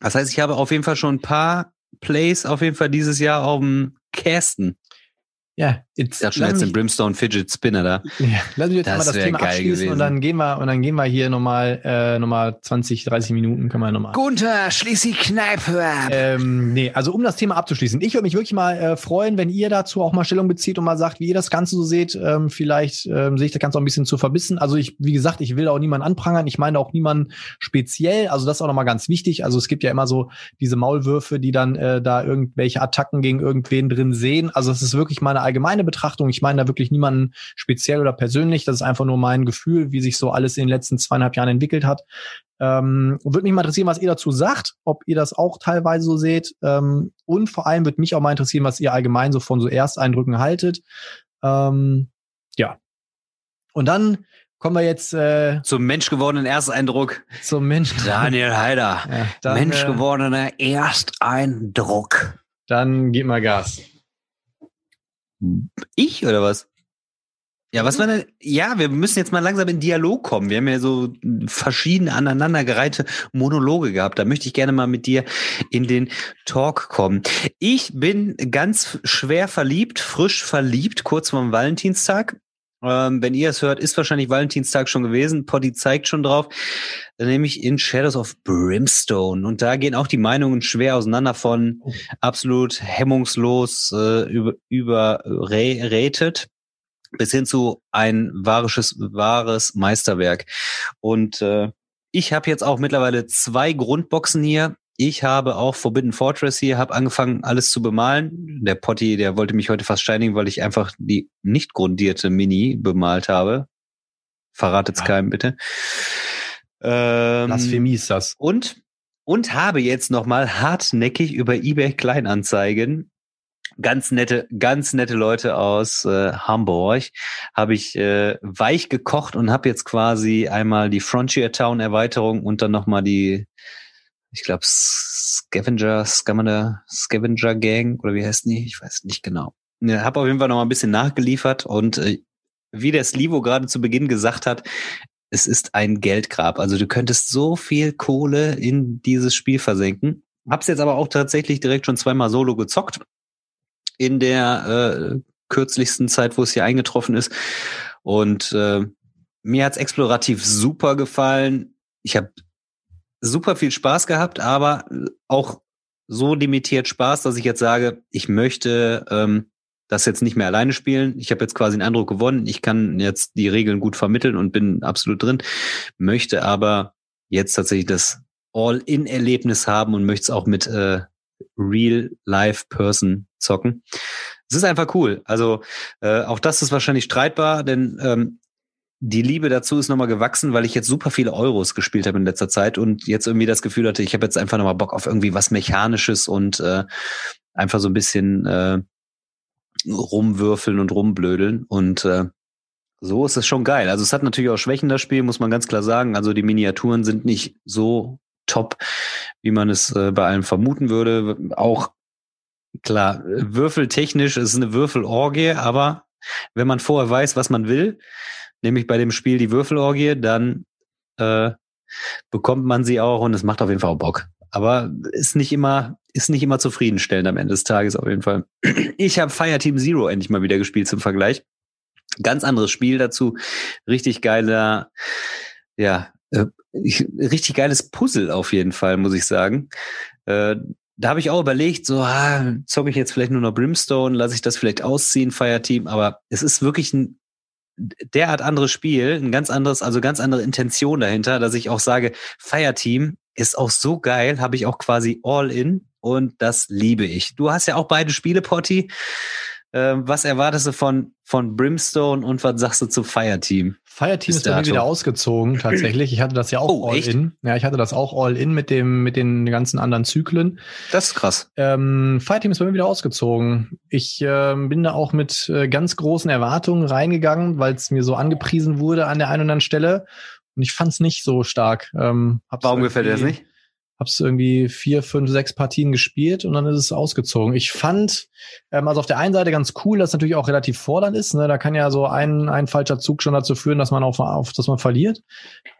Das heißt, ich habe auf jeden Fall schon ein paar Plays auf jeden Fall dieses Jahr auf dem Kästen. Ja, jetzt, Da schon jetzt den Brimstone Fidget Spinner da. Ja, lass mich jetzt Das mal das Thema abschließen gewesen. und dann gehen wir und dann gehen wir hier nochmal äh, nochmal 20, 30 Minuten können wir nochmal. Gunther, schließ die Kneipe ab. Ähm, nee, also um das Thema abzuschließen, ich würde mich wirklich mal äh, freuen, wenn ihr dazu auch mal Stellung bezieht und mal sagt, wie ihr das Ganze so seht. Ähm, vielleicht ähm, sehe ich das Ganze auch ein bisschen zu verbissen. Also ich, wie gesagt, ich will auch niemanden anprangern. Ich meine auch niemanden speziell. Also das ist auch nochmal ganz wichtig. Also es gibt ja immer so diese Maulwürfe, die dann äh, da irgendwelche Attacken gegen irgendwen drin sehen. Also es ist wirklich mal eine allgemeine Betrachtung. Ich meine da wirklich niemanden speziell oder persönlich. Das ist einfach nur mein Gefühl, wie sich so alles in den letzten zweieinhalb Jahren entwickelt hat. Ähm, würde mich mal interessieren, was ihr dazu sagt, ob ihr das auch teilweise so seht. Ähm, und vor allem würde mich auch mal interessieren, was ihr allgemein so von so Ersteindrücken haltet. Ähm, ja. Und dann kommen wir jetzt äh, Zum menschgewordenen Ersteindruck. zum Menschen. Daniel Heider. Ja, dann, äh, Menschgewordener Ersteindruck. dann geht mal Gas. Ich oder was? Ja, was war denn? Ja, wir müssen jetzt mal langsam in Dialog kommen. Wir haben ja so verschiedene aneinandergereihte Monologe gehabt. Da möchte ich gerne mal mit dir in den Talk kommen. Ich bin ganz schwer verliebt, frisch verliebt, kurz vorm Valentinstag. Ähm, wenn ihr es hört, ist wahrscheinlich Valentinstag schon gewesen. Potti zeigt schon drauf. Nämlich in Shadows of Brimstone. Und da gehen auch die Meinungen schwer auseinander von absolut hemmungslos äh, über, überrated bis hin zu ein wahres, wahres Meisterwerk. Und äh, ich habe jetzt auch mittlerweile zwei Grundboxen hier. Ich habe auch Forbidden Fortress hier, habe angefangen, alles zu bemalen. Der Potti, der wollte mich heute fast steinigen, weil ich einfach die nicht grundierte Mini bemalt habe. Verratet's Ja. keinem, bitte. Ähm, Blasphemie ist das. und und habe jetzt noch mal hartnäckig über eBay Kleinanzeigen ganz nette ganz nette Leute aus äh, Hamburg habe ich äh, weich gekocht und habe jetzt quasi einmal die Frontier Town Erweiterung und dann noch mal die ich glaube Scavenger Scavenger Scavenger Gang oder wie heißt die ich weiß nicht genau ja, habe auf jeden Fall noch mal ein bisschen nachgeliefert und äh, wie der Slivo gerade zu Beginn gesagt hat es ist ein Geldgrab. Also du könntest so viel Kohle in dieses Spiel versenken. Hab's jetzt aber auch tatsächlich direkt schon zweimal solo gezockt. In der äh, kürzlichsten Zeit, wo es hier eingetroffen ist. Und äh, mir hat's explorativ super gefallen. Ich habe super viel Spaß gehabt, aber auch so limitiert Spaß, dass ich jetzt sage, ich möchte ähm, das jetzt nicht mehr alleine spielen. Ich habe jetzt quasi einen Eindruck gewonnen. Ich kann jetzt die Regeln gut vermitteln und bin absolut drin, möchte aber jetzt tatsächlich das All-in-Erlebnis haben und möchte es auch mit äh, Real-Life-Person zocken. Es ist einfach cool. Also äh, auch das ist wahrscheinlich streitbar, denn ähm, die Liebe dazu ist nochmal gewachsen, weil ich jetzt super viele Euros gespielt habe in letzter Zeit und jetzt irgendwie das Gefühl hatte, ich habe jetzt einfach nochmal Bock auf irgendwie was Mechanisches und äh, einfach so ein bisschen äh, rumwürfeln und rumblödeln. Und äh, so ist es schon geil. Also es hat natürlich auch Schwächen, das Spiel, muss man ganz klar sagen. Also die Miniaturen sind nicht so top, wie man es äh, bei allem vermuten würde. Auch klar, würfeltechnisch ist es eine Würfelorgie, aber wenn man vorher weiß, was man will, nämlich bei dem Spiel die Würfelorgie, dann äh, bekommt man sie auch und es macht auf jeden Fall auch Bock. Aber ist nicht immer, ist nicht immer zufriedenstellend am Ende des Tages auf jeden Fall. Ich habe Fireteam Zero endlich mal wieder gespielt zum Vergleich. Ganz anderes Spiel dazu. Richtig geiler, ja, äh, ich, richtig geiles Puzzle auf jeden Fall, muss ich sagen. Äh, da habe ich auch überlegt, so, ah, zocke ich jetzt vielleicht nur noch Brimstone, lasse ich das vielleicht ausziehen, Fireteam, aber es ist wirklich ein derart anderes Spiel, ein ganz anderes, also ganz andere Intention dahinter, dass ich auch sage, Fireteam ist auch so geil, habe ich auch quasi all in und das liebe ich. Du hast ja auch beide Spiele, Potti. Ähm, was erwartest du von, von Brimstone und was sagst du zu Fireteam? Fireteam ist bei mir wieder ausgezogen, tatsächlich. Ich hatte das ja auch Oh, all echt? in. Ja, ich hatte das auch all in mit dem, mit den ganzen anderen Zyklen. Das ist krass. Ähm, Fireteam ist bei mir wieder ausgezogen. Ich ähm, bin da auch mit äh, ganz großen Erwartungen reingegangen, weil es mir so angepriesen wurde an der einen oder anderen Stelle. Und ich fand es nicht so stark. Ähm, Warum gefällt dir das nicht? Hab's irgendwie vier, fünf, sechs Partien gespielt und dann ist es ausgezogen. Ich fand, ähm, also auf der einen Seite ganz cool, dass natürlich auch relativ fordernd ist. Ne? Da kann ja so ein, ein falscher Zug schon dazu führen, dass man auf, auf dass man verliert.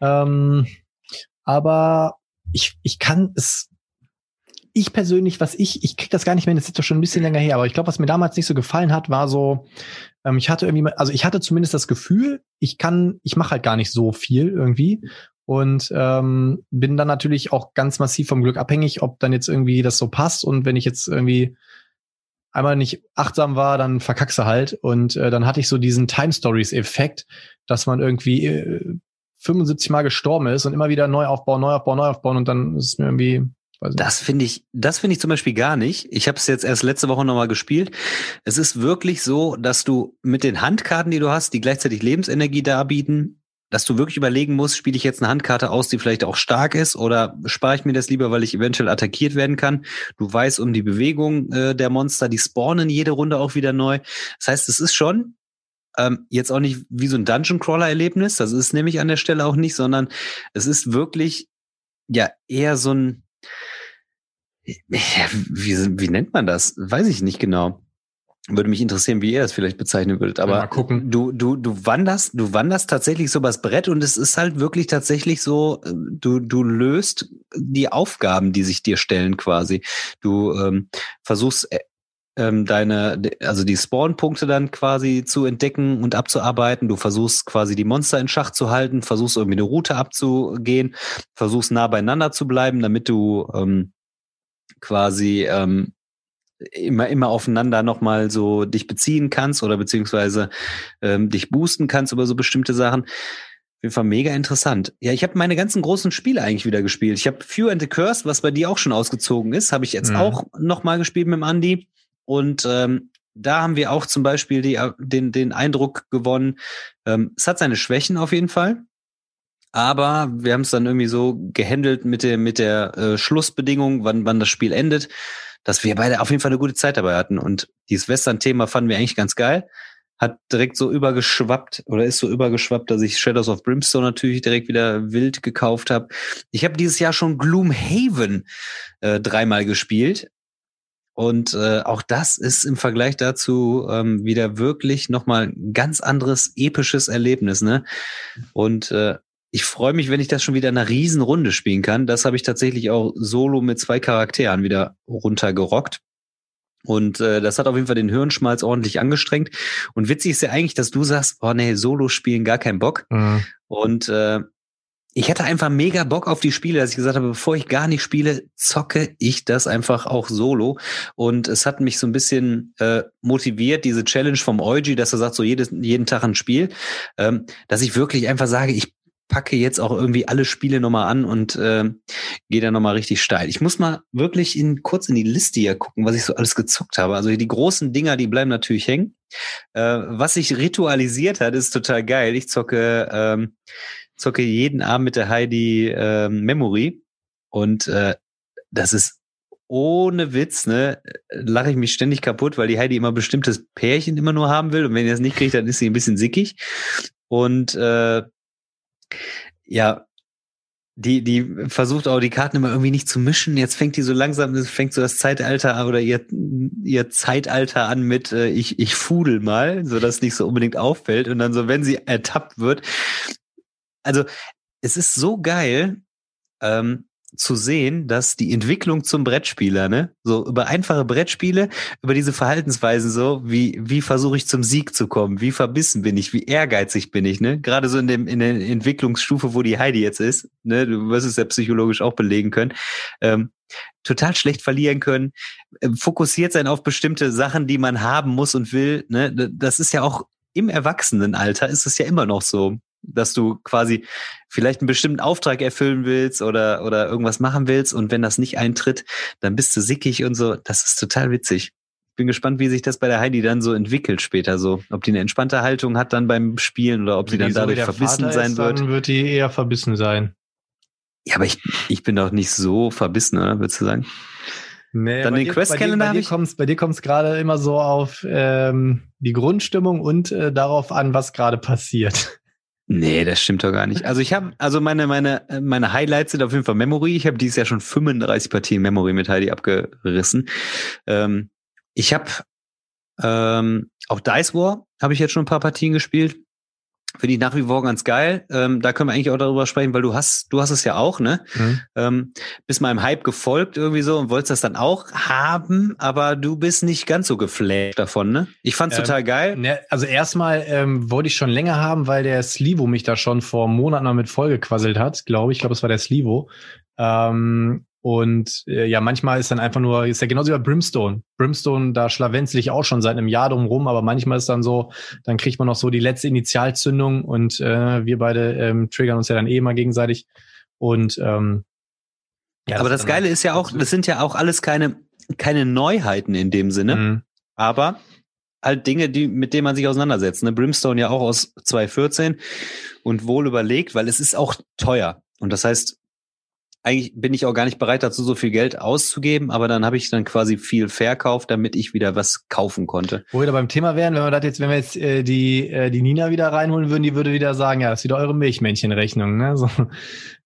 Ähm, aber ich, ich kann es, ich persönlich, was ich, ich krieg das gar nicht mehr, das ist doch schon ein bisschen länger her, aber ich glaube, was mir damals nicht so gefallen hat, war so, ähm, ich hatte irgendwie, also ich hatte zumindest das Gefühl, ich kann, ich mache halt gar nicht so viel irgendwie und ähm, bin dann natürlich auch ganz massiv vom Glück abhängig, ob dann jetzt irgendwie das so passt und wenn ich jetzt irgendwie einmal nicht achtsam war, dann verkackst du halt und äh, dann hatte ich so diesen Time Stories Effekt, dass man irgendwie äh, 75 Mal gestorben ist und immer wieder neu aufbauen, neu aufbauen, neu aufbauen und dann ist mir irgendwie das finde ich, das finde ich zum Beispiel gar nicht. Ich habe es jetzt erst letzte Woche nochmal gespielt. Es ist wirklich so, dass du mit den Handkarten, die du hast, die gleichzeitig Lebensenergie darbieten, dass du wirklich überlegen musst, spiele ich jetzt eine Handkarte aus, die vielleicht auch stark ist, oder spare ich mir das lieber, weil ich eventuell attackiert werden kann. Du weißt um die Bewegung äh, der Monster, die spawnen jede Runde auch wieder neu. Das heißt, es ist schon ähm, jetzt auch nicht wie so ein Dungeon Crawler Erlebnis. Das ist nämlich an der Stelle auch nicht, sondern es ist wirklich ja eher so ein ja, wie, wie nennt man das? Weiß ich nicht genau. Würde mich interessieren, wie ihr das vielleicht bezeichnen würdet. Aber gucken. du, du, du wanderst, du wanderst tatsächlich so übers Brett und es ist halt wirklich tatsächlich so, du, du löst die Aufgaben, die sich dir stellen quasi. Du ähm, versuchst äh, ähm, deine, also die Spawnpunkte dann quasi zu entdecken und abzuarbeiten. Du versuchst quasi die Monster in Schach zu halten, versuchst irgendwie eine Route abzugehen, versuchst nah beieinander zu bleiben, damit du ähm, quasi ähm, immer immer aufeinander nochmal so dich beziehen kannst oder beziehungsweise ähm, dich boosten kannst über so bestimmte Sachen. Auf jeden Fall mega interessant. Ja, ich habe meine ganzen großen Spiele eigentlich wieder gespielt. Ich habe Few and the Curse, was bei dir auch schon ausgezogen ist, habe ich jetzt mhm. auch nochmal gespielt mit dem Andy. Und ähm, da haben wir auch zum Beispiel die, den, den Eindruck gewonnen, ähm, es hat seine Schwächen auf jeden Fall. Aber wir haben es dann irgendwie so gehandelt mit der, mit der äh, Schlussbedingung, wann, wann das Spiel endet, dass wir beide auf jeden Fall eine gute Zeit dabei hatten. Und dieses Western-Thema fanden wir eigentlich ganz geil. Hat direkt so übergeschwappt oder ist so übergeschwappt, dass ich Shadows of Brimstone natürlich direkt wieder wild gekauft habe. Ich habe dieses Jahr schon Gloomhaven äh, dreimal gespielt. Und äh, auch das ist im Vergleich dazu ähm, wieder wirklich nochmal ein ganz anderes episches Erlebnis. Ne? Und äh, ich freue mich, wenn ich das schon wieder in einer Riesenrunde spielen kann. Das habe ich tatsächlich auch solo mit zwei Charakteren wieder runtergerockt. Und äh, das hat auf jeden Fall den Hirnschmalz ordentlich angestrengt. Und witzig ist ja eigentlich, dass du sagst, oh nee, Solo spielen gar keinen Bock. Mhm. Und äh, ich hatte einfach mega Bock auf die Spiele, dass ich gesagt habe, bevor ich gar nicht spiele, zocke ich das einfach auch solo. Und es hat mich so ein bisschen äh, motiviert, diese Challenge vom Eugi, dass er sagt, so jedes, jeden Tag ein Spiel, ähm, dass ich wirklich einfach sage, ich packe jetzt auch irgendwie alle Spiele nochmal an und äh, gehe da nochmal richtig steil. Ich muss mal wirklich in, kurz in die Liste hier gucken, was ich so alles gezockt habe. Also die großen Dinger, die bleiben natürlich hängen. Äh, was sich ritualisiert hat, ist total geil. Ich zocke, ähm, zocke jeden Abend mit der Heidi äh, Memory und äh, das ist ohne Witz, ne, lache ich mich ständig kaputt, weil die Heidi immer bestimmtes Pärchen immer nur haben will und wenn ihr es nicht kriegt, dann ist sie ein bisschen sickig. Und äh, ja, die, die versucht auch die Karten immer irgendwie nicht zu mischen. Jetzt fängt die so langsam, fängt so das Zeitalter oder ihr, ihr Zeitalter an mit äh, ich, ich fudel mal, so dass nicht so unbedingt auffällt. Und dann so, wenn sie ertappt wird. Also, es ist so geil, ähm, zu sehen, dass die Entwicklung zum Brettspieler, ne, so über einfache Brettspiele, über diese Verhaltensweisen so, wie, wie versuche ich zum Sieg zu kommen, wie verbissen bin ich, wie ehrgeizig bin ich, ne, gerade so in dem, in der Entwicklungsstufe, wo die Heidi jetzt ist, ne, du wirst es ja psychologisch auch belegen können, ähm, total schlecht verlieren können, äh, fokussiert sein auf bestimmte Sachen, die man haben muss und will, ne, das ist ja auch im Erwachsenenalter ist es ja immer noch so dass du quasi vielleicht einen bestimmten Auftrag erfüllen willst oder, oder irgendwas machen willst und wenn das nicht eintritt, dann bist du sickig und so. Das ist total witzig. Ich bin gespannt, wie sich das bei der Heidi dann so entwickelt später so. Ob die eine entspannte Haltung hat dann beim Spielen oder ob sie dann dadurch so verbissen sein ist, wird. Dann wird die eher verbissen sein. Ja, aber ich, ich bin doch nicht so verbissen, oder? Würdest du sagen? Nee, dann den Questkalender habe ich. Bei dir kommt es gerade immer so auf ähm, die Grundstimmung und äh, darauf an, was gerade passiert. Nee, das stimmt doch gar nicht. Also ich habe, also meine, meine, meine Highlights sind auf jeden Fall Memory. Ich habe dieses Jahr schon 35 Partien Memory mit Heidi abgerissen. Ähm, ich habe ähm, auch Dice War habe ich jetzt schon ein paar Partien gespielt. Finde ich nach wie vor ganz geil. Ähm, da können wir eigentlich auch darüber sprechen, weil du hast, du hast es ja auch, ne? Mhm. Ähm, bist mal im Hype gefolgt irgendwie so und wolltest das dann auch haben, aber du bist nicht ganz so geflasht davon, ne? Ich fand's ähm, total geil. Ne, also erstmal ähm, wollte ich schon länger haben, weil der Slivo mich da schon vor Monaten mal mit vollgequasselt hat, glaube ich. Ich glaube, es war der Slivo. Ähm, und äh, ja, manchmal ist dann einfach nur, ist ja genauso wie bei Brimstone. Brimstone, da schlawenzle ich auch schon seit einem Jahr drum rum, aber manchmal ist dann so, dann kriegt man noch so die letzte Initialzündung und äh, wir beide ähm, triggern uns ja dann eh mal gegenseitig. Und ähm, ja, aber das, das Geile ist ja auch, das sind ja auch alles keine, keine Neuheiten in dem Sinne, mhm. aber halt Dinge, die, mit denen man sich auseinandersetzt. Ne? Brimstone ja auch aus 2014 und wohl überlegt, weil es ist auch teuer. Und das heißt, eigentlich bin ich auch gar nicht bereit dazu, so viel Geld auszugeben, aber dann habe ich dann quasi viel verkauft, damit ich wieder was kaufen konnte. Wo wir da beim Thema wären, wenn wir das jetzt, wenn wir jetzt äh, die, äh, die Nina wieder reinholen würden, die würde wieder sagen, ja, das ist wieder eure Milchmännchenrechnung, ne? So.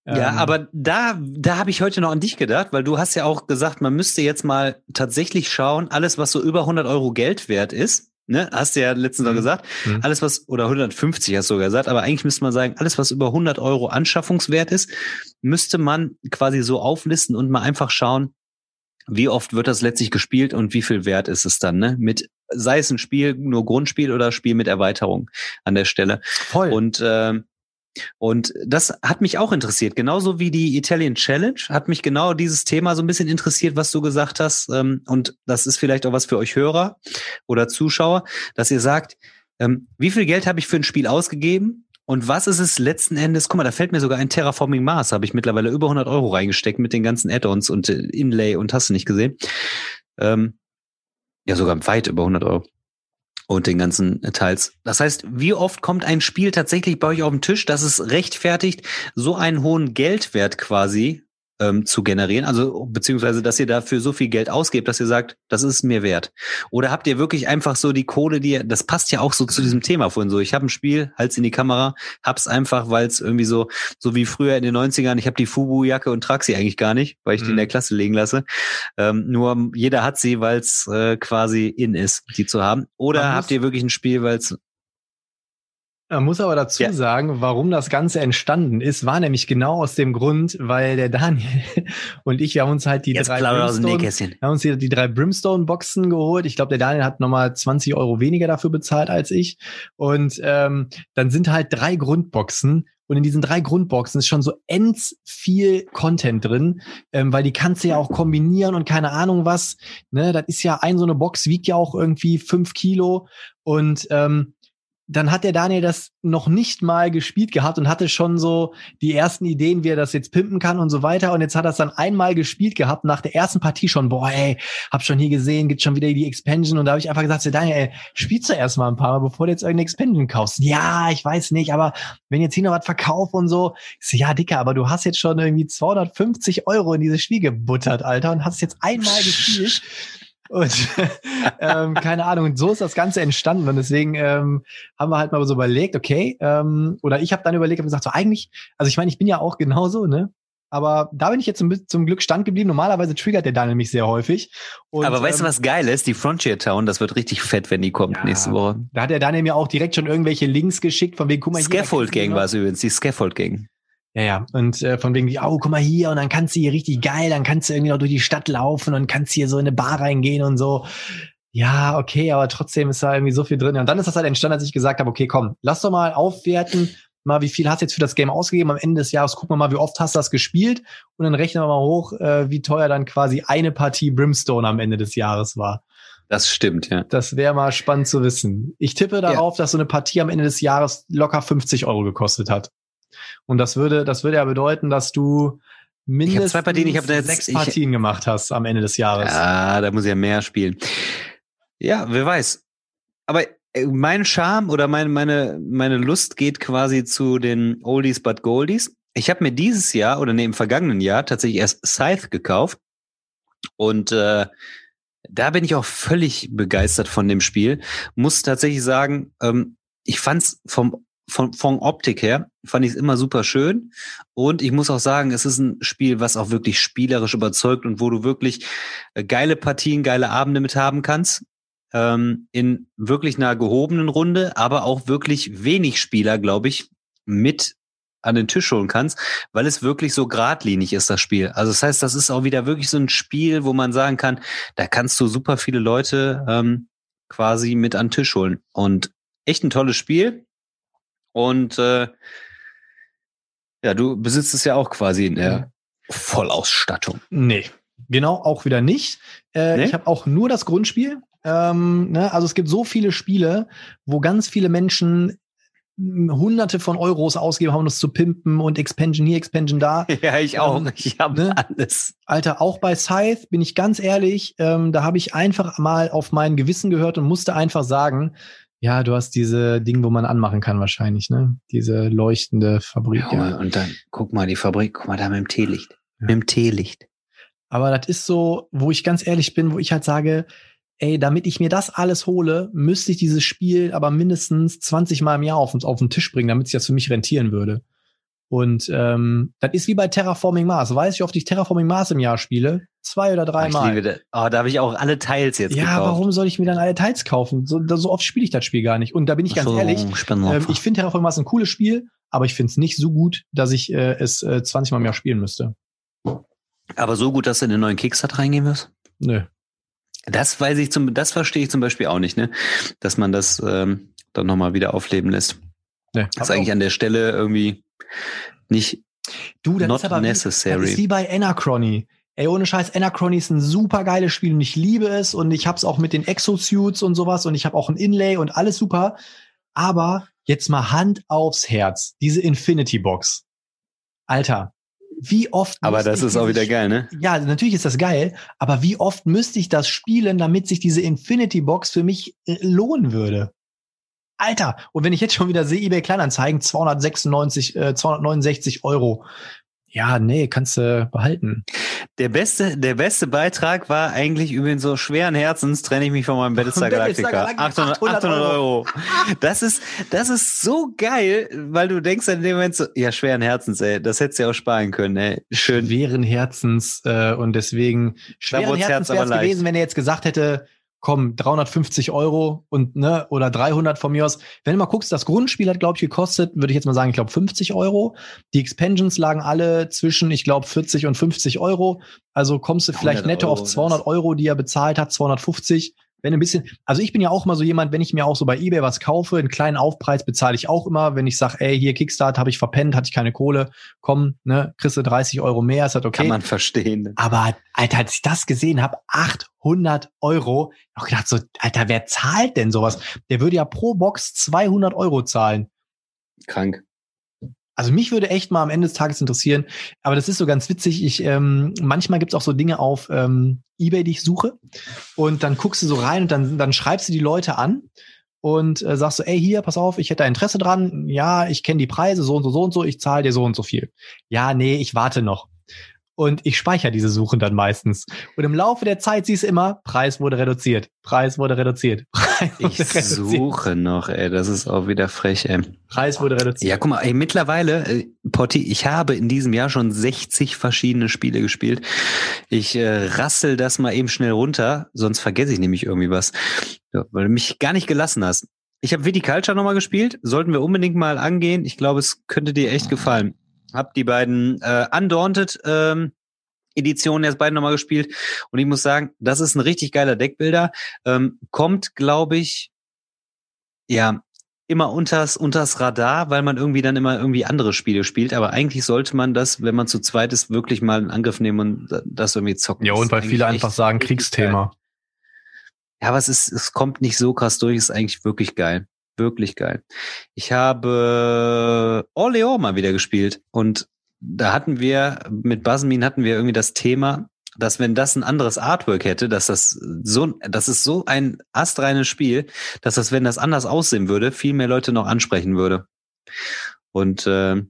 Ja, ähm. aber da, da habe ich heute noch an dich gedacht, weil du hast ja auch gesagt, man müsste jetzt mal tatsächlich schauen, alles, was so über 100 Euro Geld wert ist, ne? Hast du ja letztens noch mhm. gesagt. Mhm. Alles was, oder 150 hast du sogar gesagt, aber eigentlich müsste man sagen, alles was über 100 Euro Anschaffungswert ist, müsste man quasi so auflisten und mal einfach schauen, wie oft wird das letztlich gespielt und wie viel wert ist es dann, ne? Mit, sei es ein Spiel, nur Grundspiel oder Spiel mit Erweiterung an der Stelle. Voll. Und, äh, und das hat mich auch interessiert, genauso wie die Italian Challenge hat mich genau dieses Thema so ein bisschen interessiert, was du gesagt hast. Ähm, und das ist vielleicht auch was für euch Hörer oder Zuschauer, dass ihr sagt, ähm, wie viel Geld habe ich für ein Spiel ausgegeben? Und was ist es letzten Endes? Guck mal, da fällt mir sogar ein Terraforming Mars, habe ich mittlerweile über 100 Euro reingesteckt mit den ganzen Add-ons und äh, Inlay und hast du nicht gesehen. Ähm, ja, sogar weit über 100 Euro und den ganzen Teils. Das heißt, wie oft kommt ein Spiel tatsächlich bei euch auf den Tisch, dass es rechtfertigt, so einen hohen Geldwert quasi ähm, zu generieren? Also beziehungsweise, dass ihr dafür so viel Geld ausgebt, dass ihr sagt, das ist mir wert. Oder habt ihr wirklich einfach so die Kohle, die das passt ja auch so zu diesem Thema vorhin so. Ich habe ein Spiel, Hals in die Kamera, hab's einfach, weil es irgendwie so so wie früher in den 90ern, ich habe die Fubu-Jacke und trage sie eigentlich gar nicht, weil ich mhm. die in der mhm. Klasse legen lasse. Ähm, nur jeder hat sie, weil es äh, quasi in ist, die zu haben. Oder habt ihr wirklich ein Spiel, weil es man muss aber dazu ja. sagen, warum das Ganze entstanden ist, war nämlich genau aus dem Grund, weil der Daniel und ich, wir haben uns halt die Jetzt drei Brimstone, haben uns die, die drei Brimstone-Boxen geholt. Ich glaube, der Daniel hat nochmal 20 Euro weniger dafür bezahlt als ich. Und ähm, dann sind halt drei Grundboxen und in diesen drei Grundboxen ist schon so ends viel Content drin, ähm, weil die kannst du ja auch kombinieren und keine Ahnung was. Ne, das ist ja ein so eine Box wiegt ja auch irgendwie fünf Kilo und ähm, dann hat der Daniel das noch nicht mal gespielt gehabt und hatte schon so die ersten Ideen, wie er das jetzt pimpen kann und so weiter. Und jetzt hat er es dann einmal gespielt gehabt, nach der ersten Partie schon, boah, ey, hab schon hier gesehen, gibt schon wieder die Expansion. Und da habe ich einfach gesagt, Daniel, ey, spielst du erst mal ein paar Mal, bevor du jetzt irgendeine Expansion kaufst. Ja, ich weiß nicht, aber wenn jetzt hier noch was verkauft und so, so, ja, Dicker, aber du hast jetzt schon irgendwie 250 Euro in dieses Spiel gebuttert, Alter, und hast jetzt einmal gespielt. Und ähm, keine Ahnung, und so ist das Ganze entstanden. Und deswegen ähm, haben wir halt mal so überlegt, okay, ähm, oder ich habe dann überlegt und gesagt, so eigentlich, also ich meine, ich bin ja auch genauso, ne? Aber da bin ich jetzt zum, zum Glück stand geblieben. Normalerweise triggert der Daniel mich sehr häufig. Und, Aber weißt ähm, du, was geil ist? Die Frontier Town, das wird richtig fett, wenn die kommt ja, nächste Woche. Da hat der Daniel mir auch direkt schon irgendwelche Links geschickt, von wegen, guck mal, Scaffold Gang war es übrigens, die Scaffold Gang. Ja, ja. Und äh, von wegen, wie, oh, guck mal hier, und dann kannst du hier richtig geil, dann kannst du irgendwie noch durch die Stadt laufen und kannst hier so in eine Bar reingehen und so. Ja, okay, aber trotzdem ist da irgendwie so viel drin. Und dann ist das halt entstanden, als ich gesagt habe, okay, komm, lass doch mal aufwerten, mal, wie viel hast du jetzt für das Game ausgegeben am Ende des Jahres, gucken wir mal, wie oft hast du das gespielt und dann rechnen wir mal hoch, äh, wie teuer dann quasi eine Partie Brimstone am Ende des Jahres war. Das stimmt, ja. Das wäre mal spannend zu wissen. Ich tippe darauf, ja. dass so eine Partie am Ende des Jahres locker 50 Euro gekostet hat. Und das würde, das würde ja bedeuten, dass du mindestens ich zwei Partien, ich habe jetzt, sechs Partien ich, gemacht hast am Ende des Jahres. Ja, da muss ich ja mehr spielen. Ja, wer weiß. Aber äh, mein Charme oder meine, meine, meine Lust geht quasi zu den Oldies but Goldies. Ich habe mir dieses Jahr oder nee, im vergangenen Jahr tatsächlich erst Scythe gekauft. Und äh, da bin ich auch völlig begeistert von dem Spiel. Muss tatsächlich sagen, ähm, ich fand's vom von, von Optik her fand ich es immer super schön. Und ich muss auch sagen, es ist ein Spiel, was auch wirklich spielerisch überzeugt und wo du wirklich äh, geile Partien, geile Abende mit haben kannst. ähm, in wirklich einer gehobenen Runde, aber auch wirklich wenig Spieler, glaube ich, mit an den Tisch holen kannst, weil es wirklich so geradlinig ist, das Spiel. Also das heißt, das ist auch wieder wirklich so ein Spiel, wo man sagen kann, da kannst du super viele Leute ähm, quasi mit an den Tisch holen. Und echt ein tolles Spiel. Und äh, ja, du besitzt es ja auch quasi in der Vollausstattung. Nee, genau, auch wieder nicht. Äh, nee? Ich habe auch nur das Grundspiel. Ähm, ne? Also es gibt so viele Spiele, wo ganz viele Menschen hunderte von Euros ausgeben haben, um das zu pimpen und Expansion hier, Expansion da. Ja, ich auch. Ähm, ich habe ne? alles. Alter, auch bei Scythe bin ich ganz ehrlich, ähm, da habe ich einfach mal auf mein Gewissen gehört und musste einfach sagen, ja, du hast diese Dinge, wo man anmachen kann wahrscheinlich, ne? Diese leuchtende Fabrik. Ja, und dann guck mal die Fabrik, guck mal da mit dem Teelicht. Ja. Mit dem Teelicht. Aber das ist so, wo ich ganz ehrlich bin, wo ich halt sage, ey, damit ich mir das alles hole, müsste ich dieses Spiel aber mindestens 20 Mal im Jahr auf, auf den Tisch bringen, damit es ja für mich rentieren würde. Und ähm, das ist wie bei Terraforming Mars. Weiß ich, wie oft ich Terraforming Mars im Jahr spiele? Zwei oder drei Mal. Ich liebe das. Oh, da habe ich auch alle Teils jetzt ja, gekauft. Warum soll ich mir dann alle Teils kaufen? So, so oft spiele ich das Spiel gar nicht. Und da bin ich ganz so, ehrlich, äh, ich finde Terraforming Mars ein cooles Spiel, aber ich finde es nicht so gut, dass ich äh, es äh, 20 Mal im Jahr spielen müsste. Aber so gut, dass du in den neuen Kickstart reingehen wirst? Nö. Das weiß ich zum, das verstehe ich zum Beispiel auch nicht, ne? Dass man das ähm, dann nochmal wieder aufleben lässt. Nee, das ist eigentlich an der Stelle irgendwie nicht du, das not ist aber necessary. Wie, das ist wie bei Anachrony. Ey, ohne Scheiß, Anachrony ist ein super geiles Spiel und ich liebe es und ich hab's auch mit den Exosuits und sowas und ich habe auch ein Inlay und alles super. Aber jetzt mal Hand aufs Herz. Diese Infinity Box. Alter, wie oft. Aber das ist auch wieder geil, ne? Ja, natürlich ist das geil. Aber wie oft müsste ich das spielen, damit sich diese Infinity Box für mich äh, lohnen würde? Alter, und wenn ich jetzt schon wieder sehe, eBay Kleinanzeigen, 296, äh, 269 Euro. Ja, nee, kannst du behalten. Der beste, der beste Beitrag war eigentlich übrigens so schweren Herzens trenne ich mich von meinem Battlestar Galactica. 800, 800 Euro. Das ist, das ist so geil, weil du denkst in dem Moment so, ja, schweren Herzens, ey, das hättest du ja auch sparen können, ey. Schön. Schweren Herzens, äh, und deswegen, schweren Herzens wäre es gewesen, wenn er jetzt gesagt hätte, komm, 350 Euro und ne, oder 300 von mir aus. Wenn du mal guckst, das Grundspiel hat, glaube ich, gekostet, würde ich jetzt mal sagen, ich glaube 50 Euro. Die Expansions lagen alle zwischen, ich glaube, 40 und 50 Euro. Also kommst du vielleicht netto Euro, auf 200 Euro, die er bezahlt hat, 250 wenn ein bisschen, also ich bin ja auch mal so jemand, wenn ich mir auch so bei eBay was kaufe, einen kleinen Aufpreis bezahle ich auch immer, wenn ich sage, ey, hier Kickstart habe ich verpennt, hatte ich keine Kohle, komm, ne, kriegst du 30 Euro mehr, ist halt okay. Kann man verstehen. Aber, Alter, als ich das gesehen habe, 800 Euro, ich gedacht so, Alter, wer zahlt denn sowas? Der würde ja pro Box 200 Euro zahlen. Krank. Also mich würde echt mal am Ende des Tages interessieren, aber das ist so ganz witzig. Ich ähm, manchmal gibt's auch so Dinge auf ähm, eBay, die ich suche, und dann guckst du so rein und dann dann schreibst du die Leute an und äh, sagst so, ey hier, pass auf, ich hätte da Interesse dran. Ja, ich kenne die Preise so und so so und so, ich zahle dir so und so viel. Ja, nee, ich warte noch und ich speichere diese Suchen dann meistens. Und im Laufe der Zeit siehst du immer, Preis wurde reduziert, Preis wurde reduziert. Preis wurde ich reduziert. suche noch, ey, das ist auch wieder frech, ey. Preis wurde reduziert. Ja, guck mal, ey, mittlerweile, äh, Potti, ich habe in diesem Jahr schon 60 verschiedene Spiele gespielt. Ich äh, rassel das mal eben schnell runter, sonst vergesse ich nämlich irgendwie was, ja, weil du mich gar nicht gelassen hast. Ich habe Viticulture nochmal gespielt, sollten wir unbedingt mal angehen. Ich glaube, es könnte dir echt gefallen. Hab die beiden äh, Undaunted ähm, Editionen jetzt beide nochmal gespielt und ich muss sagen, das ist ein richtig geiler Deckbilder. Ähm, kommt, glaube ich, ja, immer unters, unters Radar, weil man irgendwie dann immer irgendwie andere Spiele spielt. Aber eigentlich sollte man das, wenn man zu zweit ist, wirklich mal in Angriff nehmen und das irgendwie zocken. Ja, und weil viele einfach sagen, Kriegsthema. Geil. Ja, aber es ist, es kommt nicht so krass durch, ist eigentlich wirklich geil wirklich geil. Ich habe Orléans mal wieder gespielt und da hatten wir mit Basmin hatten wir irgendwie das Thema, dass wenn das ein anderes Artwork hätte, dass das so, das ist so ein astreines Spiel, dass das, wenn das anders aussehen würde, viel mehr Leute noch ansprechen würde. Und äh,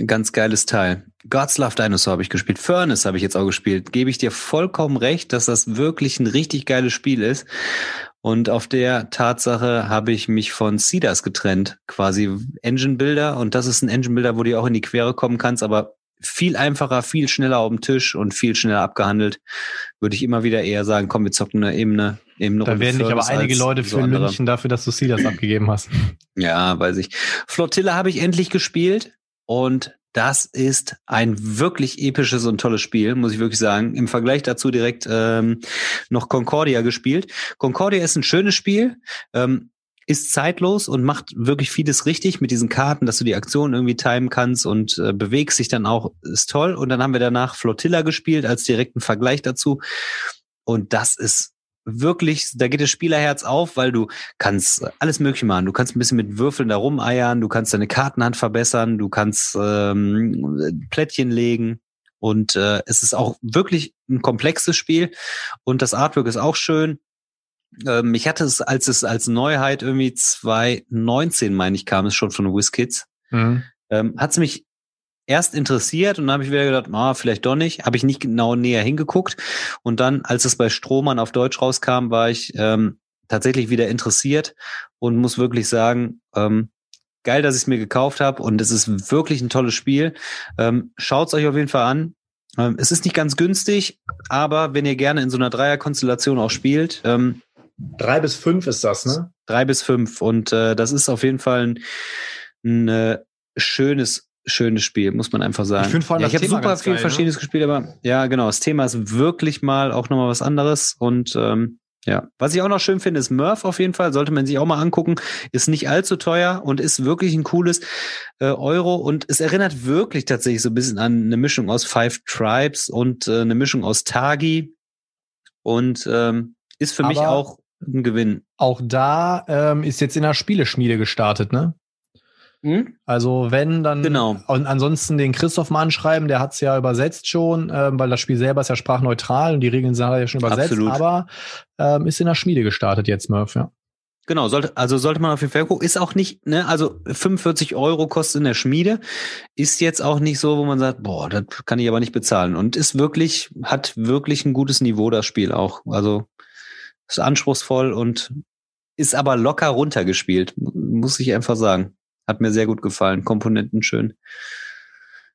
ein ganz geiles Teil. God's Love Dinosaur habe ich gespielt. Furnace habe ich jetzt auch gespielt. Gebe ich dir vollkommen recht, dass das wirklich ein richtig geiles Spiel ist. Und auf der Tatsache habe ich mich von Cedars getrennt, quasi Engine Builder. Und das ist ein Engine Builder, wo du auch in die Quere kommen kannst, aber viel einfacher, viel schneller auf dem Tisch und viel schneller abgehandelt. Würde ich immer wieder eher sagen, komm, wir zocken eine Ebene. Eben da werden dich aber einige Leute für so München dafür, dass du Seeders abgegeben hast. Ja, weiß ich. Flottille habe ich endlich gespielt und das ist ein wirklich episches und tolles Spiel, muss ich wirklich sagen. Im Vergleich dazu direkt ähm, noch Concordia gespielt. Concordia ist ein schönes Spiel. Ähm, ist zeitlos und macht wirklich vieles richtig mit diesen Karten, dass du die Aktion irgendwie timen kannst und äh, bewegst sich dann auch, ist toll. Und dann haben wir danach Flotilla gespielt als direkten Vergleich dazu. Und das ist wirklich, da geht das Spielerherz auf, weil du kannst alles Mögliche machen. Du kannst ein bisschen mit Würfeln da rumeiern, du kannst deine Kartenhand verbessern, du kannst ähm, Plättchen legen. Und äh, es ist auch wirklich ein komplexes Spiel und das Artwork ist auch schön. Ähm, ich hatte es, als es als Neuheit irgendwie 2019, meine ich, kam es schon von WizKids. Mhm. Ähm, hat es mich erst interessiert und dann habe ich wieder gedacht, ah, vielleicht doch nicht. Habe ich nicht genau näher hingeguckt. Und dann, als es bei Strohmann auf Deutsch rauskam, war ich ähm, tatsächlich wieder interessiert und muss wirklich sagen, ähm, geil, dass ich es mir gekauft habe und es ist wirklich ein tolles Spiel. Ähm, Schaut es euch auf jeden Fall an. Ähm, es ist nicht ganz günstig, aber wenn ihr gerne in so einer Dreierkonstellation auch spielt, ähm, Drei bis fünf ist das, ne? Drei bis fünf. Und äh, das ist auf jeden Fall ein, ein äh, schönes, schönes Spiel, muss man einfach sagen. Ich finde vor allem ja, ich habe super viel geil, ne? Verschiedenes ne? gespielt, aber ja, genau. Das Thema ist wirklich mal auch nochmal was anderes. Und ähm, ja, was ich auch noch schön finde, ist Murph auf jeden Fall. Sollte man sich auch mal angucken. Ist nicht allzu teuer und ist wirklich ein cooles äh, Euro. Und es erinnert wirklich tatsächlich so ein bisschen an eine Mischung aus Five Tribes und äh, eine Mischung aus Tagi. Und ähm, ist für Aber mich auch ein Gewinn. Auch da ähm, ist jetzt in der Spieleschmiede gestartet, ne? Hm? Also wenn, dann genau. und ansonsten den Christoph mal anschreiben, der hat's ja übersetzt schon, ähm, weil das Spiel selber ist ja sprachneutral und die Regeln sind ja schon übersetzt, Absolut. aber ähm, ist in der Schmiede gestartet jetzt, Murph, ja. Genau, sollte, also sollte man auf jeden Fall gucken. Ist auch nicht, ne, also 45 Euro kostet in der Schmiede. Ist jetzt auch nicht so, wo man sagt, boah, das kann ich aber nicht bezahlen. Und ist wirklich, hat wirklich ein gutes Niveau, das Spiel auch. Also ist anspruchsvoll und ist aber locker runtergespielt, muss ich einfach sagen. Hat mir sehr gut gefallen. Komponenten schön.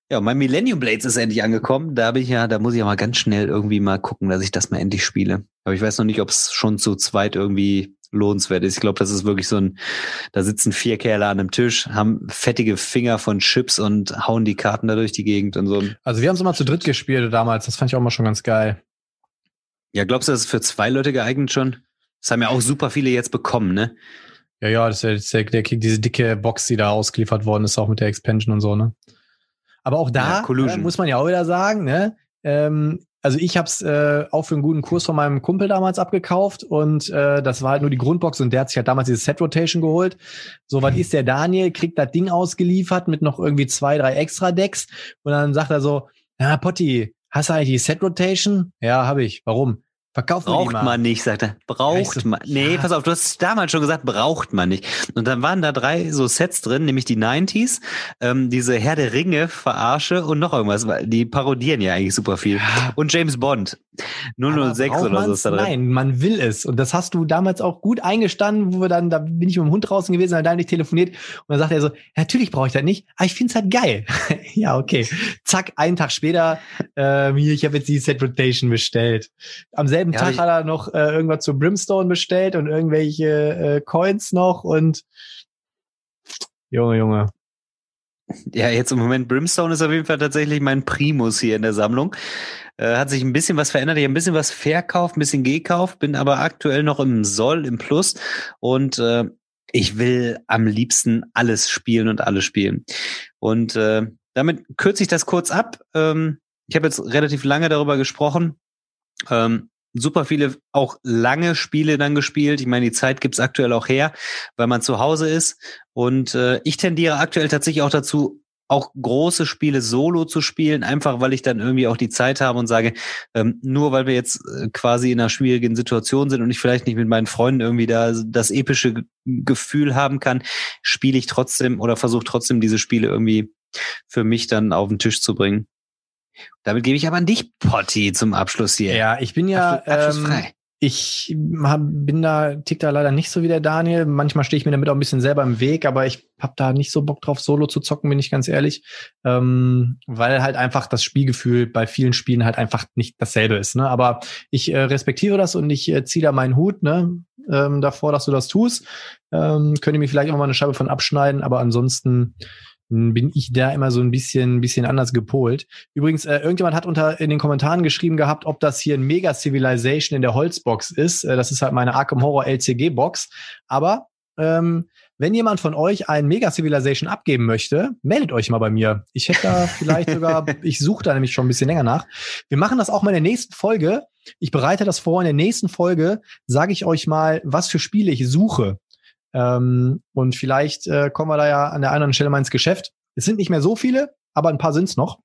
Ja, mein Millennium Blades ist endlich angekommen. Da habe ich ja, da muss ich ja mal ganz schnell irgendwie mal gucken, dass ich das mal endlich spiele. Aber ich weiß noch nicht, ob es schon zu zweit irgendwie lohnenswert ist. Ich glaube, das ist wirklich so ein, da sitzen vier Kerle an einem Tisch, haben fettige Finger von Chips und hauen die Karten da durch die Gegend und so. Also wir haben es immer zu dritt gespielt damals. Das fand ich auch mal schon ganz geil. Ja, glaubst du, das ist für zwei Leute geeignet schon? Das haben ja auch super viele jetzt bekommen, ne? Ja, ja, das ist der, der kriegt diese dicke Box, die da ausgeliefert worden ist, auch mit der Expansion und so, ne? Aber auch da ja, äh, muss man ja auch wieder sagen, ne? Ähm, also ich habe es äh, auch für einen guten Kurs von meinem Kumpel damals abgekauft und äh, das war halt nur die Grundbox und der hat sich halt damals diese Set Rotation geholt. So was ist der Daniel, kriegt das Ding ausgeliefert mit noch irgendwie zwei, drei extra Decks und dann sagt er so, na Potti, hast du eigentlich die Set Rotation? Ja, habe ich. Warum? Verkauft braucht man nicht, sagt er. Braucht so, man. Nee, ja. pass auf, du hast damals schon gesagt, braucht man nicht. Und dann waren da drei so Sets drin, nämlich die 90s, ähm, diese Herr der Ringe verarsche und noch irgendwas. Die parodieren ja eigentlich super viel. Ja. Und James Bond. 006 oder so ist da drin. Nein, man will es. Und das hast du damals auch gut eingestanden, wo wir dann, da bin ich mit dem Hund draußen gewesen, da nicht telefoniert. Und dann sagt er so, natürlich brauche ich das nicht, aber ich finde es halt geil. ja, okay. Zack, einen Tag später, ähm, hier, ich habe jetzt die Set Rotation bestellt. Am selben ja, Tag hat er noch äh, irgendwas zu Brimstone bestellt und irgendwelche äh, Coins noch und Junge, Junge. Ja, jetzt im Moment Brimstone ist auf jeden Fall tatsächlich mein Primus hier in der Sammlung. Äh, hat sich ein bisschen was verändert. Ich habe ein bisschen was verkauft, ein bisschen gekauft, bin aber aktuell noch im Soll, im Plus und äh, ich will am liebsten alles spielen und alles spielen. Und äh, damit kürze ich das kurz ab. Ähm, ich habe jetzt relativ lange darüber gesprochen. Ähm, super viele auch lange Spiele dann gespielt. Ich meine, die Zeit gibt's aktuell auch her, weil man zu Hause ist. Und äh, ich tendiere aktuell tatsächlich auch dazu, auch große Spiele solo zu spielen, einfach weil ich dann irgendwie auch die Zeit habe und sage, ähm, nur weil wir jetzt äh, quasi in einer schwierigen Situation sind und ich vielleicht nicht mit meinen Freunden irgendwie da das epische Gefühl haben kann, spiele ich trotzdem oder versuche trotzdem diese Spiele irgendwie für mich dann auf den Tisch zu bringen. Damit gebe ich aber an dich, Potti, zum Abschluss hier. Ja, ich bin ja, Abschluss, ähm, ich hab, bin da, tick da leider nicht so wie der Daniel. Manchmal stehe ich mir damit auch ein bisschen selber im Weg, aber ich habe da nicht so Bock drauf, Solo zu zocken, bin ich ganz ehrlich. Ähm, weil halt einfach das Spielgefühl bei vielen Spielen halt einfach nicht dasselbe ist. Ne? Aber ich äh, respektiere das und ich äh, ziehe da meinen Hut ne? ähm, davor, dass du das tust. Ähm, könnte mir vielleicht auch mal eine Scheibe von abschneiden, aber ansonsten bin ich da immer so ein bisschen, bisschen anders gepolt. Übrigens, äh, irgendjemand hat unter in den Kommentaren geschrieben gehabt, ob das hier ein Mega Civilization in der Holzbox ist. Äh, das ist halt meine Arkham Horror LCG Box. Aber ähm, wenn jemand von euch ein Mega Civilization abgeben möchte, meldet euch mal bei mir. Ich hätte da vielleicht sogar, ich suche da nämlich schon ein bisschen länger nach. Wir machen das auch mal in der nächsten Folge. Ich bereite das vor. In der nächsten Folge sage ich euch mal, was für Spiele ich suche. Ähm, und vielleicht äh, kommen wir da ja an der einen oder anderen Stelle mal ins Geschäft. Es sind nicht mehr so viele, aber ein paar sind's noch.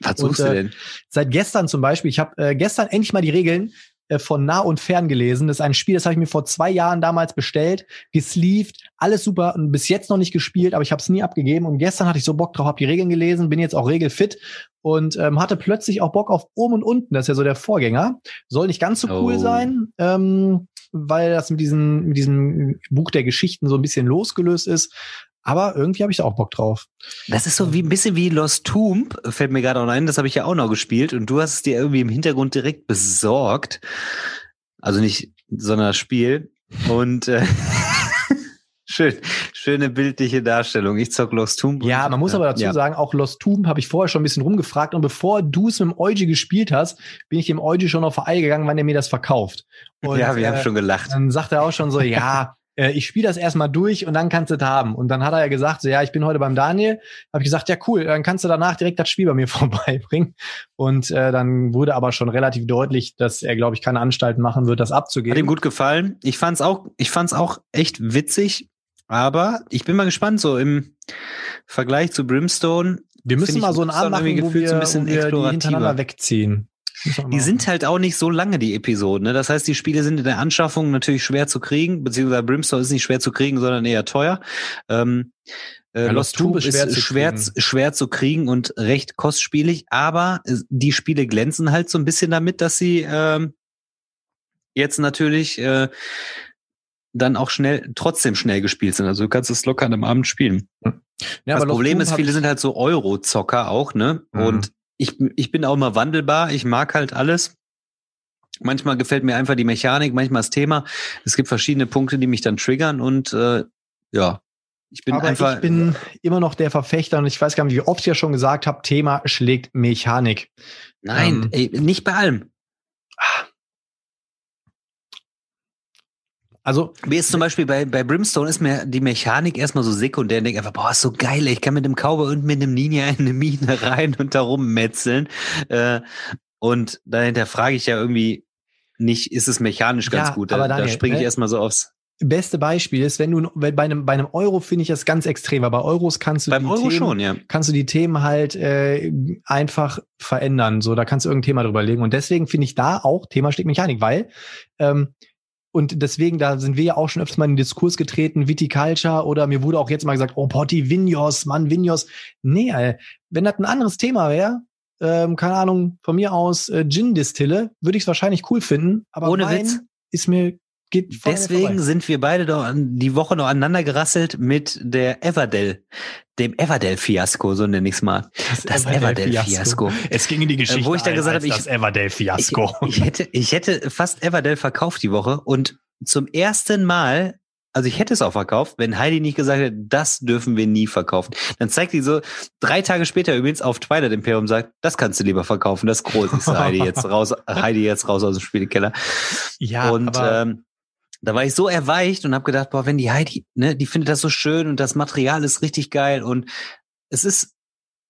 Was suchst und, du äh, denn? Seit gestern zum Beispiel, ich habe äh, gestern endlich mal die Regeln äh, von nah und fern gelesen. Das ist ein Spiel, das habe ich mir vor zwei Jahren damals bestellt, gesleeved, alles super bis jetzt noch nicht gespielt, aber ich habe es nie abgegeben. Und gestern hatte ich so Bock drauf, habe die Regeln gelesen, bin jetzt auch regelfit und ähm, hatte plötzlich auch Bock auf oben und unten. Das ist ja so der Vorgänger. Soll nicht ganz so cool Oh. sein. Ähm, weil das mit diesem, mit diesem Buch der Geschichten so ein bisschen losgelöst ist. Aber irgendwie habe ich da auch Bock drauf. Das ist so wie ein bisschen wie Lost Tomb, fällt mir gerade auch ein. Das habe ich ja auch noch gespielt und du hast es dir irgendwie im Hintergrund direkt besorgt. Also nicht, sondern das Spiel. Und äh, schön, schöne bildliche Darstellung. Ich zock Lost Tomb. Ja, man muss aber dazu ja. sagen, auch Lost Tomb habe ich vorher schon ein bisschen rumgefragt und bevor du es mit dem Eugi gespielt hast, bin ich dem Eugi schon auf Ei gegangen, wann er mir das verkauft. Und, ja, wir äh, haben schon gelacht. Dann sagt er auch schon so, ja, äh, ich spiele das erstmal durch und dann kannst du es haben. Und dann hat er ja gesagt, so ja, ich bin heute beim Daniel. Habe ich gesagt, ja cool, dann kannst du danach direkt das Spiel bei mir vorbeibringen. Und äh, dann wurde aber schon relativ deutlich, dass er, glaube ich, keine Anstalten machen wird, das Hat abzugeben. ihm gut gefallen. Ich fand's auch, ich fand's auch echt witzig. Aber ich bin mal gespannt, so im Vergleich zu Brimstone. wir müssen mal so einen Abend machen, wo wir, ein bisschen wo wir die hintereinander wegziehen. Die sind halt auch nicht so lange, die Episoden. Ne? Das heißt, die Spiele sind in der Anschaffung natürlich schwer zu kriegen, beziehungsweise Brimstone ist nicht schwer zu kriegen, sondern eher teuer. Ähm, äh, Ja, Lost Tomb ist schwer, zu schwer, kriegen. schwer zu kriegen und recht kostspielig, aber äh, die Spiele glänzen halt so ein bisschen damit, dass sie ähm, jetzt natürlich äh, dann auch schnell, trotzdem schnell gespielt sind. Also du kannst es locker an einem Abend spielen. Ja, das Problem Tomb ist, viele sind halt so Euro-Zocker auch, ne? Mhm. Und ich, ich bin auch mal wandelbar, ich mag halt alles. Manchmal gefällt mir einfach die Mechanik, manchmal das Thema. Es gibt verschiedene Punkte, die mich dann triggern und äh, ja, ich bin aber einfach. ich bin immer noch der Verfechter und ich weiß gar nicht, wie oft ich ja schon gesagt habe, Thema schlägt Mechanik. nein, ähm, ey, nicht bei allem. Also Mir ist zum Beispiel bei, bei Brimstone ist mir die Mechanik erstmal so sekundär und denke einfach, boah, ist so geil, ich kann mit dem Cowboy und mit dem Ninja in eine Mine rein und da rummetzeln. Äh, und dahinter frage ich ja irgendwie nicht, ist es mechanisch ganz Ja, gut? Da, aber da springe ich ne? erstmal so aufs. beste Beispiel ist, wenn du bei einem bei einem Euro finde ich das ganz extrem, aber bei Euros kannst du Beim die Euro Themen, schon, ja. kannst du die Themen halt äh, einfach verändern. So, da kannst du irgendein Thema drüber legen. Und deswegen finde ich da auch Thema schlägt Mechanik, weil ähm, und deswegen, da sind wir ja auch schon öfters mal in den Diskurs getreten, Viticulture oder mir wurde auch jetzt mal gesagt, oh Potti, Vinyos, Mann, Vinyos. Nee, ey, wenn das ein anderes Thema wäre, ähm, keine Ahnung, von mir aus äh, Gin-Distille, würde ich es wahrscheinlich cool finden, aber Ohne Witz. ist mir, geht Deswegen sind wir beide doch an, die Woche noch aneinander gerasselt mit der Everdell, dem Everdell-Fiasko, so nenne ich's mal. Das Everdell-Fiasko. Es ging in die Geschichte, Äh, wo ich dann ein gesagt habe, ich- das Everdell-Fiasko. Ich, ich, hätte, ich hätte fast Everdell verkauft die Woche und zum ersten Mal, also ich hätte es auch verkauft, wenn Heidi nicht gesagt hätte, das dürfen wir nie verkaufen. Dann zeigt die so drei Tage später übrigens auf Twilight Imperium und sagt, das kannst du lieber verkaufen, das ist groß, ist Heidi jetzt raus, Heidi jetzt raus aus dem Spielekeller. Ja, und aber ähm, da war ich so erweicht und habe gedacht, boah, wenn die Heidi, ne, die findet das so schön und das Material ist richtig geil und es ist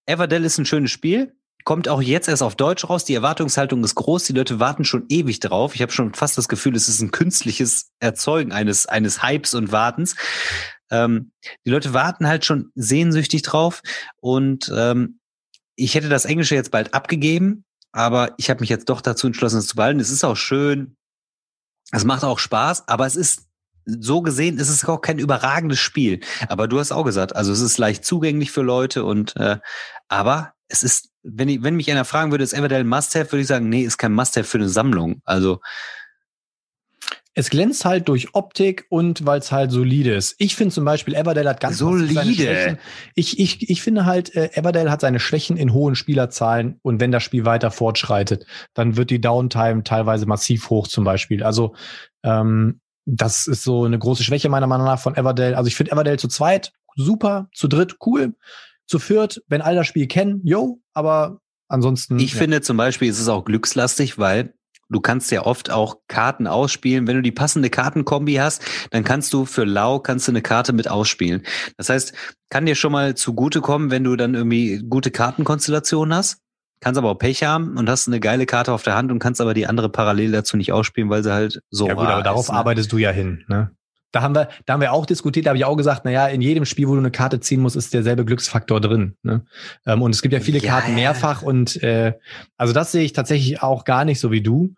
Everdell ist ein schönes Spiel, kommt auch jetzt erst auf Deutsch raus. Die Erwartungshaltung ist groß, die Leute warten schon ewig drauf. Ich habe schon fast das Gefühl, es ist ein künstliches Erzeugen eines eines Hypes und Wartens. Ähm, die Leute warten halt schon sehnsüchtig drauf und ähm, ich hätte das Englische jetzt bald abgegeben, aber ich habe mich jetzt doch dazu entschlossen, es zu behalten. Es ist auch schön, es macht auch Spaß, aber es ist so gesehen, es ist auch kein überragendes Spiel. Aber du hast auch gesagt, also es ist leicht zugänglich für Leute und äh, aber es ist, wenn ich, wenn mich einer fragen würde, ist Everdell ein Must-have, würde ich sagen, nee, ist kein Must-have für eine Sammlung. Also es glänzt halt durch Optik und weil es halt solide ist. Ich finde zum Beispiel, Everdale hat ganz solide. Seine Schwächen. Ich, ich, ich finde halt, äh, Everdale hat seine Schwächen in hohen Spielerzahlen und wenn das Spiel weiter fortschreitet, dann wird die Downtime teilweise massiv hoch zum Beispiel. Also ähm, das ist so eine große Schwäche meiner Meinung nach von Everdale. Also ich finde Everdale zu zweit super, zu dritt cool, zu viert, wenn alle das Spiel kennen, yo, aber ansonsten. Ich ja. finde zum Beispiel ist es auch glückslastig, weil du kannst ja oft auch Karten ausspielen. Wenn du die passende Kartenkombi hast, dann kannst du für Lau kannst du eine Karte mit ausspielen. Das heißt, kann dir schon mal zugutekommen, wenn du dann irgendwie gute Kartenkonstellationen hast. Kannst aber auch Pech haben und hast eine geile Karte auf der Hand und kannst aber die andere parallel dazu nicht ausspielen, weil sie halt so Ja gut, aber darauf ist, ne? arbeitest du ja hin, ne? Da haben wir, da haben wir auch diskutiert, da habe ich auch gesagt, na ja, in jedem Spiel, wo du eine Karte ziehen musst, ist derselbe Glücksfaktor drin. Ne? Ähm, und es gibt ja viele ja, Karten mehrfach und äh, also das sehe ich tatsächlich auch gar nicht so wie du.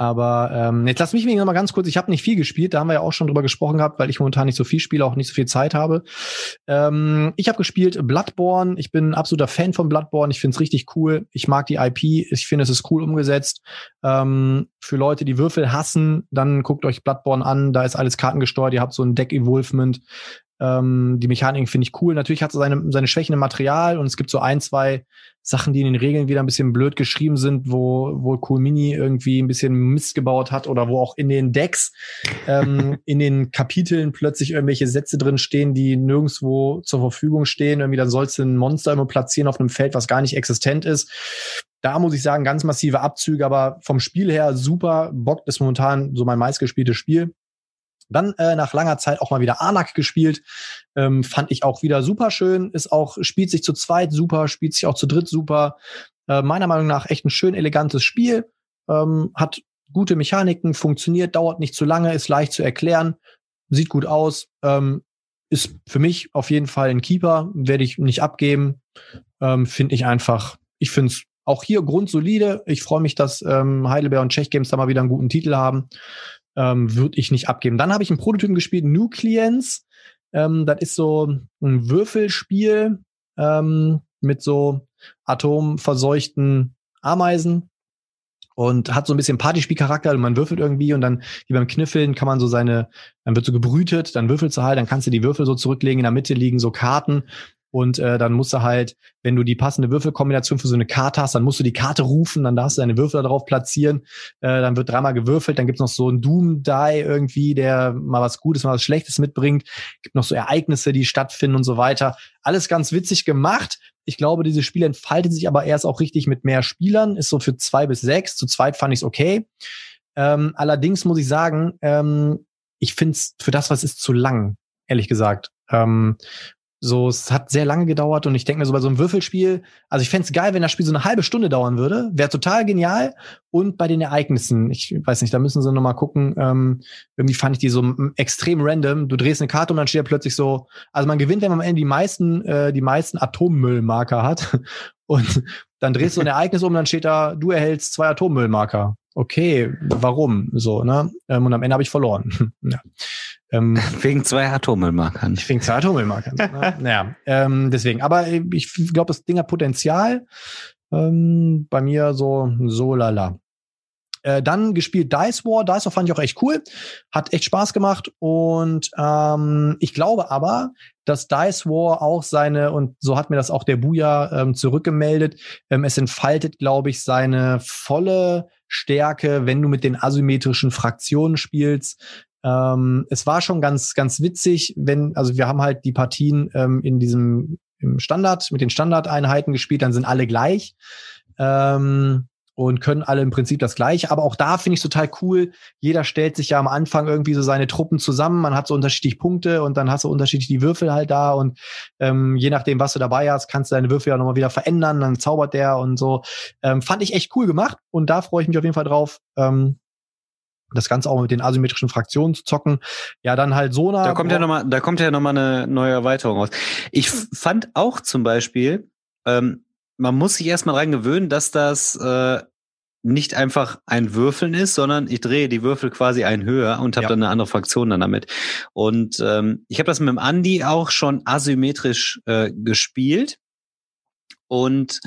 Aber ähm, jetzt lass mich noch mal ganz kurz, ich habe nicht viel gespielt, da haben wir ja auch schon drüber gesprochen gehabt, weil ich momentan nicht so viel spiele, auch nicht so viel Zeit habe. Ähm, ich habe gespielt Bloodborne, ich bin ein absoluter Fan von Bloodborne, ich finde es richtig cool, ich mag die IP, ich finde es ist cool umgesetzt. Ähm, für Leute, die Würfel hassen, dann guckt euch Bloodborne an, da ist alles kartengesteuert, ihr habt so ein Deck-Evolvement, ähm, die Mechanik finde ich cool. Natürlich hat es seine, seine Schwächen im Material und es gibt so ein, zwei Sachen, die in den Regeln wieder ein bisschen blöd geschrieben sind, wo, wo Cool Mini irgendwie ein bisschen Mist gebaut hat oder wo auch in den Decks, ähm, in den Kapiteln plötzlich irgendwelche Sätze drin stehen, die nirgendwo zur Verfügung stehen. Irgendwie, dann sollst du ein Monster immer platzieren auf einem Feld, was gar nicht existent ist. Da muss ich sagen, ganz massive Abzüge, aber vom Spiel her super. Bock ist momentan so mein meistgespieltes Spiel. Dann äh, nach langer Zeit auch mal wieder Anak gespielt. Ähm, fand ich auch wieder super schön. Ist auch, spielt sich zu zweit super, spielt sich auch zu dritt super. Äh, meiner Meinung nach echt ein schön elegantes Spiel. Ähm, hat gute Mechaniken, funktioniert, dauert nicht zu lange, ist leicht zu erklären, sieht gut aus. Ähm, ist für mich auf jeden Fall ein Keeper, werde ich nicht abgeben. Ähm, finde ich einfach, ich finde es auch hier grundsolide. Ich freue mich, dass ähm, Heidelberg und Czech Games da mal wieder einen guten Titel haben ähm, würde ich nicht abgeben. Dann habe ich einen Prototypen gespielt, Nucleans. Ähm, das ist so ein Würfelspiel ähm, mit so atomverseuchten Ameisen und hat so ein bisschen Partyspielcharakter. Man würfelt irgendwie und dann wie beim Kniffeln kann man so seine, dann wird so gebrütet, dann würfelst du halt, dann kannst du die Würfel so zurücklegen. In der Mitte liegen so Karten und äh, dann musst du halt, wenn du die passende Würfelkombination für so eine Karte hast, dann musst du die Karte rufen, dann darfst du deine Würfel darauf platzieren, äh, dann wird dreimal gewürfelt, dann gibt's noch so einen Doom-Die irgendwie, der mal was Gutes, mal was Schlechtes mitbringt, gibt noch so Ereignisse, die stattfinden und so weiter. Alles ganz witzig gemacht. Ich glaube, dieses Spiel entfaltet sich aber erst auch richtig mit mehr Spielern, ist so für zwei bis sechs. Zu zweit fand ich's okay. Ähm, allerdings muss ich sagen, ähm, ich find's für das, was ist, zu lang, ehrlich gesagt. Ähm, so, es hat sehr lange gedauert und ich denke mir so bei so einem Würfelspiel, also ich fände es geil, wenn das Spiel so eine halbe Stunde dauern würde, wäre total genial. Und bei den Ereignissen, ich weiß nicht, da müssen sie nochmal gucken, ähm, irgendwie fand ich die so extrem random. Du drehst eine Karte und dann steht da plötzlich so, also man gewinnt, wenn man am Ende die meisten, äh, die meisten Atommüllmarker hat. Und dann drehst du ein Ereignis um, dann steht da, du erhältst zwei Atommüllmarker. Okay, warum? So, ne? Ähm, und am Ende habe ich verloren. ja. Ähm, wegen zwei Atommüllmarkern. Wegen zwei Atommüllmarkern. ne? Naja, ähm, deswegen. Aber ich glaube, das Ding hat Potenzial. Ähm, bei mir so, so lala. Äh, dann gespielt Dice War. Dice War fand ich auch echt cool. Hat echt Spaß gemacht. Und ähm, ich glaube aber, dass Dice War auch seine, und so hat mir das auch der Buja ähm, zurückgemeldet, ähm, es entfaltet, glaube ich, seine volle Stärke, wenn du mit den asymmetrischen Fraktionen spielst. Ähm, es war schon ganz, ganz witzig, wenn, also wir haben halt die Partien ähm, in diesem im Standard, mit den Standardeinheiten gespielt, dann sind alle gleich. Ähm, und können alle im Prinzip das Gleiche. Aber auch da finde ich total cool. Jeder stellt sich ja am Anfang irgendwie so seine Truppen zusammen. Man hat so unterschiedlich Punkte und dann hast du unterschiedlich die Würfel halt da. Und ähm, je nachdem, was du dabei hast, kannst du deine Würfel ja nochmal wieder verändern. Dann zaubert der und so. Ähm, fand ich echt cool gemacht. Und da freue ich mich auf jeden Fall drauf. Ähm, das Ganze auch mit den asymmetrischen Fraktionen zu zocken. Ja, dann halt so Da kommt ja nochmal, da kommt ja nochmal eine neue Erweiterung raus. Ich fand auch zum Beispiel, ähm, man muss sich erstmal dran gewöhnen, dass das äh, nicht einfach ein Würfeln ist, sondern ich drehe die Würfel quasi ein höher und habe ja. dann eine andere Fraktion dann damit. Und ähm, ich habe das mit dem Andi auch schon asymmetrisch äh, gespielt. Und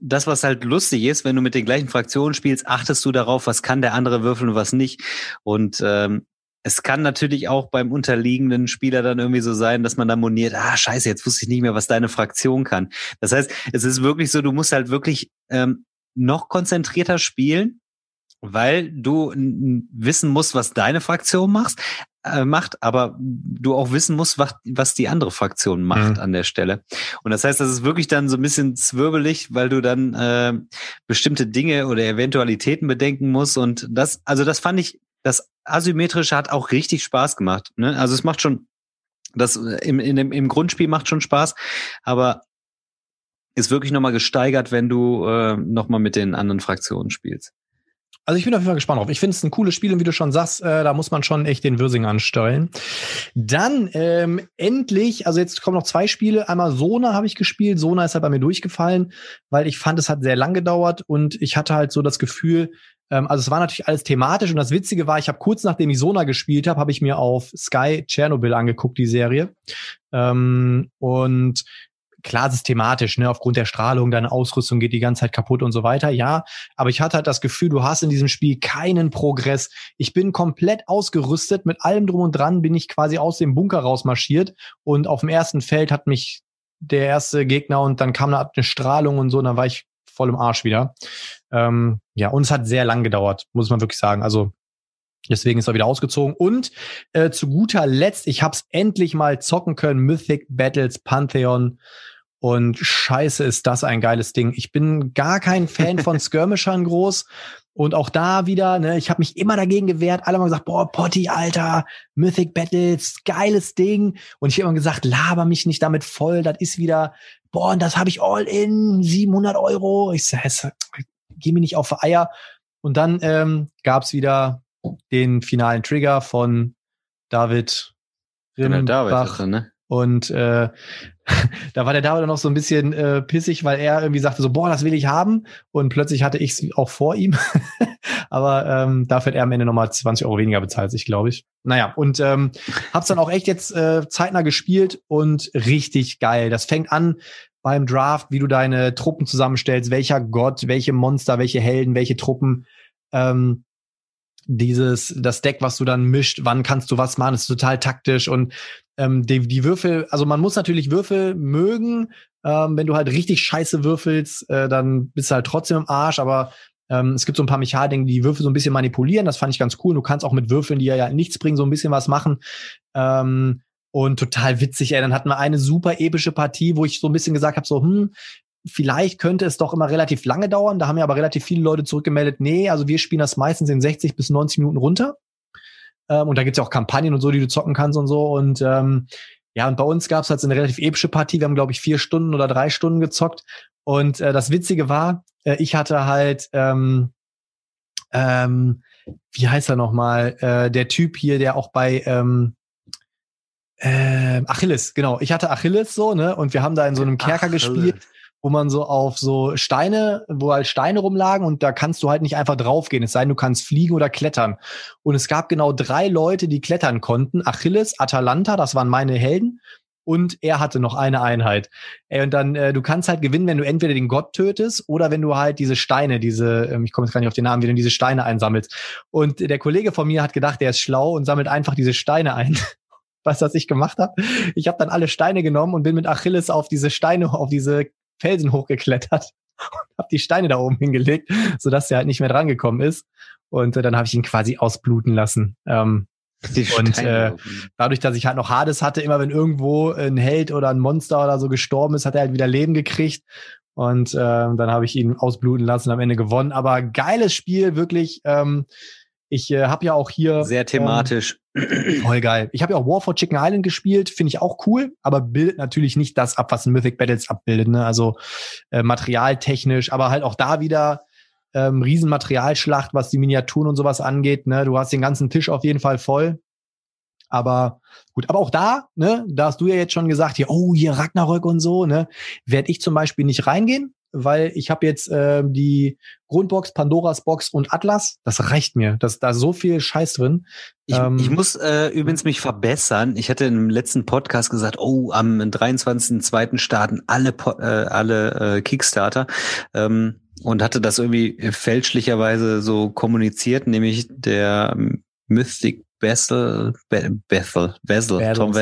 das, was halt lustig ist, wenn du mit den gleichen Fraktionen spielst, achtest du darauf, was kann der andere würfeln und was nicht. Und ähm, es kann natürlich auch beim unterliegenden Spieler dann irgendwie so sein, dass man da moniert, ah, scheiße, jetzt wusste ich nicht mehr, was deine Fraktion kann. Das heißt, es ist wirklich so, du musst halt wirklich ähm, noch konzentrierter spielen, weil du wissen musst, was deine Fraktion macht, äh, macht, aber du auch wissen musst, was, was die andere Fraktion macht mhm. an der Stelle. Und das heißt, das ist wirklich dann so ein bisschen zwirbelig, weil du dann äh, bestimmte Dinge oder Eventualitäten bedenken musst. Und das, also das fand ich, das Asymmetrische hat auch richtig Spaß gemacht. Ne? Also es macht schon, das im, in dem, im Grundspiel macht schon Spaß, aber ist wirklich nochmal gesteigert, wenn du äh, nochmal mit den anderen Fraktionen spielst. Also ich bin auf jeden Fall gespannt drauf. Ich finde es ein cooles Spiel und wie du schon sagst, äh, da muss man schon echt den Würsing ansteuern. Dann ähm, endlich, also jetzt kommen noch zwei Spiele. Einmal Sona habe ich gespielt. Sona ist halt bei mir durchgefallen, weil ich fand, es hat sehr lang gedauert und ich hatte halt so das Gefühl, ähm, also es war natürlich alles thematisch und das Witzige war, ich habe kurz nachdem ich Sona gespielt habe, habe ich mir auf Sky Chernobyl angeguckt, die Serie. Ähm, und klar systematisch, ne, aufgrund der Strahlung, deine Ausrüstung geht die ganze Zeit kaputt und so weiter. Ja, aber ich hatte halt das Gefühl, du hast in diesem Spiel keinen Progress. Ich bin komplett ausgerüstet, mit allem drum und dran bin ich quasi aus dem Bunker rausmarschiert und auf dem ersten Feld hat mich der erste Gegner und dann kam eine, eine Strahlung und so, und dann war ich voll im Arsch wieder. Ähm, ja, und es hat sehr lang gedauert, muss man wirklich sagen. Also Deswegen ist er wieder ausgezogen. Und äh, zu guter Letzt, ich habe es endlich mal zocken können, Mythic Battles Pantheon. Und scheiße, ist das ein geiles Ding. Ich bin gar kein Fan von Skirmishern groß. Und auch da wieder, ne, ich habe mich immer dagegen gewehrt. Alle haben gesagt, boah, Potti, Alter, Mythic Battles, geiles Ding. Und ich habe immer gesagt, laber mich nicht damit voll. Das ist wieder, boah, und das habe ich all in, 700 Euro. Ich sag, geh mir nicht auf Eier. Und dann ähm, gab wieder den finalen Trigger von David Rimbach. David, ne? Und äh, da war der David noch so ein bisschen äh, pissig, weil er irgendwie sagte so, boah, das will ich haben. Und plötzlich hatte ich es auch vor ihm. Aber ähm, dafür hat er am Ende nochmal 20 Euro weniger bezahlt, sich, glaube ich. Naja, und ähm, hab's dann auch echt jetzt äh, zeitnah gespielt und richtig geil. Das fängt an beim Draft, wie du deine Truppen zusammenstellst, welcher Gott, welche Monster, welche Helden, welche Truppen. Ähm, dieses, das Deck, was du dann mischt, wann kannst du was machen, ist total taktisch und ähm, die, die Würfel, also man muss natürlich Würfel mögen. Ähm, wenn du halt richtig scheiße würfelst, äh, dann bist du halt trotzdem im Arsch, aber ähm, es gibt so ein paar Mechaniken, die Würfel so ein bisschen manipulieren. Das fand ich ganz cool. Du kannst auch mit Würfeln, die ja nichts bringen, so ein bisschen was machen. Ähm, und total witzig, ey. Dann hatten wir eine super epische Partie, wo ich so ein bisschen gesagt habe, so, hm, vielleicht könnte es doch immer relativ lange dauern. Da haben ja aber relativ viele Leute zurückgemeldet, nee, also wir spielen das meistens in 60 bis 90 Minuten runter. Ähm, und da gibt's ja auch Kampagnen und so, die du zocken kannst und so. Und ähm, ja, und bei uns gab's halt so eine relativ epische Partie. Wir haben, glaube ich, vier Stunden oder drei Stunden gezockt. Und äh, das Witzige war, äh, ich hatte halt, ähm, ähm, wie heißt er nochmal, äh, der Typ hier, der auch bei ähm, äh, Achilles, genau. Ich hatte Achilles so, ne? Und wir haben da in so einem Kerker Achilles. gespielt wo man so auf so Steine, wo halt Steine rumlagen und da kannst du halt nicht einfach draufgehen, es sei denn, du kannst fliegen oder klettern. Und es gab genau drei Leute, die klettern konnten. Achilles, Atalanta, das waren meine Helden. Und er hatte noch eine Einheit. Ey, und dann, äh, du kannst halt gewinnen, wenn du entweder den Gott tötest oder wenn du halt diese Steine, diese, ähm, ich komme jetzt gar nicht auf den Namen, wie du diese Steine einsammelst. Und der Kollege von mir hat gedacht, der ist schlau und sammelt einfach diese Steine ein. was was ich gemacht habe. Ich habe dann alle Steine genommen und bin mit Achilles auf diese Steine, auf diese Felsen hochgeklettert und habe die Steine da oben hingelegt, sodass er halt nicht mehr drangekommen ist. Und äh, dann habe ich ihn quasi ausbluten lassen. Ähm, und äh, dadurch, dass ich halt noch Hades hatte, immer wenn irgendwo ein Held oder ein Monster oder so gestorben ist, hat er halt wieder Leben gekriegt. Und äh, dann habe ich ihn ausbluten lassen, am Ende gewonnen. Aber geiles Spiel, wirklich. Ähm, ich äh, habe ja auch hier. Sehr thematisch. Ähm, voll geil. Ich habe ja auch War for Chicken Island gespielt, finde ich auch cool, aber bildet natürlich nicht das ab, was ein Mythic Battles abbildet. Ne? Also äh, materialtechnisch, aber halt auch da wieder ähm, Riesenmaterialschlacht, was die Miniaturen und sowas angeht. Ne? Du hast den ganzen Tisch auf jeden Fall voll. Aber gut, aber auch da, ne, da hast du ja jetzt schon gesagt, hier, oh, hier Ragnarök und so, ne, werde ich zum Beispiel nicht reingehen, weil ich habe jetzt äh, die Grundbox, Pandoras Box und Atlas. Das reicht mir. Das da so viel Scheiß drin. Ich, ähm, ich muss äh, übrigens mich verbessern. Ich hatte im letzten Podcast gesagt, oh, am 23.02. starten alle äh, alle äh, Kickstarter. Ähm, und hatte das irgendwie fälschlicherweise so kommuniziert, nämlich der Mythic Bessel, Be Bethel, Wessel, Tom.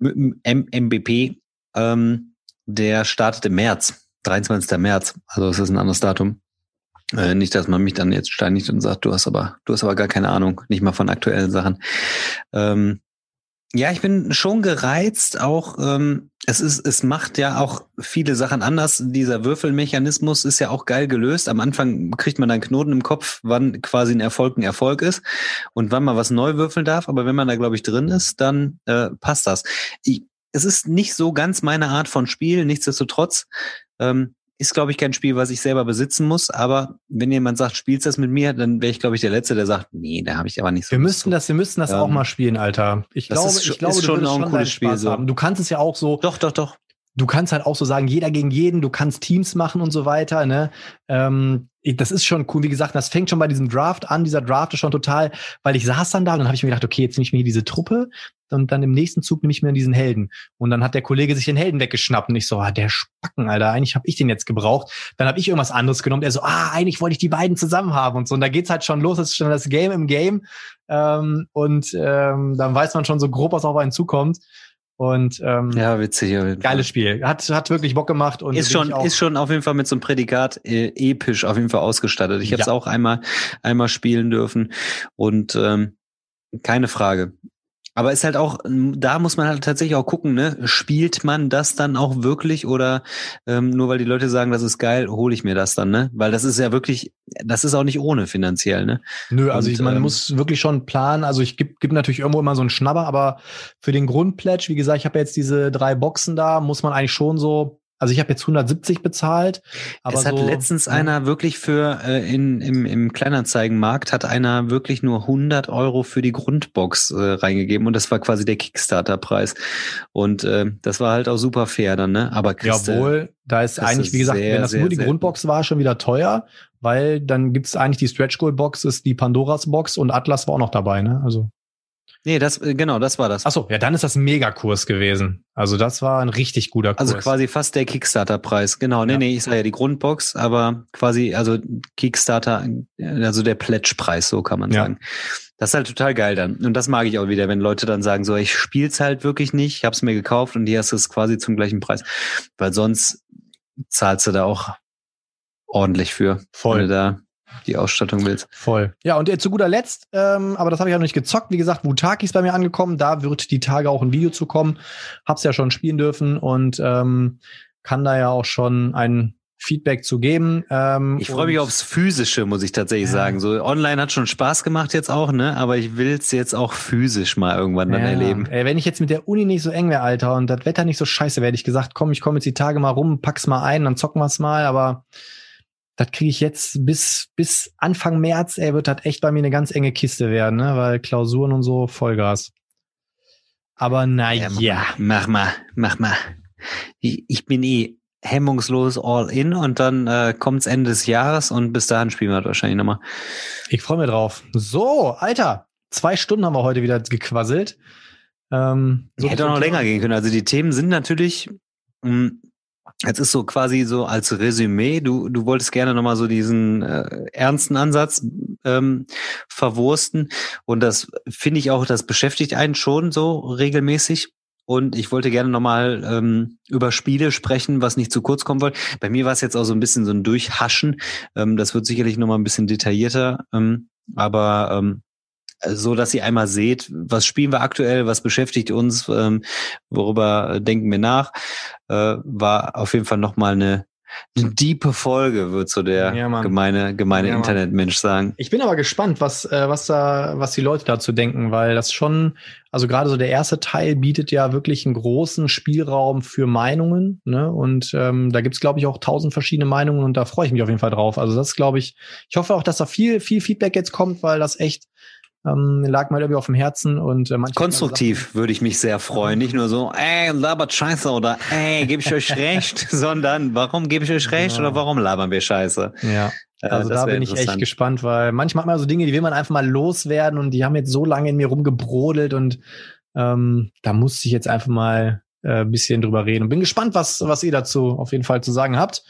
M MBP, ähm, der startet im März, 23. März. Also es ist ein anderes Datum. Äh, nicht, dass man mich dann jetzt steinigt und sagt, du hast aber, du hast aber gar keine Ahnung, nicht mal von aktuellen Sachen. Ähm, ja, ich bin schon gereizt. Auch ähm, es ist, es macht ja auch viele Sachen anders. Dieser Würfelmechanismus ist ja auch geil gelöst. Am Anfang kriegt man dann Knoten im Kopf, wann quasi ein Erfolg ein Erfolg ist und wann man was neu würfeln darf. Aber wenn man da glaube ich drin ist, dann äh, passt das. Ich, es ist nicht so ganz meine Art von Spiel. Nichtsdestotrotz ähm, ist, glaube ich, kein Spiel, was ich selber besitzen muss. Aber wenn jemand sagt, spielst das mit mir, dann wäre ich, glaube ich, der Letzte, der sagt, nee, da habe ich aber nicht so. Wir müssten das, wir müssten das ähm, auch mal spielen, Alter. Ich glaube, ist, ich glaube, ist schon auch ein cooles Spiel. So. Du kannst es ja auch so. Doch, doch, doch. Du kannst halt auch so sagen, jeder gegen jeden, du kannst Teams machen und so weiter, ne? Ähm, das ist schon cool. Wie gesagt, das fängt schon bei diesem Draft an. Dieser Draft ist schon total, weil ich saß dann da und dann habe ich mir gedacht, okay, jetzt nehme ich mir hier diese Truppe und dann im nächsten Zug nehme ich mir diesen Helden. Und dann hat der Kollege sich den Helden weggeschnappt und ich so, ah, der Spacken, Alter, eigentlich habe ich den jetzt gebraucht. Dann habe ich irgendwas anderes genommen. Er so, ah, eigentlich wollte ich die beiden zusammen haben und so. Und da geht's halt schon los, das ist schon das Game im Game. Ähm, und ähm, dann weiß man schon so grob, was auf einen zukommt. Und ähm, ja, witzig. Geiles Spiel. Hat, hat wirklich Bock gemacht und ist schon, ist schon auf jeden Fall mit so einem Prädikat äh, episch auf jeden Fall ausgestattet. Ich habe es auch einmal, einmal spielen dürfen und ähm, keine Frage. Aber ist halt auch, da muss man halt tatsächlich auch gucken, ne? Spielt man das dann auch wirklich oder ähm, nur weil die Leute sagen, das ist geil, hole ich mir das dann, ne? Weil das ist ja wirklich, das ist auch nicht ohne finanziell, ne? Nö, also Und, ich, man ähm, muss wirklich schon planen. Also ich gebe gib natürlich irgendwo immer so einen Schnabber, aber für den Grundpledge, wie gesagt, ich habe jetzt diese drei Boxen da, muss man eigentlich schon so also ich habe jetzt 170 bezahlt. Aber es hat so, letztens ja. einer wirklich für äh, in, im, im Kleinanzeigenmarkt hat einer wirklich nur 100 Euro für die Grundbox äh, reingegeben und das war quasi der Kickstarter-Preis. Und äh, das war halt auch super fair dann, ne? Aber Christe, Jawohl, da ist eigentlich, wie gesagt, sehr, wenn das nur die. Grundbox war, schon wieder teuer, weil dann gibt's eigentlich die Stretch Goal Box, ist die Pandoras Box und Atlas war auch noch dabei, ne? Also Nee, das, äh, genau, das war das. Ach so, ja, dann ist das Megakurs gewesen. Also das war ein richtig guter Kurs. Also quasi fast der Kickstarter-Preis. Genau, nee, ja. nee, ich sage ja die Grundbox, aber quasi, also Kickstarter, also der Pledge-Preis, so kann man ja. sagen. Das ist halt total geil dann. Und das mag ich auch wieder, wenn Leute dann sagen, so, ich spiel's halt wirklich nicht, ich hab's mir gekauft und hier hast du es quasi zum gleichen Preis. Weil sonst zahlst du da auch ordentlich für. Voll. Da die Ausstattung willst. Voll. Ja, und zu guter Letzt, ähm, aber das habe ich ja noch nicht gezockt. Wie gesagt, Wutaki ist bei mir angekommen. Da wird die Tage auch ein Video zu kommen. Hab's ja schon spielen dürfen und ähm, kann da ja auch schon ein Feedback zu geben. Ähm, ich freue mich aufs Physische, muss ich tatsächlich ja. sagen. So online hat schon Spaß gemacht jetzt auch, ne? Aber ich will's jetzt auch physisch mal irgendwann dann ja. erleben. Ey, wenn ich jetzt mit der Uni nicht so eng wäre, Alter, und das Wetter nicht so scheiße wäre, hätte ich gesagt, komm, ich komme jetzt die Tage mal rum, pack's mal ein, dann zocken wir's mal, aber das kriege ich jetzt bis, bis Anfang März, ey, wird das echt bei mir eine ganz enge Kiste werden, ne? Weil Klausuren und so Vollgas. Aber naja. Ja, mach mal, mach mal. Ich, ich bin eh hemmungslos all in und dann äh, kommt's Ende des Jahres und bis dahin spielen wir wahrscheinlich nochmal. Ich freue mich drauf. So, Alter, zwei Stunden haben wir heute wieder gequasselt. Ähm, so Hätte auch noch länger gehen können. Also die Themen sind natürlich mh, mm, Jetzt ist so quasi so als Resümee, du, du wolltest gerne nochmal so diesen äh, ernsten Ansatz ähm, verwursten. Und das finde ich auch, das beschäftigt einen schon so regelmäßig. Und ich wollte gerne nochmal ähm, über Spiele sprechen, was nicht zu kurz kommen wollte. Bei mir war es jetzt auch so ein bisschen so ein Durchhaschen. Ähm, das wird sicherlich nochmal ein bisschen detaillierter. Ähm, aber ähm, so dass ihr einmal seht, was spielen wir aktuell, was beschäftigt uns, ähm, worüber denken wir nach, äh, war auf jeden Fall nochmal eine, eine diepe Folge, wird so der ja, gemeine, gemeine ja, Internetmensch sagen. Ich bin aber gespannt, was, äh, was da, was die Leute dazu denken, weil das schon, also gerade so der erste Teil bietet ja wirklich einen großen Spielraum für Meinungen, ne? Und ähm, da gibt's, glaube ich, auch tausend verschiedene Meinungen und da freue ich mich auf jeden Fall drauf. Also das glaube ich, ich hoffe auch, dass da viel, viel Feedback jetzt kommt, weil das echt ähm, lag mal irgendwie auf dem Herzen und äh, konstruktiv würde ich mich sehr freuen, nicht nur so, ey labert Scheiße oder ey gebe ich euch recht, sondern warum gebe ich euch recht ja. oder warum labern wir Scheiße? Ja. Äh, also da bin ich echt gespannt, weil manchmal hat man so Dinge, die will man einfach mal loswerden und die haben jetzt so lange in mir rumgebrodelt und ähm, da musste ich jetzt einfach mal äh, bisschen drüber reden und bin gespannt, was was ihr dazu auf jeden Fall zu sagen habt.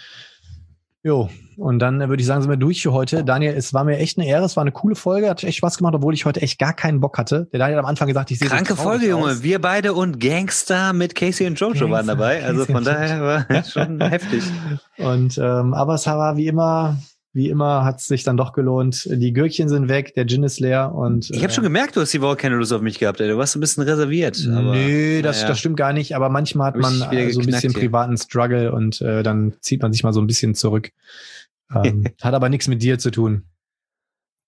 Jo, und dann äh, würde ich sagen, sind wir durch für heute. Daniel, es war mir echt eine Ehre, es war eine coole Folge, hat echt Spaß gemacht, obwohl ich heute echt gar keinen Bock hatte. Der Daniel hat am Anfang gesagt, ich sehe Kranke so Folge, Junge. aus. Wir beide und Gangster mit Casey und Jojo Gangster, waren dabei. Also Casey von daher war schon heftig. Und ähm, aber es war wie immer, wie immer hat es sich dann doch gelohnt. Die Gürkchen sind weg, der Gin ist leer und Ich habe schon gemerkt, du hast die Woche keine Lust auf mich gehabt. Ey. Du warst ein bisschen reserviert. Aber, Nö, das, naja. das stimmt gar nicht. Aber manchmal hat man äh, so ein bisschen hier. privaten Struggle und äh, dann zieht man sich mal so ein bisschen zurück. Ähm, hat aber nichts mit dir zu tun.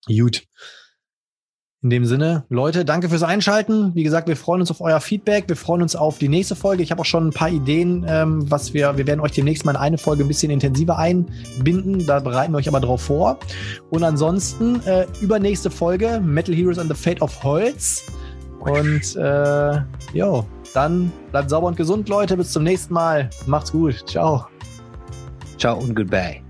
Gut. In dem Sinne, Leute, danke fürs Einschalten. Wie gesagt, wir freuen uns auf euer Feedback. Wir freuen uns auf die nächste Folge. Ich habe auch schon ein paar Ideen, ähm, was wir, wir werden euch demnächst mal in eine Folge ein bisschen intensiver einbinden. Da bereiten wir euch aber drauf vor. Und ansonsten, äh, übernächste Folge, Metal Heroes and the Fate of Holz. Und äh, jo, dann bleibt sauber und gesund, Leute. Bis zum nächsten Mal. Macht's gut. Ciao. Ciao und goodbye.